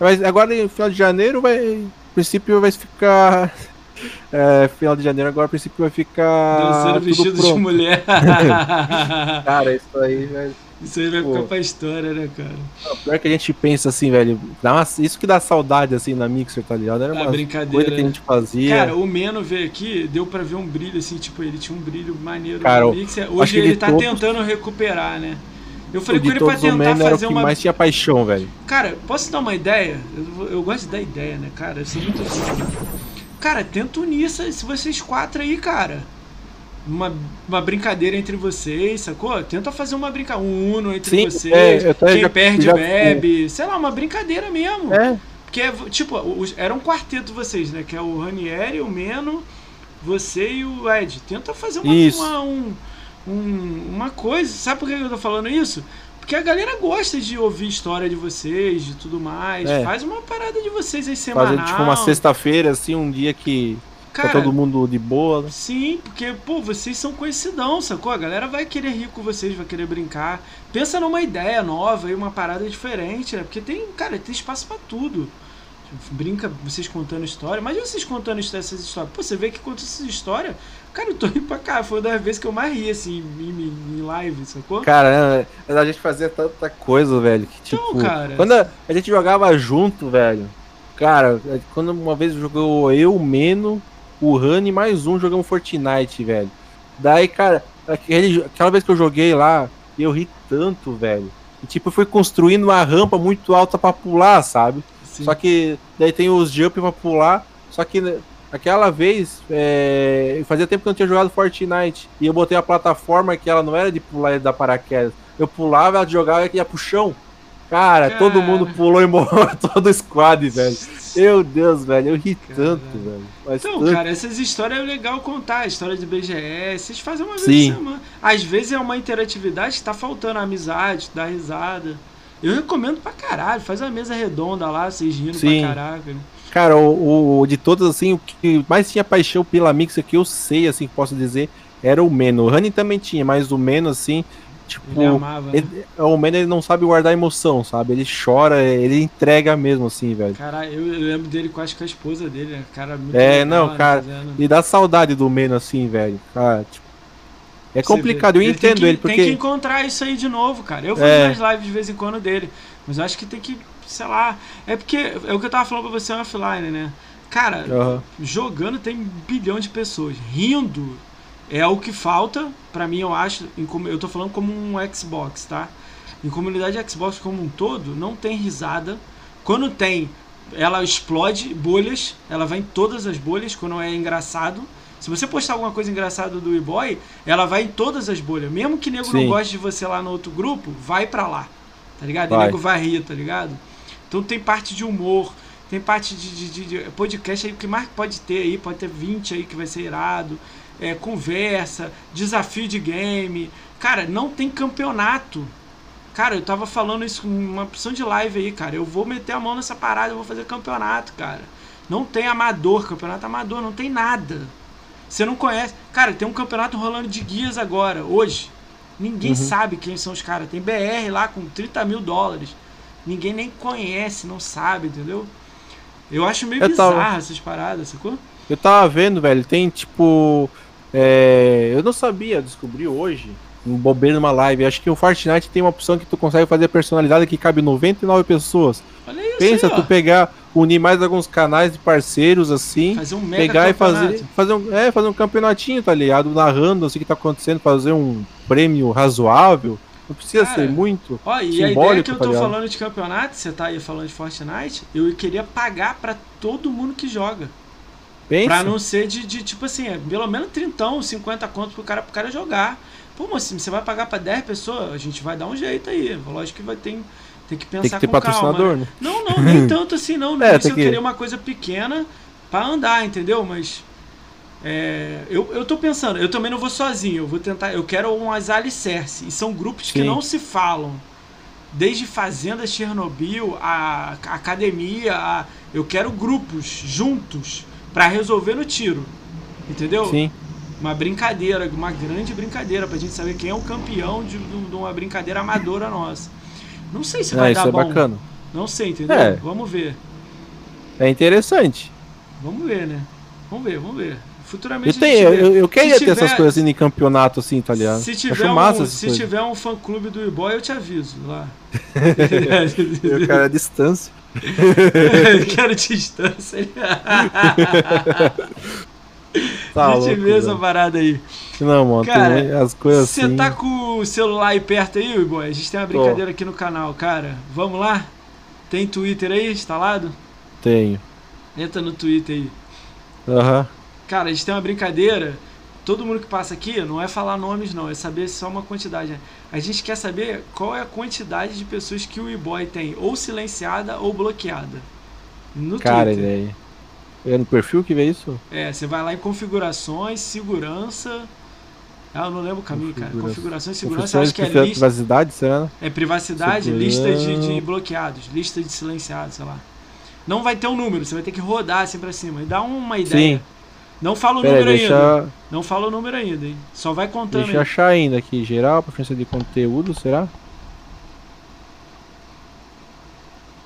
Mas agora no final de janeiro vai. princípio vai ficar. É, final de janeiro agora, a princípio vai ficar. Dançando vestido de pronto. mulher. Cara, isso aí, velho. Isso aí vai Pô. ficar pra história, né, cara? Não, Pior que a gente pensa assim, velho. Dá uma- isso que dá saudade, assim, na Mixer, tá ligado? Era Ah, uma brincadeira, coisa que a né? gente fazia. Cara, o Meno veio aqui, deu pra ver um brilho, assim, tipo, ele tinha um brilho maneiro Cara, eu Mixer. Hoje ele de tá todos- tentando recuperar, né? Eu falei com ele pra tentar fazer que uma. mais tinha paixão, velho. Cara, posso dar uma ideia? Eu, eu gosto de dar ideia, né, cara? Eu sou muito assim. Cara, tenta unir se vocês quatro aí, cara. Uma, uma brincadeira entre vocês, sacou? Tenta fazer uma brincadeira, um uno entre Sim, vocês. é, Quem já- perde já- bebe. Sei lá, uma brincadeira mesmo. É, Porque, tipo, os- era um quarteto vocês, né? Que é o Ranieri, o Meno, você e o Ed. Tenta fazer uma, uma, um- um- uma coisa. Sabe por que eu tô falando isso? Porque a galera gosta de ouvir história de vocês, de tudo mais. É. Faz uma parada de vocês aí semanal. fazer tipo uma sexta-feira, assim, um dia que Cara, tá todo mundo de boa. né? Sim, porque, pô, vocês são conhecidão, sacou? A galera vai querer rir com vocês, vai querer brincar. Pensa numa ideia nova e uma parada diferente, né? Porque tem, cara, tem espaço pra tudo. Brinca vocês contando história. Imagina vocês contando essas histórias. Pô, você vê que conta essas histórias. Cara, eu tô rindo pra cá. Foi uma das vezes que eu mais ri, assim, em, em- em live, sacou? Cara, né, a gente fazia tanta coisa, velho, que tipo... Então, cara. Quando a, a gente jogava junto, velho, cara, quando uma vez jogou eu, Meno, o Rani e mais um, jogamos Fortnite, velho. Daí, cara, aquele, aquela vez que eu joguei lá, eu ri tanto, velho. E, tipo, eu fui construindo uma rampa muito alta pra pular, sabe? Sim. Só que daí tem os jump pra pular. Só que né, aquela vez, é, fazia tempo que eu não tinha jogado Fortnite. E eu botei a plataforma que ela não era de pular e dar paraquedas. Eu pulava, ela jogava e ia pro chão. Cara, Cara. todo mundo pulou e morreu todo o squad, velho. Meu Deus, velho, eu ri Cara. tanto, velho. Mas Então, tanto. cara, essas histórias é legal contar. A história de BGS, vocês fazem uma vez Sim. por semana. Às vezes é uma interatividade que tá faltando amizade, dar risada. Eu recomendo pra caralho. Faz uma mesa redonda lá, vocês rindo Sim. pra caraca. né? Cara, o, o- de todos, assim, o que mais tinha paixão pela Mix que eu sei, assim, que posso dizer, era o Meno. O Rani também tinha, mas o Meno, assim, tipo. Ele amava. né? Ele- o Mano ele não sabe guardar emoção, sabe? Ele chora, ele entrega mesmo, assim, velho. Caralho, eu, eu lembro dele com, acho que a esposa dele, né? Cara, muito É, legal, não, né, cara, fazendo. E dá saudade do Meno, assim, velho. Cara, tipo, é complicado, eu entendo que- ele, Tem que porque. encontrar isso aí de novo, cara. Eu É. faço umas lives de vez em quando dele. Mas eu acho que tem que, sei lá. É porque é o que eu tava falando pra você offline, né? Cara, Aham. jogando tem um bilhão de pessoas. Rindo é o que falta, pra mim, eu acho. em eu tô falando como um Xbox, tá? Em comunidade Xbox como um todo, não tem risada. Quando tem, ela explode bolhas, ela vai em todas as bolhas quando é engraçado. Se você postar alguma coisa engraçada do e-boy, ela vai em todas as bolhas. Mesmo que nego não Sim. goste de você lá no outro grupo, vai pra lá. Tá ligado? E Vai. nego vai rir, tá ligado? Então tem parte de humor, tem parte de, de- de- de podcast aí, que mais pode ter aí, pode ter 20 aí que vai ser irado. É, conversa, desafio de game. Cara, não tem campeonato. Cara, eu tava falando isso uma opção de live aí, cara. Eu vou meter a mão nessa parada, eu vou fazer campeonato, cara. Não tem amador, campeonato amador, não tem nada. Você não conhece. Cara, tem um campeonato rolando de guias agora, hoje. Ninguém Uhum. sabe quem são os caras. Tem BR lá com 30 mil dólares. Ninguém nem conhece, não sabe, entendeu? Eu acho meio Eu bizarro tava- essas paradas, sacou? Eu tava vendo, velho, tem tipo. É, eu não sabia, descobri hoje, um bobeiro numa live. Acho que o Fortnite tem uma opção que tu consegue fazer personalidade que cabe 99 pessoas. Olha isso Pensa, aí, tu pegar, unir mais alguns canais de parceiros assim. Fazer um pegar e campeonato. fazer, fazer um, é, fazer um campeonatinho, tá ligado? Narrando assim o que tá acontecendo, fazer um prêmio razoável. Não precisa Cara, ser muito. Ó, e a ideia que eu tá tô ligado? falando de campeonato, você tá aí falando de Fortnite, eu queria pagar pra todo mundo que joga. Pensa. Pra não ser de, de, tipo assim, é, pelo menos 30, 50 contos pro cara, pro cara jogar. Pô, moço, você vai pagar pra 10 pessoas, a gente vai dar um jeito aí. Lógico que vai ter, tem que pensar Tem que ter com calma. patrocinador, né? né? Não, não, nem tanto assim não. No É, início eu que- queria uma coisa pequena pra andar, entendeu? Mas é, eu, eu tô pensando, eu também não vou sozinho, eu vou tentar, eu quero umas alicerce. E são grupos que Sim. não se falam. Desde Fazenda Chernobyl, a, a academia, a- eu quero grupos juntos pra resolver no tiro. Entendeu? Sim. Uma brincadeira, uma grande brincadeira, pra gente saber quem é o campeão de, de- uma brincadeira amadora nossa. Não sei se É, vai isso dar é bom. bacana. Não sei, entendeu? É. Vamos ver. É interessante. vamos ver, né? Vamos ver, vamos ver. Futuramente Eu, tenho, vê. eu, eu queria Se ter essas tiver- coisas assim em campeonato, assim, tá ligado? Se tiver, um, se coisas. tiver um fã clube do e-boy, eu te aviso lá. Eu quero a distância. Quero distância. Tá a gente louco, vê essa parada aí. Não, mano, Cara, tem as coisas Você assim. tá com o celular aí perto aí, e-boy? A gente tem uma brincadeira aqui no canal, cara. Vamos lá? Tem Twitter aí instalado? Tenho. Entra no Twitter aí. Aham. Cara, a gente tem uma brincadeira. Todo mundo que passa aqui não é falar nomes, não, é saber só uma quantidade. né? A gente quer saber qual é a quantidade de pessoas que o e-boy tem, ou silenciada ou bloqueada. No Cara, Twitter. velho. É no perfil que vê isso? É, você vai lá em configurações, segurança. Ah, eu não lembro o caminho, cara. Configura- Configurações, segurança, acho que é lista. privacidade, será? né? É privacidade, Segurança. lista de, de bloqueados, lista de silenciados, sei lá. Não vai ter um número, você vai ter que rodar assim pra cima e dar uma ideia. Sim. Não fala o Pera aí, número ainda. deixa, Não fala o número ainda, hein? Só vai contando deixa eu aí. achar ainda aqui. Geral, preferência de conteúdo, será?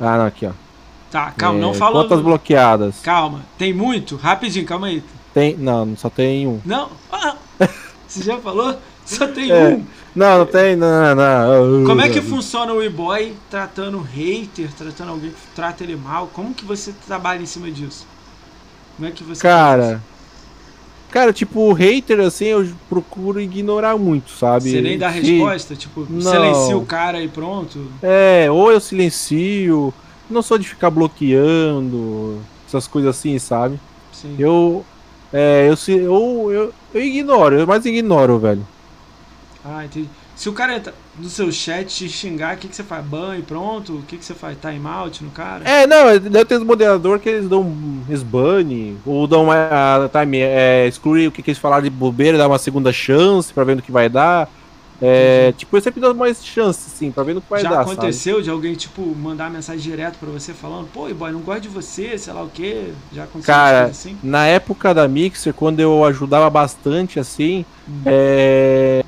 Ah, não, aqui, ó. Tá, calma, É, não fala. O- bloqueadas. Calma, tem muito? Rapidinho, calma aí. Tem, não, só tem um. Não? Ah, você já falou? Só tem É. um. Não, não tem, não, não. Como é que funciona o e-boy tratando hater, tratando alguém que trata ele mal? Como que você trabalha em cima disso? Como é que você faz Cara, tipo, hater, assim, eu procuro ignorar muito, sabe? Você nem dá resposta? Tipo, Não. silencia o cara e pronto? É, ou eu silencio, não sou de ficar bloqueando, essas coisas assim, sabe? Sim. Eu, é, eu, eu, eu, eu ignoro, eu mais ignoro, velho. Ah, entendi. Se o cara entra no seu chat te xingar, o que, que você faz? Ban e pronto? O que, que você faz? Time out no cara? É, não, deve ter os moderadores que eles dão esbane, ou dão uma time, é, exclui o que, que eles falaram de bobeira, dá uma segunda chance pra ver no que vai dar. É, tipo, eu sempre dou mais chance, sim, pra ver no que vai Já dar, sabe? aconteceu de alguém, tipo, mandar mensagem direto pra você falando, pô, boy, não gosto de você, sei lá o quê? Já aconteceu Cara, assim? Na época da Mixer, quando eu ajudava bastante, assim, Hum. é,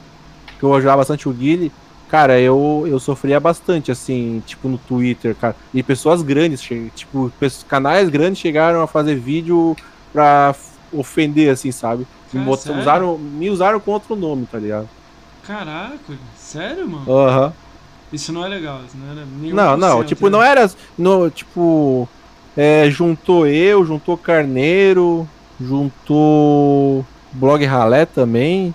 que eu ajudava bastante o Guile, cara, eu, eu sofria bastante, assim, tipo, no Twitter, cara. E pessoas grandes, tipo, canais grandes chegaram a fazer vídeo pra ofender, assim, sabe? Me, Cara, bot- sério? usaram, me usaram com outro nome, tá ligado? Caraca, sério, mano? Aham. Isso não é legal, isso não era nenhum Não, não, tipo, né? não era. No, tipo, é, juntou eu, juntou Carneiro, juntou Blog Ralé também.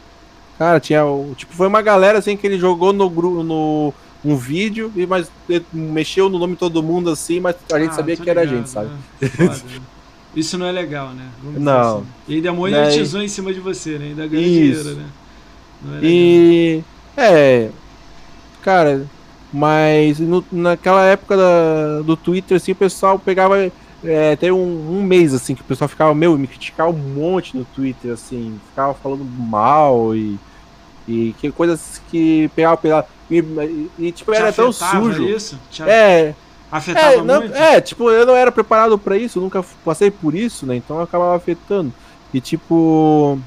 Cara, tinha. o- Tipo, foi uma galera assim que ele jogou no grupo. No, um vídeo, e mas mexeu no nome de todo mundo assim, mas a gente Ah, sabia que era a ligado, gente, sabe? né? Foda, né? Isso não é legal, né? Vamos Não. assim. E ainda Daí- monetizou em cima de você, né? Ainda ganhou Isso. dinheiro, né? Não é legal. E. É. Cara, mas no- naquela época da- do Twitter, assim, o pessoal pegava. É, tem um, um mês, assim, que o pessoal ficava, meu, me criticava um monte no Twitter, assim, ficava falando mal e. E que coisas que pegava pela. E, e- tipo, Te era tão sujo. isso? Te É, afetava é, não- muito? é, tipo, eu não era preparado pra isso, nunca passei por isso, né? Então eu acabava afetando. E tipo,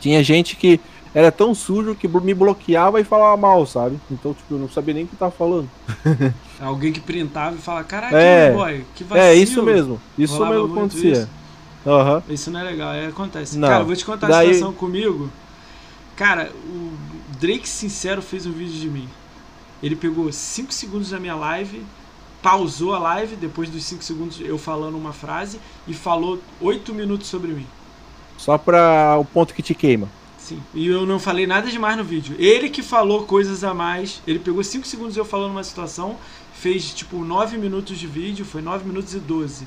tinha gente que era tão sujo que me bloqueava e falava mal, sabe? Então, tipo, eu não sabia nem o que tava falando. Alguém que printava e fala, caraca, É. boy, que vacilo. É, isso mesmo. Isso Rolava mesmo acontecia. isso. Aham. Isso não é legal, é, acontece. Não. Cara, eu vou te contar a Daí- situação comigo. Cara, o Drake Sincero fez um vídeo de mim. Ele pegou 5 segundos da minha live, pausou a live, depois dos 5 segundos eu falando uma frase, e falou 8 minutos sobre mim. Só pra o ponto que te queima. Sim. E eu não falei nada demais no vídeo. Ele que falou coisas a mais. Ele pegou 5 segundos eu falando uma situação, fez tipo 9 minutos de vídeo, foi 9 minutos e 12.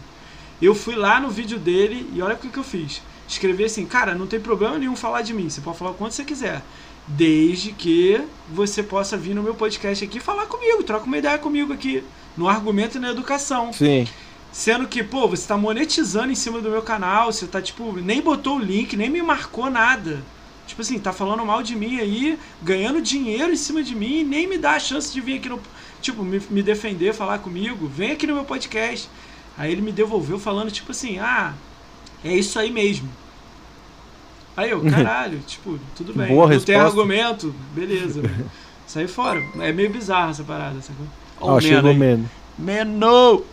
Eu fui lá no vídeo dele e olha o que, que eu fiz. Escrevi assim, cara, não tem problema nenhum falar de mim. Você pode falar o quanto você quiser. Desde que você possa vir no meu podcast aqui e falar comigo, troca uma ideia comigo aqui. No argumento e na educação. Sim. Sendo que, pô, você tá monetizando em cima do meu canal, você tá, tipo, nem botou o link, nem me marcou nada. Tipo assim, tá falando mal de mim aí, ganhando dinheiro em cima de mim, e nem me dá a chance de vir aqui no. Tipo, me, me defender, falar comigo, vem aqui no meu podcast. Aí ele me devolveu falando, tipo assim, ah, é isso aí mesmo. Aí eu, caralho, tipo, tudo bem. Boa não tem argumento, beleza. Saí fora. É meio bizarro essa parada, sacou? Ó, o chegou Meno aí. menos. Meno!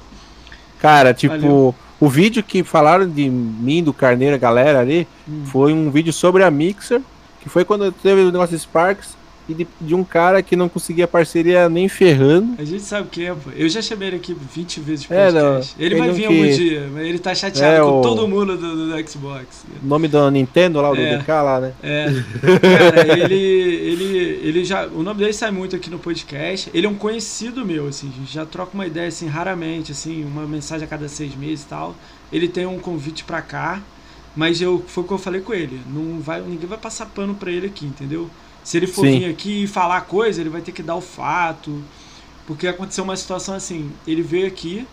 Cara, tipo, Valeu. O vídeo que falaram de mim, do Carneiro, a galera ali, Hum. foi um vídeo sobre a Mixer, que foi quando teve o negócio de Sparks, e de, de um cara que não conseguia parceria nem ferrando. A gente sabe o que é, pô. Eu já chamei ele aqui 20 vezes pro É, podcast. não, ele vai não vir que- algum dia, mas ele tá chateado É, com o- todo mundo do, do Xbox. O nome da Nintendo lá, o do É. DK lá, né? É, cara, ele, ele, ele já. O nome dele sai muito aqui no podcast. Ele é um conhecido meu, assim, já troca uma ideia assim, raramente, assim, uma mensagem a cada seis meses e tal. Ele tem um convite pra cá, mas eu foi o que eu falei com ele. Não vai, ninguém vai passar pano pra ele aqui, entendeu? Se ele for Sim. vir aqui e falar coisa, ele vai ter que dar o fato. Porque aconteceu uma situação assim, ele veio aqui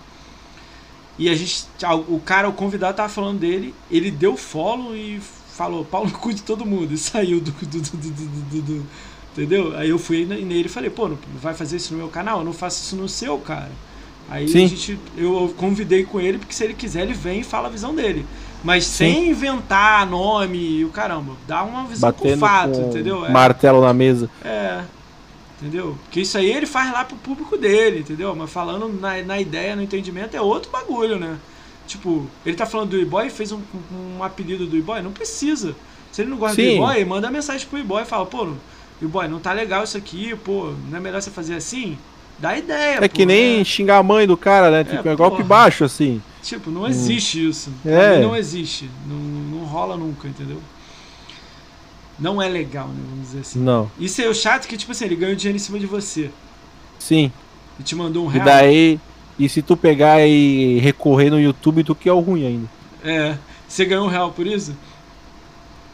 e a gente. O cara, o convidado tava falando dele, ele deu follow e falou, Paulo cu de todo mundo, e saiu do. do, do, do, entendeu? Aí eu fui ne- nele e falei, pô, não vai fazer isso no meu canal? Eu não faço isso no seu, cara. Aí Sim. a gente, eu convidei com ele, porque se ele quiser, ele vem e fala a visão dele. Mas Sim. sem inventar nome e o caramba, dá uma visão com Batendo fato, com entendeu? É. martelo na mesa. É. Entendeu? Porque isso aí ele faz lá pro público dele, entendeu? Mas falando na, na ideia, no entendimento, é outro bagulho, né? Tipo, ele tá falando do e-boy, fez um, um apelido do e-boy, não precisa. Se ele não gosta do Sim. e-boy, manda mensagem pro e-boy e fala, pô, e-boy, não tá legal isso aqui, pô, não é melhor você fazer assim? Dá ideia, É pô, que nem né? xingar a mãe do cara, né? Tipo, é, golpe porra. baixo, assim. Tipo, não existe isso. Pra É. não existe. Não, não rola nunca, entendeu? Não é legal, né? Vamos dizer assim. Não. Isso é o chato que, tipo assim, ele ganhou dinheiro em cima de você. Sim. E te mandou um E real. daí. E se tu pegar e recorrer no YouTube, tu que é o ruim ainda. É. Você ganhou um real por isso?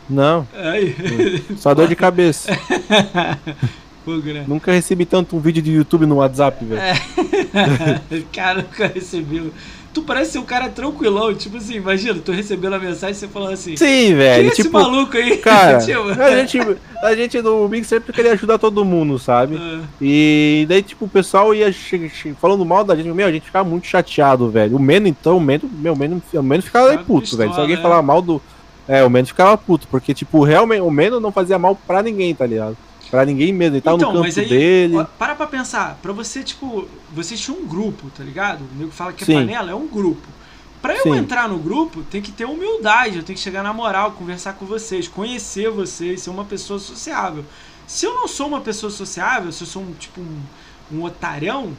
Não, Aí. só dor de cabeça. Nunca recebi tanto um vídeo de YouTube no WhatsApp, velho. É. cara, nunca recebeu. Tu parece ser um cara tranquilão. Tipo assim, imagina, tu recebendo a mensagem e você falando assim. Sim, Quem é velho. esse Tipo, maluco aí? cara, Tipo, a gente, a gente no Big sempre queria ajudar todo mundo, sabe? é. E daí, tipo, o pessoal ia falando mal da gente, meu, a gente ficava muito chateado, velho. O Meno, então, o Meno, meu, o Meno, o Meno ficava aí puto, pistola, velho. Se alguém é. falava mal do. É, o Meno ficava puto, porque, tipo, realmente, o Meno não fazia mal pra ninguém, tá ligado? Pra ninguém mesmo, ele tava Então, no mas campo aí, dele. ó, para pra pensar, pra você, tipo, vocês tinham um grupo, tá ligado? O nego fala que é Sim. panela, é um grupo. Pra eu Sim. entrar no grupo, tem que ter humildade, eu tenho que chegar na moral, conversar com vocês, conhecer vocês, ser uma pessoa sociável. Se eu não sou uma pessoa sociável, se eu sou um, tipo, um, um otarão,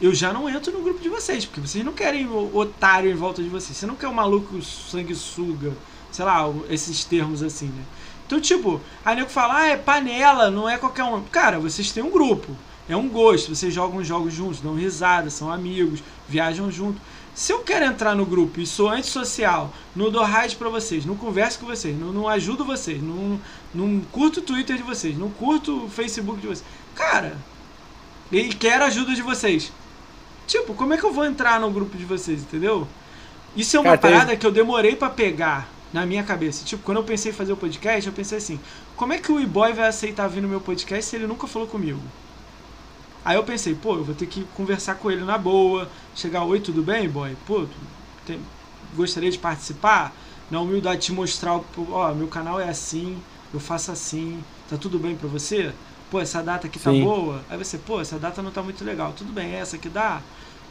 eu já não entro no grupo de vocês, porque vocês não querem o otário em volta de vocês. Você não quer o maluco sanguessuga, sei lá, esses termos assim, né? Então, tipo, aí nego fala, ah, é panela, não é qualquer um. Cara, vocês têm um grupo, é um gosto, vocês jogam jogos juntos, dão risada, são amigos, viajam junto. Se eu quero entrar no grupo e sou antissocial, não dou raid pra vocês, não converso com vocês, não, não ajudo vocês, não, não curto o Twitter de vocês, não curto o Facebook de vocês. Cara, e quero a ajuda de vocês. Tipo, como é que eu vou entrar no grupo de vocês, entendeu? Isso é uma Cara, tem- parada que eu demorei pra pegar na minha cabeça. Tipo, quando eu pensei em fazer o podcast, eu pensei assim: como é que o e-boy vai aceitar vir no meu podcast se ele nunca falou comigo? Aí eu pensei, pô, eu vou ter que conversar com ele na boa, chegar, oi, tudo bem, boy? Pô, tem- gostaria de participar? Na humildade te mostrar, ó, meu canal é assim, eu faço assim, tá tudo bem pra você? Pô, essa data aqui tá Sim. boa? Aí você, pô, essa data não tá muito legal, tudo bem, essa aqui dá?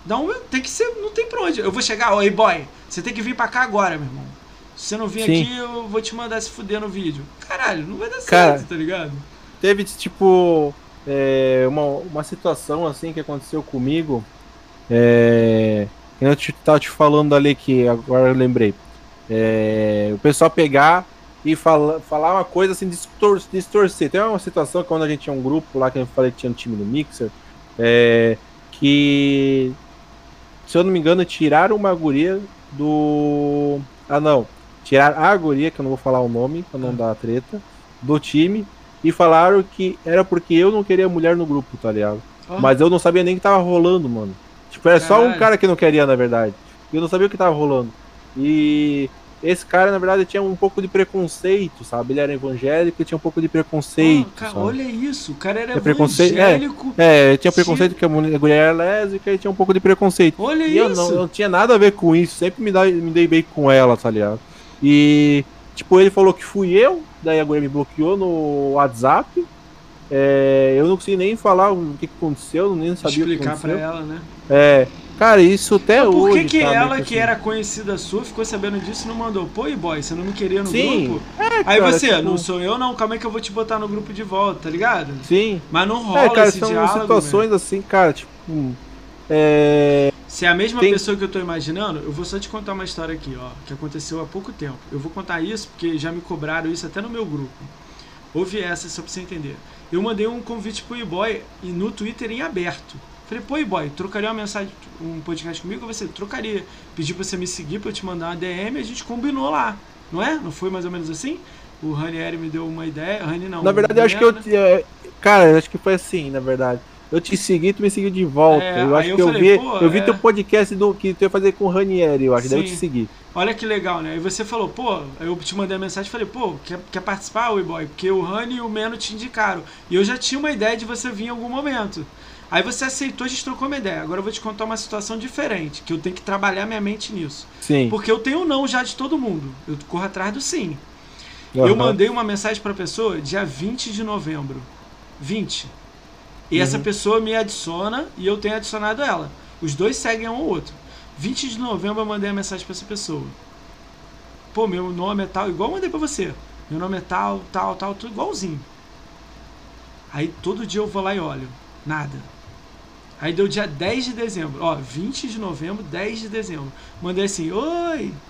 Um, tem que ser, não tem pra onde. Eu vou chegar, oi, boy, você tem que vir pra cá agora, meu irmão. Se você não vir Sim. aqui, eu vou te mandar se fuder no vídeo. Caralho, não vai dar Cara, certo, tá ligado? Teve, tipo, é, uma, uma situação assim que aconteceu comigo. É, eu te, tava te falando ali que agora eu lembrei. É, o pessoal pegar e fala, falar uma coisa assim, distor, distorcer. Tem uma situação quando a gente tinha um grupo lá que eu falei que tinha um time do Mixer. é, que, se eu não me engano, tiraram uma guria do. Ah, não. Tiraram a guria, que eu não vou falar o nome, pra não dar treta, do time e falaram que era porque eu não queria mulher no grupo, tá ligado? Ó, Mas eu não sabia nem que tava rolando, mano. Tipo, era só um Caralho. cara que não queria, na verdade. E eu não sabia o que tava rolando. E esse cara, na verdade, tinha um pouco de preconceito, sabe? Ele era evangélico e tinha um pouco de preconceito. ó, cara, olha isso, o cara era É é. evangélico. É, tinha preconceito que a mulher era lésbica e tinha um pouco de preconceito. Olha E eu isso. não, eu não tinha nada a ver com isso, sempre me, dá, me dei bem com ela, tá ligado? E, tipo, ele falou que fui eu, daí a guria me bloqueou no WhatsApp. É, eu não consegui nem falar o que que aconteceu, nem sabia o que Explicar pra aconteceu. ela, né? É, Cara, isso até Mas por hoje. que, que tá, ela, meio que assim. era conhecida sua, ficou sabendo disso e não mandou? Pô, e boy, você não me queria no Sim. grupo? É, Aí cara, você, tipo, não sou eu não, calma aí que eu vou te botar no grupo de volta, tá ligado? Sim. Mas não rola É, cara, esse são diálogo. situações velho. assim, cara, tipo. É. Se é a mesma Tem- pessoa que eu tô imaginando, eu vou só te contar uma história aqui, ó, que aconteceu há pouco tempo. Eu vou contar isso porque já me cobraram isso até no meu grupo. Ouve essa só pra você entender. Eu mandei um convite pro E-Boy e no Twitter em aberto. Falei, pô, E-Boy, trocaria uma mensagem, um podcast comigo? Você trocaria. Pedi pra você me seguir pra eu te mandar uma DM e a gente combinou lá. Não é? Não foi mais ou menos assim? O Ranieri me deu uma ideia. Rani não. Na verdade, eu acho que eu. Né? Cara, eu acho que foi assim, na verdade. Eu te segui, tu me seguiu de volta. É, eu acho eu que eu falei, vi. eu vi é. teu podcast do que tu ia fazer com o Ranieri, eu acho. Daí eu Sim. te segui. Olha que legal, né? E você falou, pô, eu te mandei a mensagem e falei, pô, quer, quer participar, boy Porque o Rani e o Meno te indicaram. E eu já tinha uma ideia de você vir em algum momento. Aí você aceitou, a gente trocou uma ideia. Agora eu vou te contar uma situação diferente, que eu tenho que trabalhar minha mente nisso. Sim. Porque eu tenho um não já de todo mundo. Eu corro atrás do sim. Eu Aham. mandei uma mensagem pra pessoa dia 20 de novembro. 20. E essa Uhum. pessoa me adiciona e eu tenho adicionado ela. Os dois seguem um ao outro. 20 de novembro eu mandei a mensagem pra essa pessoa. Pô, meu nome é tal, igual eu mandei pra você. Meu nome é tal, tal, tal, tudo igualzinho. Aí todo dia eu vou lá e olho. Nada. Aí deu dia 10 de dezembro. Ó, 20 de novembro, 10 de dezembro. Mandei assim, oi.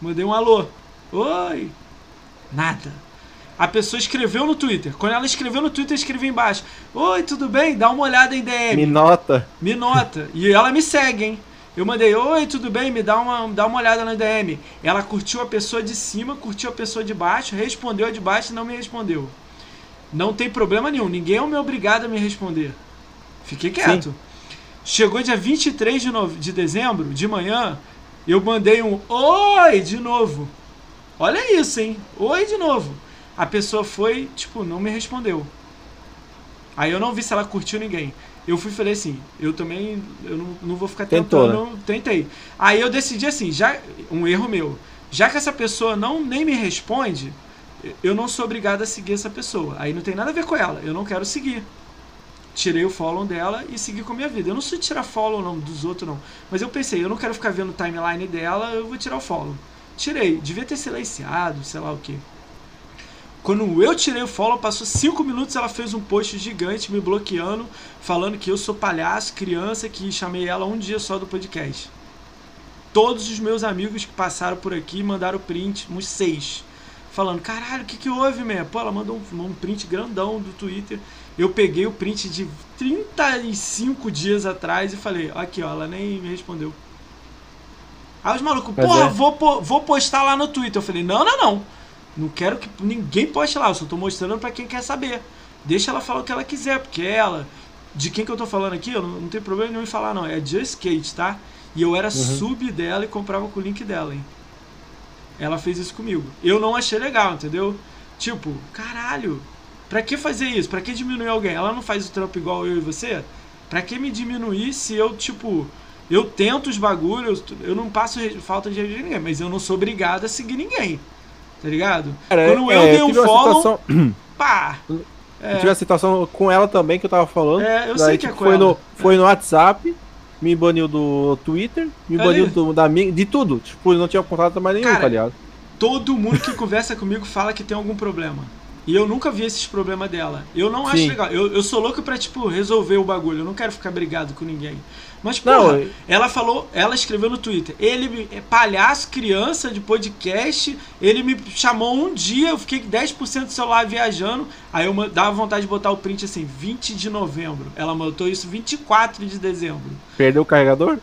Mandei um alô. Oi. Nada. A pessoa escreveu no Twitter. Quando ela escreveu no Twitter, eu escrevi embaixo. Oi, tudo bem? Dá uma olhada em DM. Me nota. Me nota. E ela me segue, hein? Eu mandei, oi, tudo bem? Me dá uma, dá uma olhada no DM. Ela curtiu a pessoa de cima, curtiu a pessoa de baixo, respondeu a de baixo e não me respondeu. Não tem problema nenhum. Ninguém é o meu obrigado a me responder. Fiquei quieto. Chegou dia 23 de, nove, de dezembro, de manhã, eu mandei um oi de novo. Olha isso, hein? Oi de novo. A pessoa foi, tipo, não me respondeu. Aí eu não vi se ela curtiu ninguém. Eu fui e falei assim, eu também eu não, não vou ficar Tentou, tentando, tentei. Aí eu decidi assim, já um erro meu. Já que essa pessoa não nem me responde, eu não sou obrigado a seguir essa pessoa. Aí não tem nada a ver com ela, eu não quero seguir. Tirei o follow dela e segui com a minha vida. Eu não sou tirar follow não, dos outros não. Mas eu pensei, eu não quero ficar vendo o timeline dela, eu vou tirar o follow. Tirei, devia ter silenciado, sei lá o que. Quando eu tirei o follow, passou 5 minutos, ela fez um post gigante me bloqueando, falando que eu sou palhaço, criança, que chamei ela um dia só do podcast. Todos os meus amigos que passaram por aqui mandaram print, uns seis. Falando, caralho, o que, que houve, man? Pô, ela mandou um, um print grandão do Twitter. Eu peguei o print de 35 dias atrás e falei, aqui ó, ela nem me respondeu. Aí os malucos, porra, é. vou, vou postar lá no Twitter. Eu falei, não, não, não. Não quero que ninguém poste lá, eu só tô mostrando pra quem quer saber. Deixa ela falar o que ela quiser, porque ela. De quem que eu tô falando aqui, eu não, não tem problema nenhum em falar, não. É Just Kate, tá? E eu era sub dela e comprava com o link dela, hein? Ela fez isso comigo. Eu não achei legal, entendeu? Tipo, caralho, pra que fazer isso? Pra que diminuir alguém? Ela não faz o trampo igual eu e você? Pra que me diminuir se eu, tipo, eu tento os bagulhos, eu não passo falta de ninguém, mas eu não sou obrigado a seguir ninguém. Tá ligado? Cara, Quando é, eu dei um follow, situação- pá! Eu tive a situação com ela também que eu tava falando. É, eu Daí, sei que é tipo, com foi ela. No, foi no WhatsApp, me baniu do Twitter, me Aí. baniu do, da de tudo. Tipo, não tinha contato mais nenhum, Cara, tá ligado? Todo mundo que conversa comigo fala que tem algum problema. E eu nunca vi esses problemas dela. Eu não acho Sim. legal. Eu, eu sou louco pra, tipo, resolver o bagulho. Eu não quero ficar brigado com ninguém. Mas, Não, porra, eu- ela falou, ela escreveu no Twitter. Ele me- é palhaço, criança de podcast. Ele me chamou um dia, eu fiquei 10% do celular viajando. Aí eu dava vontade de botar o print assim, 20 de novembro. Ela mandou isso 24 de dezembro. Perdeu o carregador?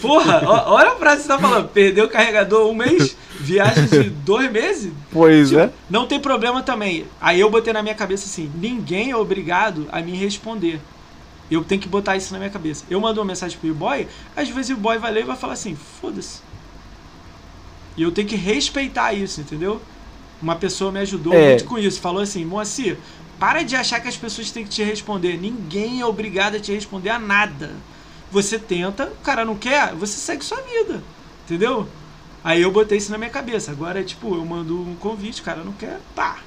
Porra, ó- olha a frase que você tá falando. Perdeu o carregador um mês, viagem de dois meses. Pois Tipo, é. Não tem problema também. Aí eu botei na minha cabeça assim: ninguém é obrigado a me responder. Eu tenho que botar isso na minha cabeça. Eu mando uma mensagem pro boy, às vezes o boy vai ler e vai falar assim: foda-se. E eu tenho que respeitar isso, entendeu? Uma pessoa me ajudou É. muito com isso. Falou assim: Moacir, para de achar que as pessoas têm que te responder. Ninguém é obrigado a te responder a nada. Você tenta, o cara não quer, você segue sua vida. Entendeu? Aí eu botei isso na minha cabeça. Agora, tipo, eu mando um convite, o cara não quer, pá.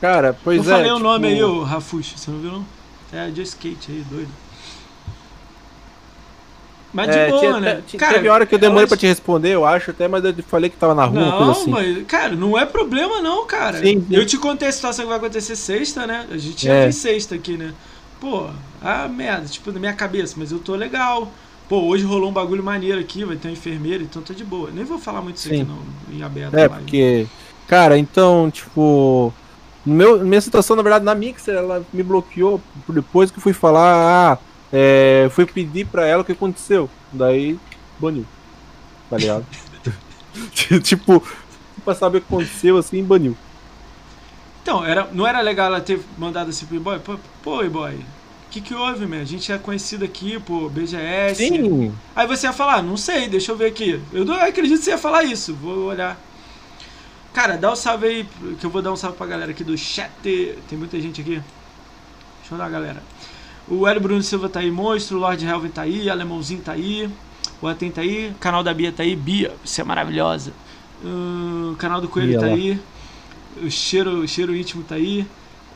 Cara, pois eu é. falei o tipo, nome aí, ô Rafuxo, você não viu não? É, Just Skate aí, doido. Mas de É, boa, tinha- né? tinha- teve hora que eu demorei pra te responder, eu acho, até, mas eu falei que tava na rua, Não, coisa assim. mas, cara, não é problema não, cara. Sim, sim. Eu te contei a situação que vai acontecer sexta, né? A gente já É. fez sexta aqui, né? Pô, ah, merda, tipo, na minha cabeça, mas eu tô legal. Pô, hoje rolou um bagulho maneiro aqui, vai ter um enfermeiro, então tô de boa. Nem vou falar muito isso aqui Sim. não, em aberto. É, porque. Cara, então, tipo. Meu, minha situação, na verdade, na Mixer, ela me bloqueou por depois que eu fui falar. Ah, é, fui pedir pra ela o que aconteceu. Daí, baniu. Tá ligado? tipo, pra saber o que aconteceu, assim, baniu. Então, era, não era legal ela ter mandado assim pro e-boy? Pô, pô e-boy, o que que houve, man? A gente é conhecido aqui, pô, BGS. Sim, Aí você ia falar, não sei, deixa eu ver aqui. Eu não acredito que você ia falar isso, vou olhar. Cara, dá um salve aí, que eu vou dar um salve pra galera aqui do chat. Tem muita gente aqui. Deixa eu dar, galera. O Hélio Bruno Silva tá aí, monstro. O Lord Helvin tá aí, Alemãozinho tá aí. O Aten tá aí. O canal da Bia tá aí. Bia, você é maravilhosa. Hum, o canal do Coelho Bia tá lá. aí. O cheiro, o cheiro íntimo tá aí.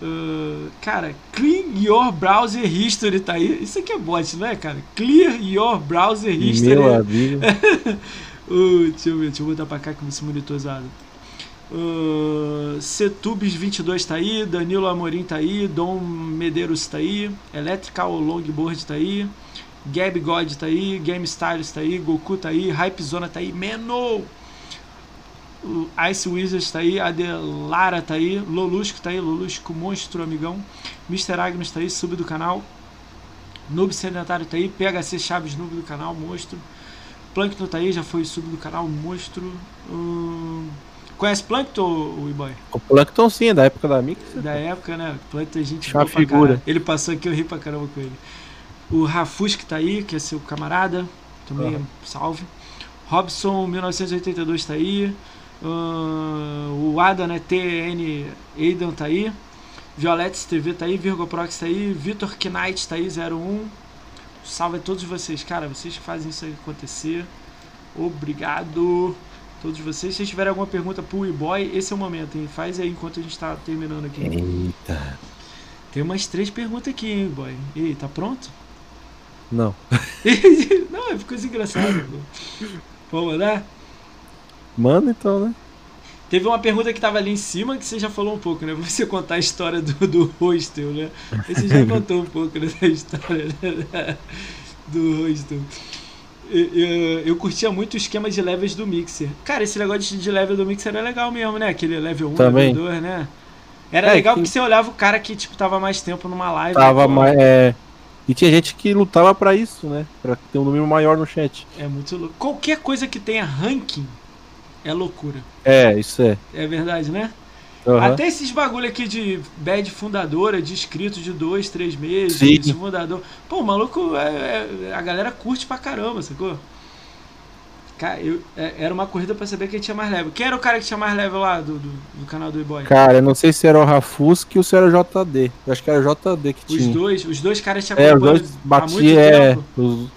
Uh, cara, Clean Your Browser History tá aí. Isso aqui é bot, não é, cara? Clear Your Browser History. meu amigo. Uh, deixa eu ver, deixa eu botar pra cá com esse monitor usado. Uh, Cetubes22 tá aí, Danilo Amorim tá aí, Dom Medeiros tá aí, Electrical Longboard tá aí, Gab God tá aí, Game Styles tá aí, Goku tá aí, Hype Zona tá aí, Meno! Ice Wizards tá aí, Adelara tá aí, Lolusco tá aí, Lolusco Monstro, amigão, Mr. Agnus tá aí, sub do canal, Noob Sedentário tá aí, PHC Chaves, noob do canal, monstro. Plankton tá aí, já foi sub do canal, monstro. Hum, Conhece Plankton, o E-Boy? O Plankton sim, é da época da Mixer. Da época, né? Plankton é gente pra figura. Ele passou aqui, eu ri pra caramba com ele. O Rafus que tá aí, que é seu camarada. Também Aham. salve. Robson 1982 tá aí. Hum, o Ada, né? TN Aidan tá aí. Violettes TV tá aí. Virgo Prox tá aí. Vitor Knight tá aí, 01. Salve a todos vocês, cara. Vocês que fazem isso acontecer. Obrigado. Todos vocês. Se vocês tiverem alguma pergunta pro e-boy, esse é o momento, hein? Faz aí enquanto a gente tá terminando aqui. Eita. Tem umas três perguntas aqui, hein, boy. E aí, tá pronto? Não. Não, é coisa engraçada. Vamos mandar? Mano, então, né? Teve uma pergunta que tava ali em cima que você já falou um pouco, né? Você contar a história do, do hostel, né? Você já contou um pouco né, da história né? do hostel. Eu, eu, eu curtia muito o esquema de levels do Mixer. Cara, esse negócio de, level do Mixer era legal mesmo, né? Aquele level 1, Também. level 2, né? Era É, legal que- porque você olhava o cara que, tipo, tava mais tempo numa live. Tava pô, mais. É... E tinha gente que lutava pra isso, né? Pra ter um número maior no chat. É muito louco. Qualquer coisa que tenha ranking é loucura. É, isso é. É verdade, né? Aham. Até esses bagulho aqui de bad fundadora, de inscrito de dois, três meses, Sim. de fundador. Pô, o maluco, é- é- a galera curte pra caramba, sacou? Cara, eu, é- era uma corrida pra saber quem tinha mais level. Quem era o cara que tinha mais level lá do, do, do canal do E-Boy? Cara, eu não sei se era o Rafusque ou se era o JD. Eu acho que era o JD que Os tinha. dois, os dois caras te É, os dois há muito batiam. É, tempo. os-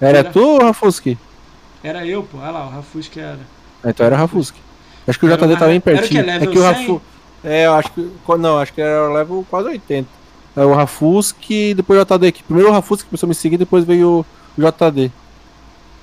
Era Era- tu ou o Rafusque? Era eu, pô. Olha lá, o Rafus que era. Ah, Então era o Rafusque. Acho que o Era JD tava bem era o quê, pertinho. level é que o 100? Rafu... É, eu acho que. Não, acho que era o level quase 80. É o Rafusque e depois o JD. Que primeiro o Rafusque começou a me seguir, depois veio o JD.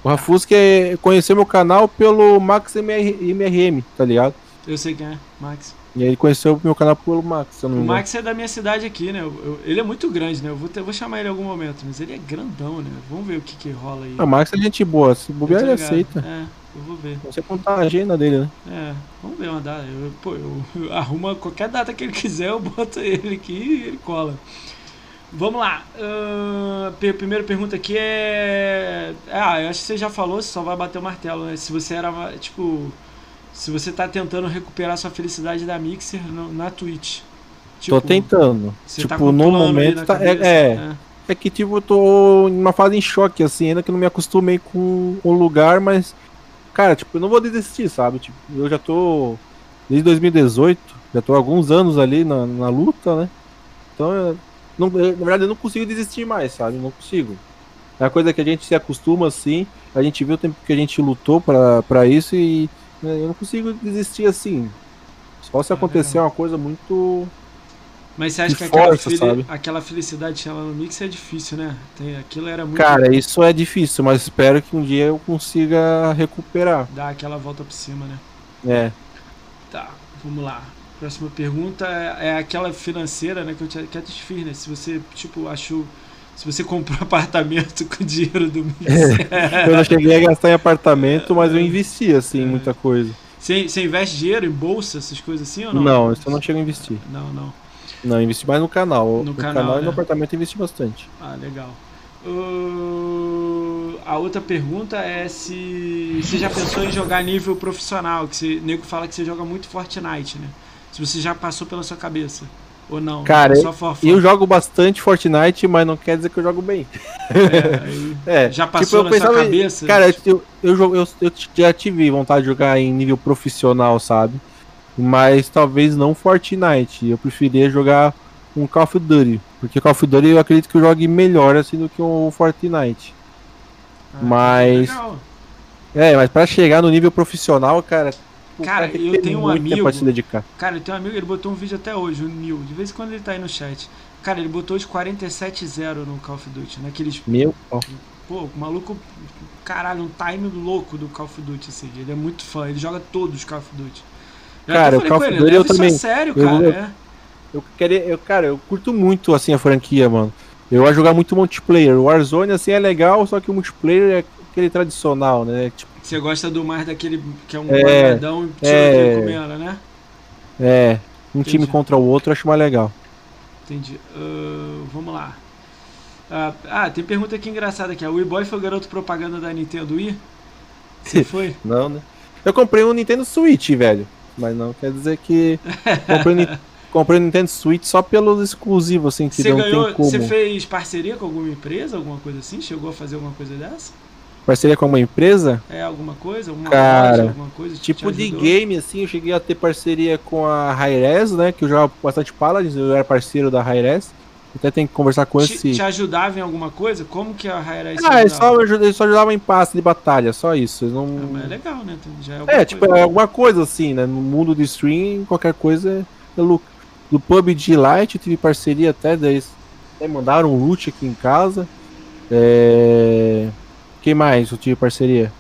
O Rafusque é- conheceu meu canal pelo Max MR MRM, tá ligado? Eu sei quem é, Max. E aí ele conheceu meu canal pelo Max, se eu não O me engano. Max é da minha cidade aqui, né? Eu- eu- ele é muito grande, né? Eu vou, ter- vou chamar ele em algum momento, mas ele é grandão, né? Vamos ver o que, que rola aí. Ah, o Max é gente boa, se bobear ele aceita. É, eu vou ver. Você contar a agenda dele, né? É, vamos ver uma data. Eu, pô, eu, eu arrumo qualquer data que ele quiser, eu boto ele aqui e ele cola. Vamos lá. ahn, pe- primeira pergunta aqui é. Ah, eu acho que você já falou, você só vai bater o martelo, né? Se você era, tipo. Se você tá tentando recuperar sua felicidade da Mixer no- na Twitch. Tô tentando. Tá tipo, um no momento tá. É, é, né? é que tipo, eu tô em uma fase em choque, assim, ainda que não me acostumei com o lugar, mas. Cara, tipo, eu não vou desistir, sabe? Tipo, eu já tô. Desde 2018, já tô há alguns anos ali na, na luta, né? Então, eu, não, eu- na verdade, eu não consigo desistir mais, sabe? Não consigo. É uma coisa que a gente se acostuma, assim. A gente viu o tempo que a gente lutou pra, pra isso e eu não consigo desistir assim. Só se acontecer legal. uma coisa muito. Mas você acha Que que aquela, força, aquela felicidade que tinha lá no Mix é difícil, né? Tem, aquilo era muito. Cara, isso é difícil, mas espero que um dia eu consiga recuperar. Dar aquela volta por cima, né? É. Tá, vamos lá. Próxima pergunta é, é aquela financeira, né? Que eu te, que fiz, né? Se você, tipo, achou. Se você comprou apartamento com o dinheiro do Mix. Eu não cheguei a gastar em apartamento, mas eu investi, assim, em muita coisa. Você, você investe dinheiro em bolsa, essas coisas assim ou não? Não, isso eu não chego a investir. Não, não. Não, investi mais no canal. No No, canal, canal, e né? no apartamento eu investi bastante. Ah, legal. Uh, a outra pergunta é se você já pensou em jogar nível profissional, que você, nego fala que você joga muito Fortnite, né? Se você já passou pela sua cabeça. Ou não? Cara. E eu jogo bastante Fortnite, mas não quer dizer que eu jogo bem. É, É, Já passou na sua cabeça? Cara, eu, eu, jogo- eu, eu já tive vontade de jogar em nível profissional, sabe? Mas talvez não Fortnite. Eu preferia jogar um Call of Duty. Porque Call of Duty eu acredito que eu jogue melhor assim do que o Fortnite. Ah, mas- legal. É, mas pra chegar no nível profissional, cara. O Cara, que eu tenho um amigo- pra se dedicar. Cara, eu tenho um amigo, ele botou um vídeo até hoje, o Nil. De vez em quando ele tá aí no chat. Cara, ele botou de 47-0 no Call of Duty, naqueles Meu. Pô, o maluco, caralho, um time louco do Call of Duty, assim. Ele é muito fã, ele joga todos os Call of Duty. Eu Cara, o Call of ele, Duty eu também. sério, Eu- cara. eu- é. Eu queria, eu, cara, eu curto muito assim a franquia, mano. Eu de jogar muito multiplayer. O Warzone assim é legal, só que o multiplayer é aquele tradicional, né? Tipo, Você gosta do mais daquele que é um É, quadradão e tiroteio é. comendo, né? é, um time Entendi. contra o outro eu acho mais legal. Entendi. Ah, vamos lá. Ah, ah, tem pergunta aqui engraçada aqui. O Wii-Boy foi o garoto propaganda da Nintendo Wii? Você foi? Não, né? Eu comprei um Nintendo Switch, velho. Mas não quer dizer que comprei, comprei o Nintendo Switch só pelos exclusivos, assim, que Você não ganhou. Você fez parceria com alguma empresa, alguma coisa assim? Chegou a fazer alguma coisa dessa? Parceria com uma empresa? É alguma coisa? Alguma Cara, loja, alguma coisa? Tipo de game, assim, eu cheguei a ter parceria com a Hi-Res, né? Que eu jogava bastante Paladins, eu era parceiro da Hi-Res. Até tem que conversar com Te, esse. te ajudava em alguma coisa? Como que a te Ah, ele ajudava? só, ele só ajudava em passe de batalha, só isso. Eles não... mas é legal, né? Já é, É, tipo, coisa. é alguma coisa assim, né? No mundo do stream, qualquer coisa é lucro. Do PUBG Lite eu tive parceria até, daí eles até mandaram um loot aqui em casa. É... Quem mais eu tive parceria?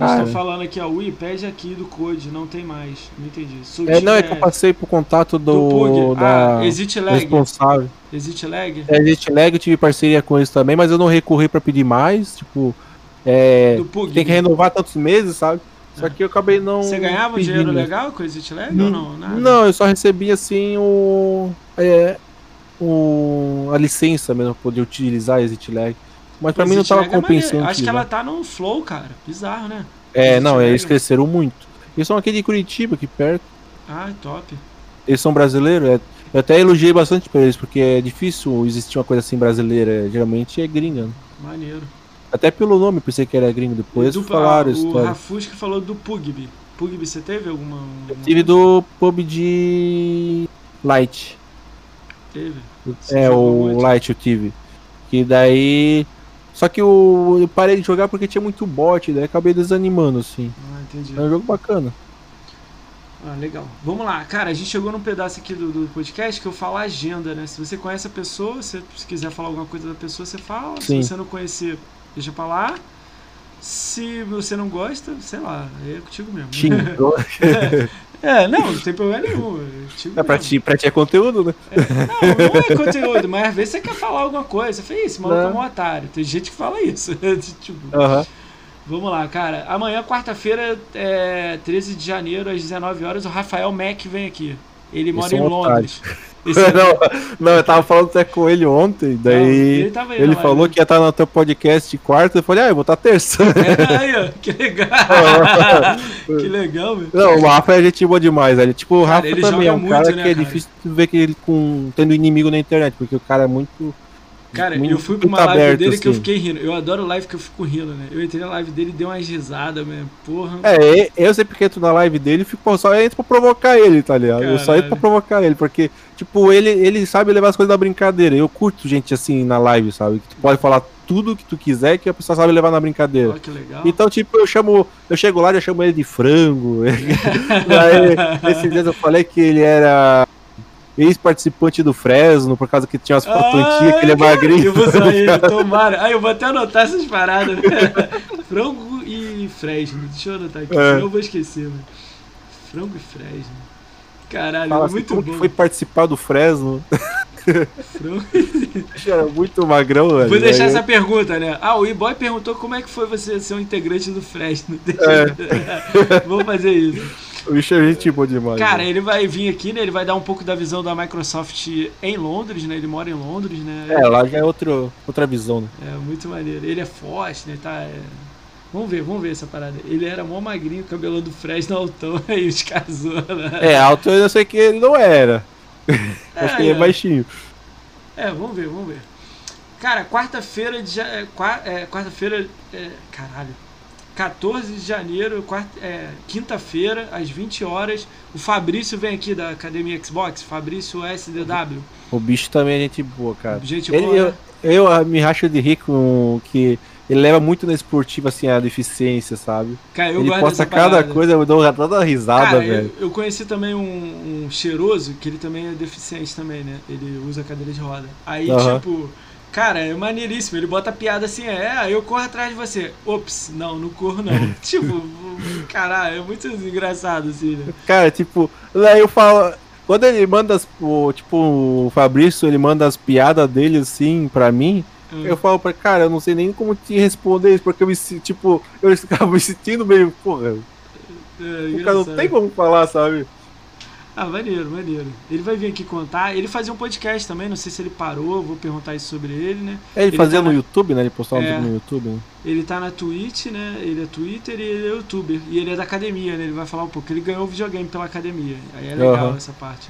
Eles estão Cara, falando aqui, ó, Wii, pede aqui do Code, não tem mais. Não entendi. é, não, é que eu passei pro contato do do, Pug. da Ah, existe lag. responsável. Existe lag? É, Existe lag, eu tive parceria com eles também, mas eu não recorri pra pedir mais, tipo, é, tem que renovar tantos meses, sabe? Só É. que eu acabei não Você ganhava um pedindo. dinheiro legal com Existe lag ou não? Nada? Não, eu só recebi assim o, é, o a licença mesmo poder utilizar Exit Lag. Mas pra mim não tava é compensando. Acho que ela tá no flow, cara. Bizarro, né? É, não, Lag. eles cresceram muito. Eles são aqui de Curitiba, aqui perto. Ah, top. Eles são brasileiros. é- eu até elogiei bastante pra eles, porque é difícil existir uma coisa assim brasileira. Geralmente é gringa. né? Maneiro. Até pelo nome pensei que era gringo. Depois Do- falaram ah, o história. Rafusca falou do Pugby. Pugby, você teve alguma. Eu tive do PUBG Lite. Teve. Você É, o muito? Lite eu tive. Que daí. Só que o, eu parei de jogar porque tinha muito bot, daí acabei desanimando, assim. Ah, entendi. É um jogo bacana. Ah, legal. Vamos lá. Cara, a gente chegou num pedaço aqui do, do podcast que eu falo a agenda, né? Se você conhece a pessoa, se, se quiser falar alguma coisa da pessoa, você fala. Sim. Se você não conhecer, deixa pra lá. Se você não gosta, sei lá, é contigo mesmo. Xingou. É, não, não tem problema nenhum. É é pra ti, pra ti é conteúdo, né? Não, não é conteúdo, mas às vezes você quer falar alguma coisa. Fala, "Ih, esse maluco é Não. um otário. Tem gente que fala isso. tipo, Aham. Vamos lá, cara. Amanhã, quarta-feira, é 13 de janeiro, às 19 horas, o Rafael Mack vem aqui. Ele mora é em Londres. Esse é- não, não, eu tava falando até com ele ontem, Não, daí ele ele, na live, falou né? que ia estar no teu podcast de quarta, eu falei, ah, eu vou estar terça. É, aí, ó, que legal. que legal, meu. não, o Rafa é gente boa demais, ele, tipo, o Cara, Rafa ele também é um muito, cara né, que é cara? difícil ver que ele com, tendo inimigo na internet, porque o cara é muito... Cara, muito eu fui pra uma live dele que eu assim. fiquei rindo. Eu adoro live que eu fico rindo, né? Eu entrei na live dele e dei umas risadas, mesmo. Porra. É, eu sempre que entro na live dele, fico pô, só entro pra provocar ele, tá ligado? Eu só entro pra Caralho. provocar ele, porque, tipo, ele, ele sabe levar as coisas da brincadeira. Eu curto gente assim na live, sabe? Que tu pode falar tudo que tu quiser que a pessoa sabe levar na brincadeira. Legal. Então, tipo, eu chamo. Eu chego lá e já chamo ele de frango. Aí, esses dias eu falei que ele era. Ex-participante do Fresno, por causa que tinha umas antigas, que ele é magrinho. Eu vou ele, tomara. Ah, eu vou até anotar essas paradas. Frango e Fresno. Deixa eu anotar aqui, É. senão eu vou esquecer, mano. Frango e Fresno. Caralho, Fala assim, muito como bom. foi participar do Fresno? Frango... Era muito magrão, velho. Vou deixar essa pergunta, né? Ah, o E-Boy perguntou como é que foi você ser um integrante do Fresno. É. Vou fazer isso. O bicho é gente boa demais. Cara, né? ele vai vir aqui, né? Ele vai dar um pouco da visão da Microsoft em Londres, né? Ele mora em Londres, né? É, lá já é outro, outra visão, né? É, muito maneiro. Ele é forte, né? Tá, é... Vamos ver, vamos ver essa parada. Ele era mó magrinho, cabelo do Fresno altão, aí os casou, né? É, alto eu sei que ele não era. Acho que ele é é. baixinho. É, vamos ver, vamos ver. Cara, quarta-feira de é, é, quarta-feira, é, caralho. 14 de janeiro, é, quinta-feira, às 20 horas. O Fabrício vem aqui da Academia Xbox, Fabrício SDW. O bicho também é gente boa, cara. Gente Ele- boa, eu, né? eu ah, me racho de rir com que ele leva muito na esportiva, assim, a deficiência, sabe? Cara, eu ele gosto posta cada parada. coisa, eu dou toda risada, Cara, velho. eu, eu conheci também um, um cheiroso, que ele também é deficiente também, né? Ele usa cadeira de roda. Aí, Aham. tipo, cara, é maneiríssimo. Ele bota piada assim, é, aí eu corro atrás de você. Ops, não, não corro não. tipo, caralho, é muito engraçado assim, né? Cara, tipo, daí eu falo. Quando ele manda as. tipo, o Fabrício, ele manda as piadas dele assim pra mim. Hum. Eu falo pra cara, eu não sei nem como te responder isso, porque eu me tipo, eu acabo me sentindo meio, porra, É, o cara não tem como falar, sabe? Ah, maneiro, maneiro. Ele vai vir aqui contar. Ele fazia um podcast também, não sei se ele parou, vou perguntar isso sobre ele, né? É, ele, Ele fazia tá no na- YouTube, né? Ele postava É. no YouTube, né? Ele tá na Twitch, né? Ele é Twitter e ele é youtuber. E ele é da academia, né? Ele vai falar um pouco. Ele ganhou o videogame pela academia. Aí é legal Aham. essa parte.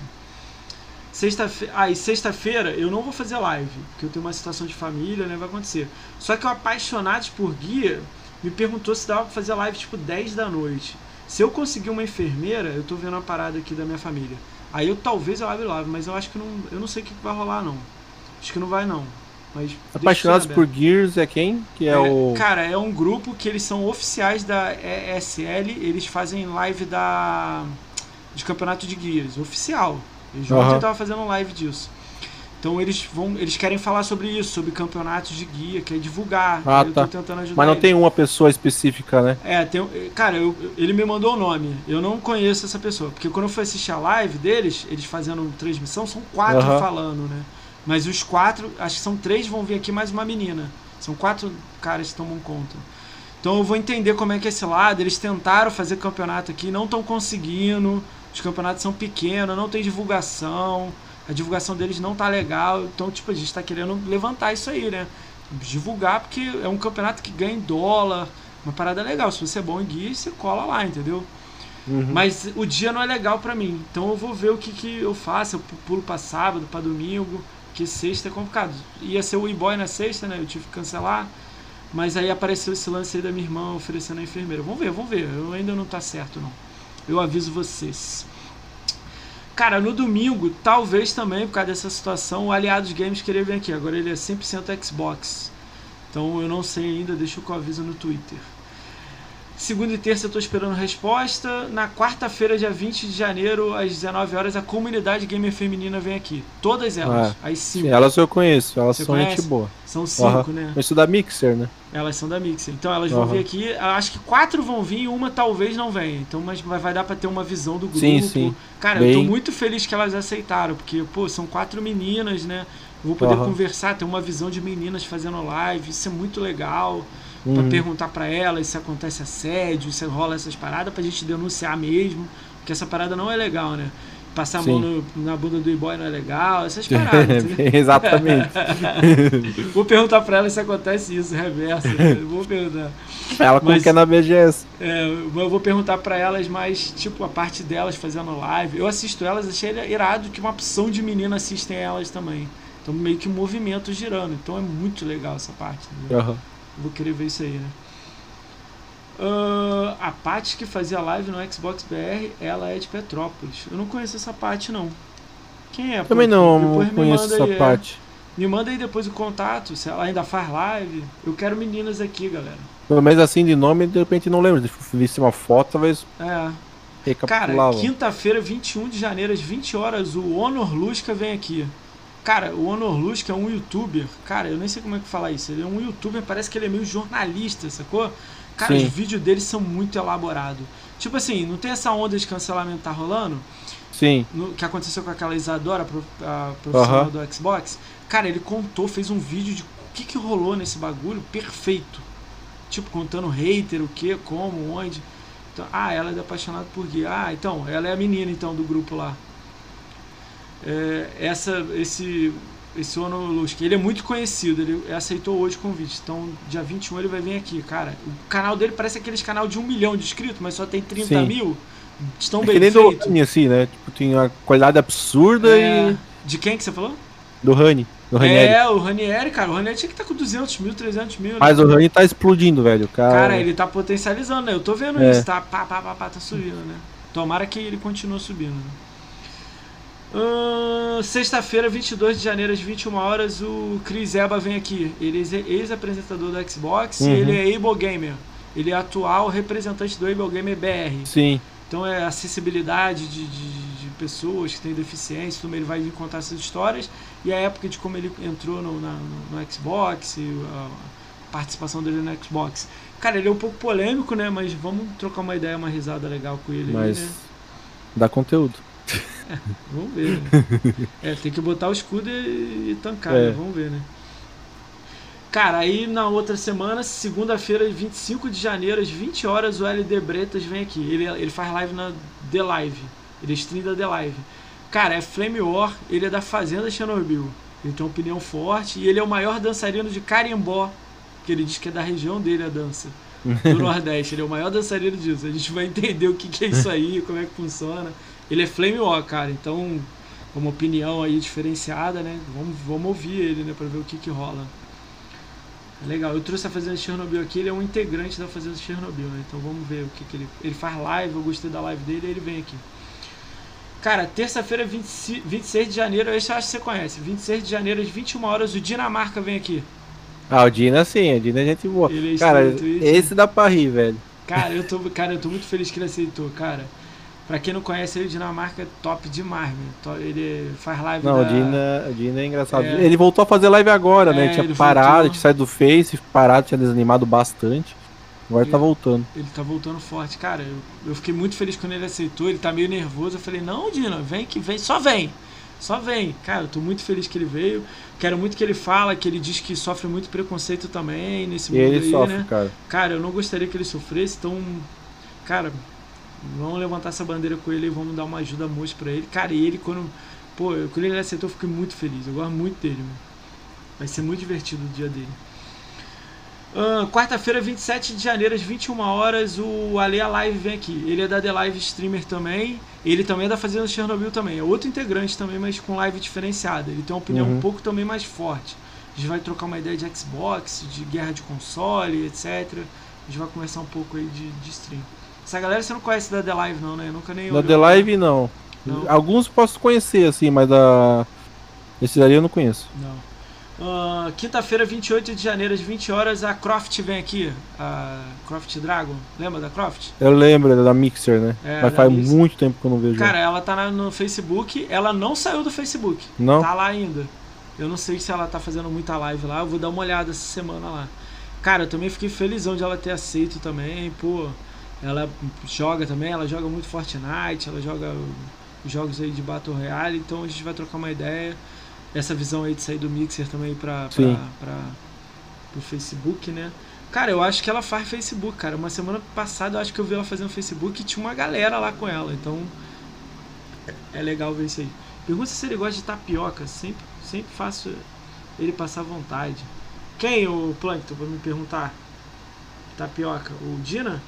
Sexta-feira. Ah, e sexta-feira eu não vou fazer live, porque eu tenho uma situação de família, né? Vai acontecer. Só que o Apaixonados por Guia me perguntou se dava pra fazer live tipo 10 da noite. Se eu conseguir uma enfermeira, eu tô vendo uma parada aqui da minha família. Aí eu talvez eu abra live, mas eu acho que não. Eu não sei o que vai rolar, não. Acho que não vai não. Mas Apaixonados por Gears é quem? Que é, o. Cara, é um grupo que eles são oficiais da ESL, eles fazem live da de campeonato de guias, oficial. Eles ontem Aham. estavam fazendo live disso. Então eles vão, eles querem falar sobre isso, sobre campeonatos de guia, quer divulgar. Ah, eu tá. tô tentando ajudar Mas não eles. tem uma pessoa específica, né? É, tem, cara, eu- ele me mandou o nome. Eu não conheço essa pessoa. Porque quando eu fui assistir a live deles, eles fazendo transmissão, são quatro Aham. falando, né? Mas os quatro, acho que são três, vão vir aqui mais uma menina. São quatro caras que tomam conta. Então eu vou entender como é que é esse lado. Eles tentaram fazer campeonato aqui, não estão conseguindo. Os campeonatos são pequenos, não tem divulgação. A divulgação deles não tá legal. Então, tipo, a gente tá querendo levantar isso aí, né? Divulgar, porque é um campeonato que ganha em dólar. Uma parada legal. Se você é bom em guia, você cola lá, entendeu? Uhum. Mas o dia não é legal pra mim. Então eu vou ver o que, que eu faço. Eu pulo pra sábado, pra domingo. Que sexta é complicado. Ia ser o e-boy na sexta, né? Eu tive que cancelar. Mas aí apareceu esse lance aí da minha irmã oferecendo a enfermeira. Vamos ver, vamos ver. Eu ainda não tá certo, não. Eu aviso vocês. Cara, no domingo, talvez também, por causa dessa situação, o Aliados Games queria vir aqui. Agora ele é 100% Xbox. Então eu não sei ainda, deixa eu aviso no Twitter. Segunda e terça eu tô esperando resposta. Na quarta-feira, dia 20 de janeiro, às 19 horas, a comunidade gamer feminina vem aqui. Todas elas, Ah, as cinco. Sim, elas eu conheço, elas Você são conhece? gente boa. São cinco, Aham. né? Estudo da Mixer, né? Elas são da Mixer. Então elas vão Aham. vir aqui. Acho que quatro vão vir e uma talvez não venha. Então, mas vai, dar pra ter uma visão do grupo. Sim, sim. Cara, eu tô Bem- muito feliz que elas aceitaram, porque, pô, são quatro meninas, né? Vou poder Aham. conversar, ter uma visão de meninas fazendo live. Isso é muito legal. Pra Uhum. perguntar pra elas se acontece assédio, se rola essas paradas, pra gente denunciar mesmo. Porque essa parada não é legal, né? Passar a mão no- na bunda do e-boy não é legal, essas paradas. entendeu? Exatamente. Vou perguntar pra elas se acontece isso, reverso. né? Vou perguntar. Ela como Mas- que é na BGS. É, eu vou perguntar pra elas mais, tipo, a parte delas fazendo live. Eu assisto elas, achei irado que uma opção de menina assistem elas também. Então meio que um movimento girando. Então é muito legal essa parte. entendeu? Aham. Vou querer ver isso aí, né? Ah, a Paty que fazia live no Xbox BR, ela é de Petrópolis. Eu não conheço essa parte não. Quem é? pô? Também não, Depois não me conheço manda essa aí, é. parte. Me manda aí depois o contato, se ela ainda faz live. Eu quero meninas aqui, galera. Pelo menos assim de nome, de repente não lembro. Se uma foto, talvez. É. Cara, quinta-feira, 21 de janeiro, às 20 horas, o Honor Lusca vem aqui. Cara, o Honor Lusca é um youtuber. Cara, eu nem sei como é que falar isso. Ele é um youtuber, parece que ele é meio jornalista, sacou? Cara, Sim. os vídeos dele são muito elaborados. Tipo assim, não tem essa onda de cancelamento que tá rolando? Sim. No, que aconteceu com aquela Isadora, a profissional uhum. do Xbox. Cara, ele contou, fez um vídeo de o que, que rolou nesse bagulho perfeito. Tipo, contando hater, o que, como, onde. Então, ah, ela é apaixonada por gay. Ah, então, ela é a menina então do grupo lá. É, essa, esse, esse Ono Lusk, ele é muito conhecido, ele aceitou hoje o convite. Então, dia 21 ele vai vir aqui, cara. O canal dele parece aqueles canal de um milhão de inscritos, mas só tem 30 Sim. mil. Estão é bem que nem feito. assim, né? Tipo, tem uma qualidade absurda é... e... De quem que você falou? Do Rani. Do Ranieri. É, o Ranieri, cara. O Ranieri tinha que estar tá com 200 mil, 300 mil. Né? Mas o Rani tá explodindo, velho. Cara, cara ele tá potencializando, né? Eu tô vendo é. isso, tá? Pá, pá, pá, pá, tá subindo, né? Tomara que ele continue subindo, né? Sexta-feira, 22 de janeiro, às 21 horas, o Chris Eba vem aqui. Ele é ex-apresentador do Xbox uhum. e ele é Able Gamer. Ele é atual representante do Able Gamer BR. Sim. Então é acessibilidade de, de, de pessoas que têm deficiência, ele vai vir contar essas histórias e a época de como ele entrou no, na, no, no Xbox, a participação dele no Xbox. Cara, ele é um pouco polêmico, né? Mas vamos trocar uma ideia, uma risada legal com ele. Mas aí, né? dá conteúdo. É, vamos ver. Né? é, tem que botar o escudo e, e tancar, né? é. né? Vamos ver, né? Cara, aí na outra semana, segunda-feira, 25 de janeiro, às 20 horas, o LD Bretas vem aqui. Ele, ele faz live na The Live. Ele stream da The Live. Cara, é Flame War, ele é da Fazenda Chernobyl. Ele tem uma opinião forte e ele é o maior dançarino de carimbó, que ele diz que é da região dele a dança. Do Nordeste. Ele é o maior dançarino disso. A gente vai entender o que, que é isso aí, como é que funciona. Ele é Flame War, cara. Então, uma opinião aí diferenciada, né? Vamos, vamos ouvir ele, né? Pra ver o que que rola. Legal, eu trouxe a Fazenda Chernobyl aqui, ele é um integrante da Fazenda Chernobyl, né? Então vamos ver o que, que ele. Ele faz live, eu gostei da live dele e ele vem aqui. Cara, terça-feira, 26 de janeiro, esse eu acho que você conhece. 26 de janeiro, às 21 horas, o Dinamarca vem aqui. Ah, o Dina sim, o Dina é gente boa. Ele é cara, esse dá pra rir, velho. Cara, eu tô, cara, eu tô muito feliz que ele aceitou, cara. Pra quem não conhece ele, o Dinamarca é top demais, meu. Ele faz live Não, da... o, Dina, o Dina é engraçado. É... Ele voltou a fazer live agora, né? é, né? Ele tinha parado, voltou... tinha saído do Face, parado, tinha desanimado bastante. Agora ele, tá voltando. Ele tá voltando forte. Cara, eu, eu fiquei muito feliz quando ele aceitou. Ele tá meio nervoso. Eu falei, não, Dina, vem que vem. Só vem. Só vem. Cara, eu tô muito feliz que ele veio. Quero muito que ele fala, que ele diz que sofre muito preconceito também nesse mundo e ele aí, sofre, né? Cara. cara, eu não gostaria que ele sofresse, então... Cara, Vamos levantar essa bandeira com ele e vamos dar uma ajuda moça pra ele. Cara, e ele quando. Pô, quando ele aceitou, eu fiquei muito feliz. Eu gosto muito dele, mano. Vai ser muito divertido o dia dele. Uh, Quarta-feira, 27 de janeiro, às 21 horas, o Ale Live vem aqui. Ele é da The Live Streamer também. Ele também é da Fazenda Chernobyl também. É outro integrante também, mas com live diferenciada. Ele tem uma opinião uhum. um pouco também mais forte. A gente vai trocar uma ideia de Xbox, de guerra de console, etc. A gente vai conversar um pouco aí de, de stream. Essa galera você não conhece da The Live, não, né? Eu nunca nem Da The Live, não. não. Alguns posso conhecer, assim, mas da. Esse daí eu não conheço. Não. Uh, Quinta-feira, 28 de janeiro, às 20 horas, a Croft vem aqui. A Croft Dragon. Lembra da Croft? Eu lembro, é da Mixer, né? É, Mas faz Mixer. muito tempo que eu não vejo. Cara, ela tá no Facebook. Ela não saiu do Facebook. Não? Tá lá ainda. Eu não sei se ela tá fazendo muita live lá. Eu vou dar uma olhada essa semana lá. Cara, eu também fiquei felizão de ela ter aceito também. Pô, ela joga também, ela joga muito Fortnite, ela joga jogos aí de Battle Royale, então a gente vai trocar uma ideia. Essa visão aí de sair do Mixer também pra, pra, pra, pro Facebook, né? Cara, eu acho que ela faz Facebook, cara. Uma semana passada eu acho que eu vi ela fazendo Facebook e tinha uma galera lá com ela, então é legal ver isso aí. Pergunta se ele gosta de tapioca, sempre, sempre faço ele passar vontade. Quem, o Plankton, pra me perguntar? Tapioca? O Dina?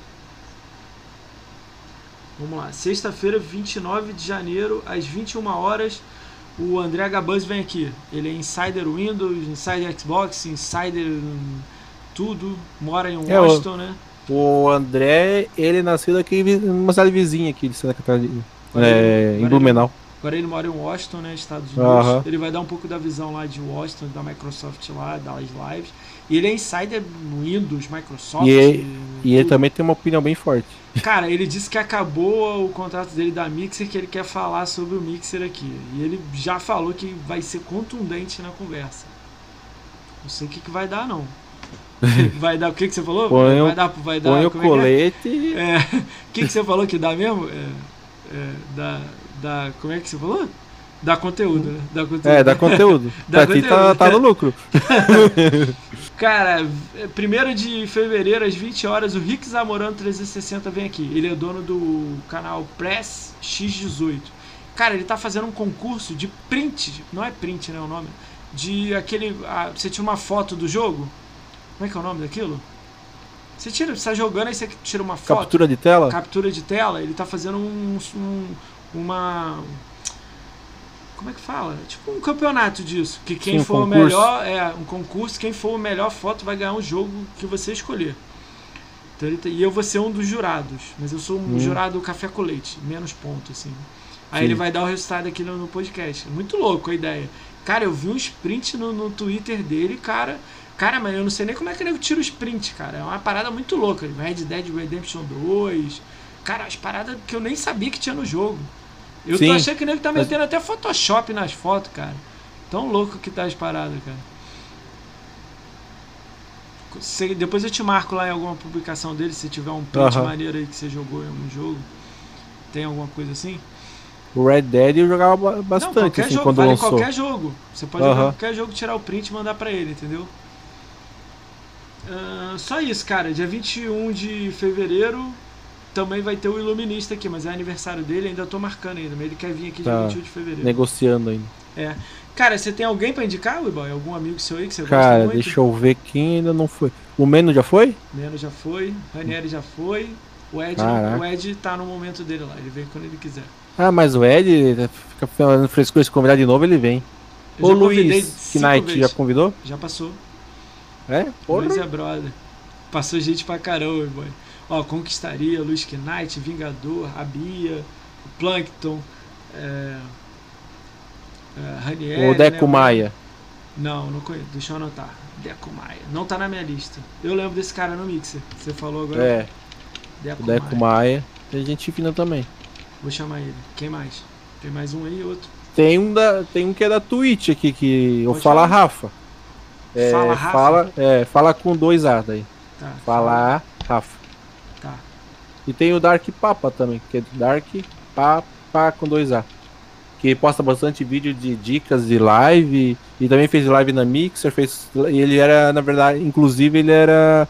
Vamos lá. Sexta-feira, 29 de janeiro, às 21 horas, o André Gabuz vem aqui. Ele é insider Windows, insider Xbox, insider tudo. Mora em é, Washington, é, o, né? O André, ele nasceu aqui numa cidade vizinha aqui de Santa Catarina. É, em Blumenau. Ele, agora ele mora em Washington, né? Estados Unidos. Uh -huh. Ele vai dar um pouco da visão lá de Washington, da Microsoft lá, das lives. E ele é insider Windows, Microsoft. E, E ele também tem uma opinião bem forte. Cara, ele disse que acabou o contrato dele da Mixer, que ele quer falar sobre o Mixer aqui. E ele já falou que vai ser contundente na conversa. Não sei o que, que vai dar, não. Vai dar o que, que você falou? Põe o- vai dar, vai dar, Põe o é que é? colete. É, o que, que você falou que dá mesmo? É, é, dá, dá, como é que você falou? Dá conteúdo, né? Dá conteúdo. É, dá conteúdo. Dá tá, conteúdo. tá no lucro. Cara, é, primeiro de fevereiro, às 20 horas, o Rick Zamorano 360 vem aqui. Ele é dono do canal Press X18. Cara, ele tá fazendo um concurso de print, não é print, né, o nome? De aquele. ah, você tira uma foto do jogo? Como é que é o nome daquilo? Você tira, você tá jogando, aí você tira uma foto. Captura de tela? captura de tela, ele tá fazendo um, um- uma como é que fala? Tipo um campeonato disso, que quem Sim, um for o concurso. melhor é um concurso, quem for o melhor foto vai ganhar um jogo que você escolher. Então e eu vou ser um dos jurados, mas eu sou um Hum. jurado café com leite, menos ponto assim. Aí Sim. ele vai dar o resultado aqui no, no podcast. Muito louco a ideia. Cara, eu vi um sprint no, no Twitter dele, cara. Cara, mas eu não sei nem como é que ele tira o sprint, cara. É uma parada muito louca. Red Dead Redemption 2. Cara, as paradas que eu nem sabia que tinha no jogo. Eu tô Sim. achando que ele tá Mas- metendo até Photoshop nas fotos, cara. Tão louco que tá as paradas, cara. Se- depois eu te marco lá em alguma publicação dele, se tiver um print maneiro aí que você jogou em algum jogo. Tem alguma coisa assim? O Red Dead eu jogava ba- bastante, não, qualquer assim, jogo, quando vale lançou. qualquer jogo. Você pode Aham. jogar qualquer jogo, tirar o print e mandar pra ele, entendeu? Ah, só isso, cara. Dia 21 de fevereiro também vai ter o Iluminista aqui, mas é aniversário dele, ainda tô marcando ainda, mas ele quer vir aqui dia Tá. 21 de fevereiro. Negociando ainda. É. Cara, você tem alguém pra indicar, Wiboy? Algum amigo seu aí que você Cara, gosta muito? deixa eu ver quem ainda não foi. O Meno já foi? Meno já foi, Ranieri já foi. O Ed, Caraca. o Ed tá no momento dele lá, ele vem quando ele quiser. Ah, mas o Ed fica falando frescura, se convidar de novo, ele vem. Eu convidei Luiz Knight já convidou? Já passou. É? Porra. Luiz é brother. Passou gente pra caramba, boy. Ó, Conquistaria, Luiz Knight, Vingador, a Bia, o Plankton, é, é, Ranieri, o Deco né? Maia. Não, não conheço. Deixa eu anotar. Deco Maia. Não tá na minha lista. Eu lembro desse cara no Mixer. Você falou agora. É, Deco, Deco Maia. Maia. Tem gente fina também. Vou chamar ele. Quem mais? Tem mais um aí, outro. Tem um, da, tem um que é da Twitch aqui, que eu falo. Rafa. É, Fala, Rafa? Fala, é, fala com dois A daí. Tá. Fala Rafa. E tem o Dark Papa também, que é Dark Papa com dois A. Que posta bastante vídeo de dicas de live. E também fez live na Mixer. Fez, e ele era, na verdade, inclusive ele era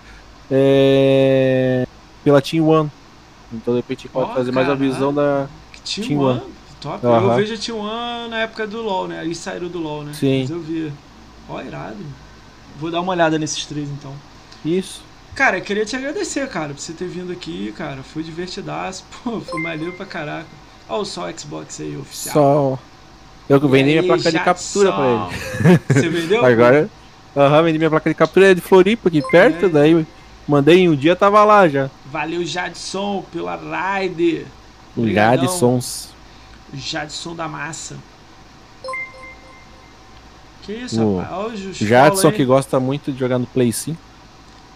é, pela Team One. Então de repente pode Ó, trazer mais a visão da. Team, Team One. One. Top. Eu Aham. vejo a Team One na época do LoL, né? Eles saíram do LoL, né? Sim. Mas eu via. Ó, irado. Vou dar uma olhada nesses três, então. Isso. Cara, eu queria te agradecer, cara, por você ter vindo aqui, cara. Foi divertidaço. Pô, foi maneiro pra caraca. Ó o só Xbox aí, oficial. Só. Eu que E vendi minha placa de captura pra ele. Você vendeu? Agora. Aham, vendi minha placa de captura é de Floripa aqui perto, É. daí mandei em um dia tava lá já. Valeu, Jadson, pela raid. Um Obrigadão. de sons. Jadson da massa. Que isso, O rapaz? Os O Jadson que gosta muito de jogar no Play 5.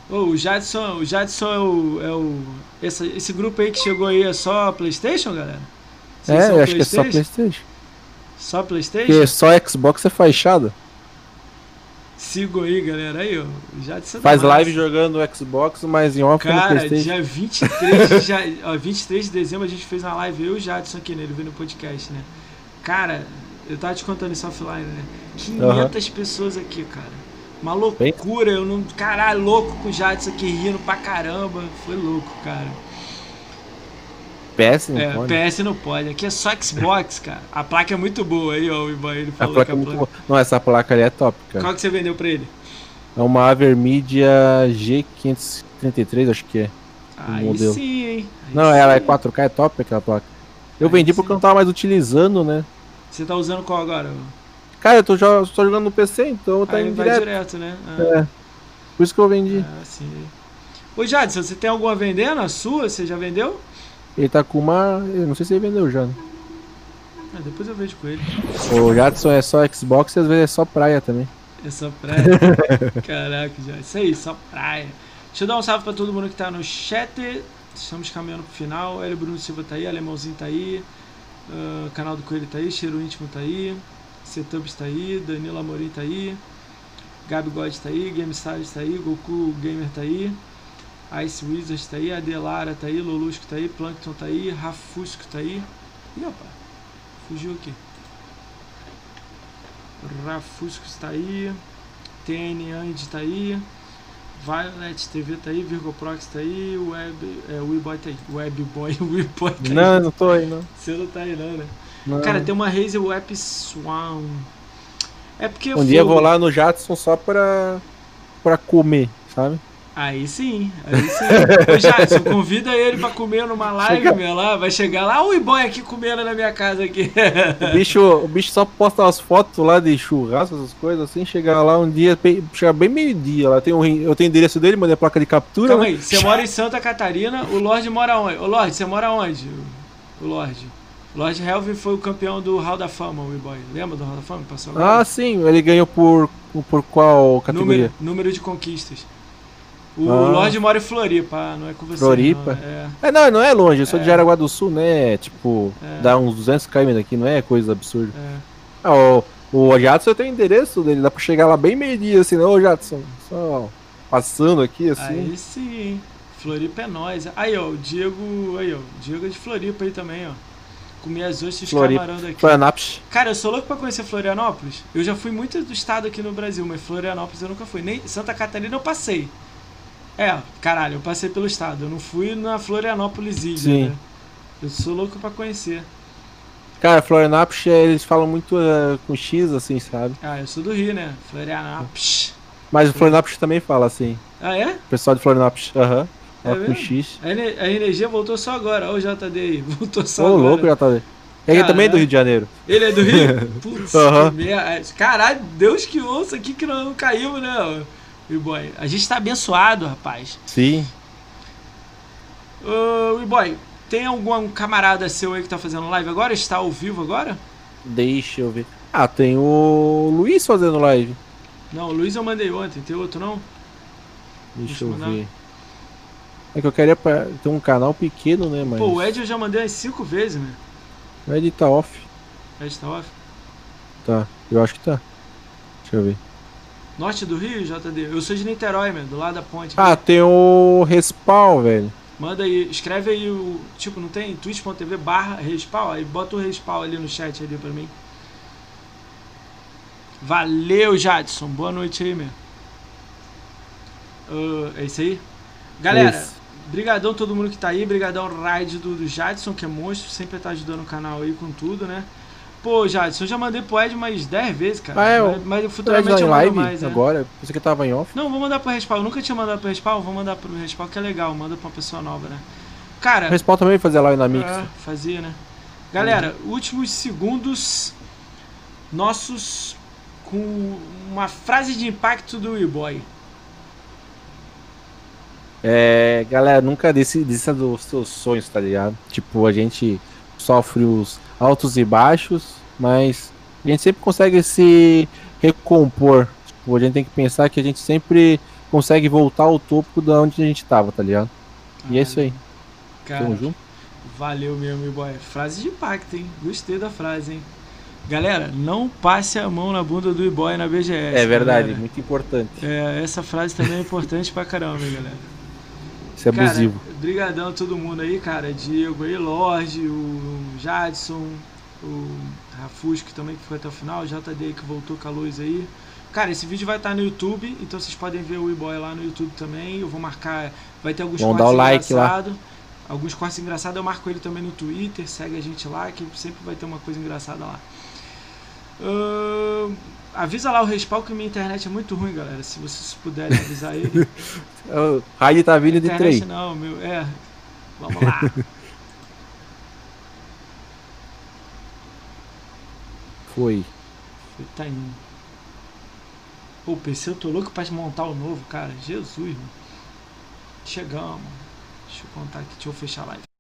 Ô, o Jadson, o Jadson é o. É o esse, esse grupo aí que chegou aí é só Playstation, galera? Vocês É, eu acho que é só PlayStation? Só Playstation? Porque só Xbox é fachada. Sigo aí, galera. Aí, ó. O Jadson Faz massa. live jogando no Xbox, mas em off no Cara, Playstation. dia 23 de, ja... ó, 23 de dezembro a gente fez uma live, eu e o Jadson aqui nele, vendo o podcast, né? Cara, eu tava te contando isso offline, né? 500 pessoas aqui, cara. Uma loucura, eu não. Caralho, louco com o Jadson aqui rindo pra caramba. Foi louco, cara. PS não é, pode. PS não pode. Aqui é só Xbox, cara. A placa é muito boa aí, ó. O Ivan, ele A falou placa que é a muito placa. boa. Não, essa placa ali é top, cara. Qual que você vendeu pra ele? É uma Avermedia G533, acho que é. Aí modelo. sim, hein? Aí Não, ela é sim. 4K, é top aquela placa. Eu Aí vendi sim. porque eu não tava mais utilizando, né? Você tá usando qual agora? Cara, eu tô, jo- tô jogando no PC, então tá Aí indo vai direto. direto, né? Ah. É. Por isso que eu vendi. Ah, sim. Ô Jadson, você tem alguma vendendo? A sua? Você já vendeu? Ele tá com uma. Eu não sei se ele vendeu já. né? Ah, depois eu vejo com ele. O Jadson é só Xbox e às vezes é só praia também. É só praia. Caraca, já. Isso aí, só praia. Deixa eu dar um salve pra todo mundo que tá no chat. Estamos caminhando pro final. Hélio Bruno Silva tá aí, Alemãozinho tá aí. Uh, canal do Coelho tá aí, Cheiro Íntimo tá aí. Setubs tá aí, Danilo Amorim tá aí. Gabi God tá aí, Game Stars tá aí, Goku Gamer tá aí. Ice Wizards tá aí, Adelara tá aí, Lolusco tá aí, Plankton tá aí, Rafusco tá aí. Ih, rapaz, fugiu aqui. Rafusco tá aí, TN Andy tá aí, Violet TV tá aí, Virgo Prox tá aí, Web, é, Weboy tá aí, Webboy, Weboy tá aí. Não, não tô aí, não. Você não tá aí não, né? Não. Cara, tem uma Razer Web Swan. É porque Um dia eu vou lá no Jadson só pra, pra comer, sabe? Aí sim, aí sim. Ô, Jadson, convida ele pra comer numa live, Chega- meu, lá. Vai chegar lá, o boy aqui comendo na minha casa aqui. O bicho, o bicho só posta as fotos lá de churrasco, essas coisas assim, chegar lá um dia, chegar bem meio-dia lá. Tem um, eu tenho o endereço dele, mandei a placa de captura. Calma né? aí, você mora em Santa Catarina, o Lorde mora onde? Ô, Lorde, você mora onde? O Lorde. O Lorde Helvin foi o campeão do Hall da Fama, o boy. Lembra do Hall da Fama? Passou agora? Ah, sim, ele ganhou por, por qual categoria? número, número de conquistas. O Ah. Lorde mora em Floripa, não é com você. Floripa? não, é. É, não, não é longe, eu sou É. de Jaraguá do Sul, né? Tipo, É. dá uns 200 km daqui, não é coisa absurda. É. Ah, o, o Jadson tenho o endereço dele, dá pra chegar lá bem meio-dia, assim, não, ô Jadson, só passando aqui, assim. Aí sim. Floripa é nóis. Aí, ó, o Diego. Aí, ó. O Diego é de Floripa aí também, ó. Comer as ostras Floripa. camarão daqui. Florianópolis. Cara, eu sou louco pra conhecer Florianópolis. Eu já fui muito do estado aqui no Brasil, mas Florianópolis eu nunca fui. Nem Santa Catarina eu passei. É, caralho, eu passei pelo estado. Eu não fui na Florianópolis ilha, Sim. né? Eu sou louco pra conhecer. Cara, Florianópolis, é, eles falam muito eh, com X, assim, sabe? Ah, eu sou do Rio, né? Florianópolis. Mas o Florianópolis também fala assim. Ah, é? O pessoal de Florianópolis, aham. É com mesmo? X. A, a energia voltou só agora. Ó, o JD aí. Voltou só Ô, agora. louco, tá. É que Caralho. também é do Rio de Janeiro. Ele é do Rio? Putz, que merda. Caralho, Deus que ouça aqui que não caímos, né, boy A gente tá abençoado, rapaz. Sim. Ô, boy tem algum camarada seu aí que tá fazendo live agora? Está ao vivo agora? Deixa eu ver. Ah, tem o Luiz fazendo live. Não, o Luiz eu mandei ontem. Tem outro não? Deixa eu ver. É que eu queria pra- ter um canal pequeno, né, mas. Pô, o Ed eu já mandei umas cinco vezes, né? O Ed tá off. O Ed tá off. Tá, eu acho que tá. Deixa eu ver. Norte do Rio, JD? Eu sou de Niterói, meu, do lado da ponte. Ah, tem o Respawn, velho. Manda aí, escreve aí o. Tipo, não tem? twitch.tv barra respawn. Aí bota o respawn ali no chat ali pra mim. Valeu, Jadson. Boa noite aí, meu. Ah, é isso aí? Galera, Isso. Brigadão todo mundo que tá aí. Brigadão Raid do, do Jadson, que é monstro. Sempre tá ajudando o canal aí com tudo, né? Pô, Jadson, eu já mandei pro Ed mais 10 vezes, cara. Ah, é, mas, mas Tu futuramente tá eu live mais, é. agora? Pensei que tava em off. Não, vou mandar pro Respawn. Nunca tinha mandado pro Respawn, vou mandar pro Respawn, que é legal. Manda pra uma pessoa nova, né? Cara, O Respawn também fazia live na Mix. é, fazia, né? Galera, últimos segundos nossos com uma frase de impacto do E-Boy. É, galera, nunca desista dos seus sonhos, tá ligado? Tipo, a gente sofre os altos e baixos, mas a gente sempre consegue se recompor. Tipo, a gente tem que pensar que a gente sempre consegue voltar ao topo da onde a gente tava, tá ligado? E é isso aí. Cara, Tamo junto. valeu mesmo, E-Boy. Frase de impacto, hein? Gostei da frase, hein? Galera, não passe a mão na bunda do E-Boy na BGS. É verdade, galera. muito importante. É, essa frase também é importante pra caramba, galera. Isso é Cara, abusivo. brigadão a todo mundo aí, cara. Diego aí, Lorde, o Jadson, o Rafusco também que foi até o final, o JD que voltou com a luz aí. Cara, esse vídeo vai estar no YouTube, então vocês podem ver o E-Boy lá no YouTube também. Eu vou marcar, vai ter alguns Vamos cortes dar o like lá. engraçados. Alguns cortes engraçados, eu marco ele também no Twitter, segue a gente lá, que sempre vai ter uma coisa engraçada lá. Ahn, avisa lá o Respawn que minha internet é muito ruim, galera. Se vocês puderem avisar ele. O Raid tá vindo de trem. não, meu. É. Vamos lá. Foi. tá indo. Pô, PC eu tô louco pra montar o novo, cara. Jesus, mano. Chegamos. Deixa eu contar aqui, deixa eu fechar a live.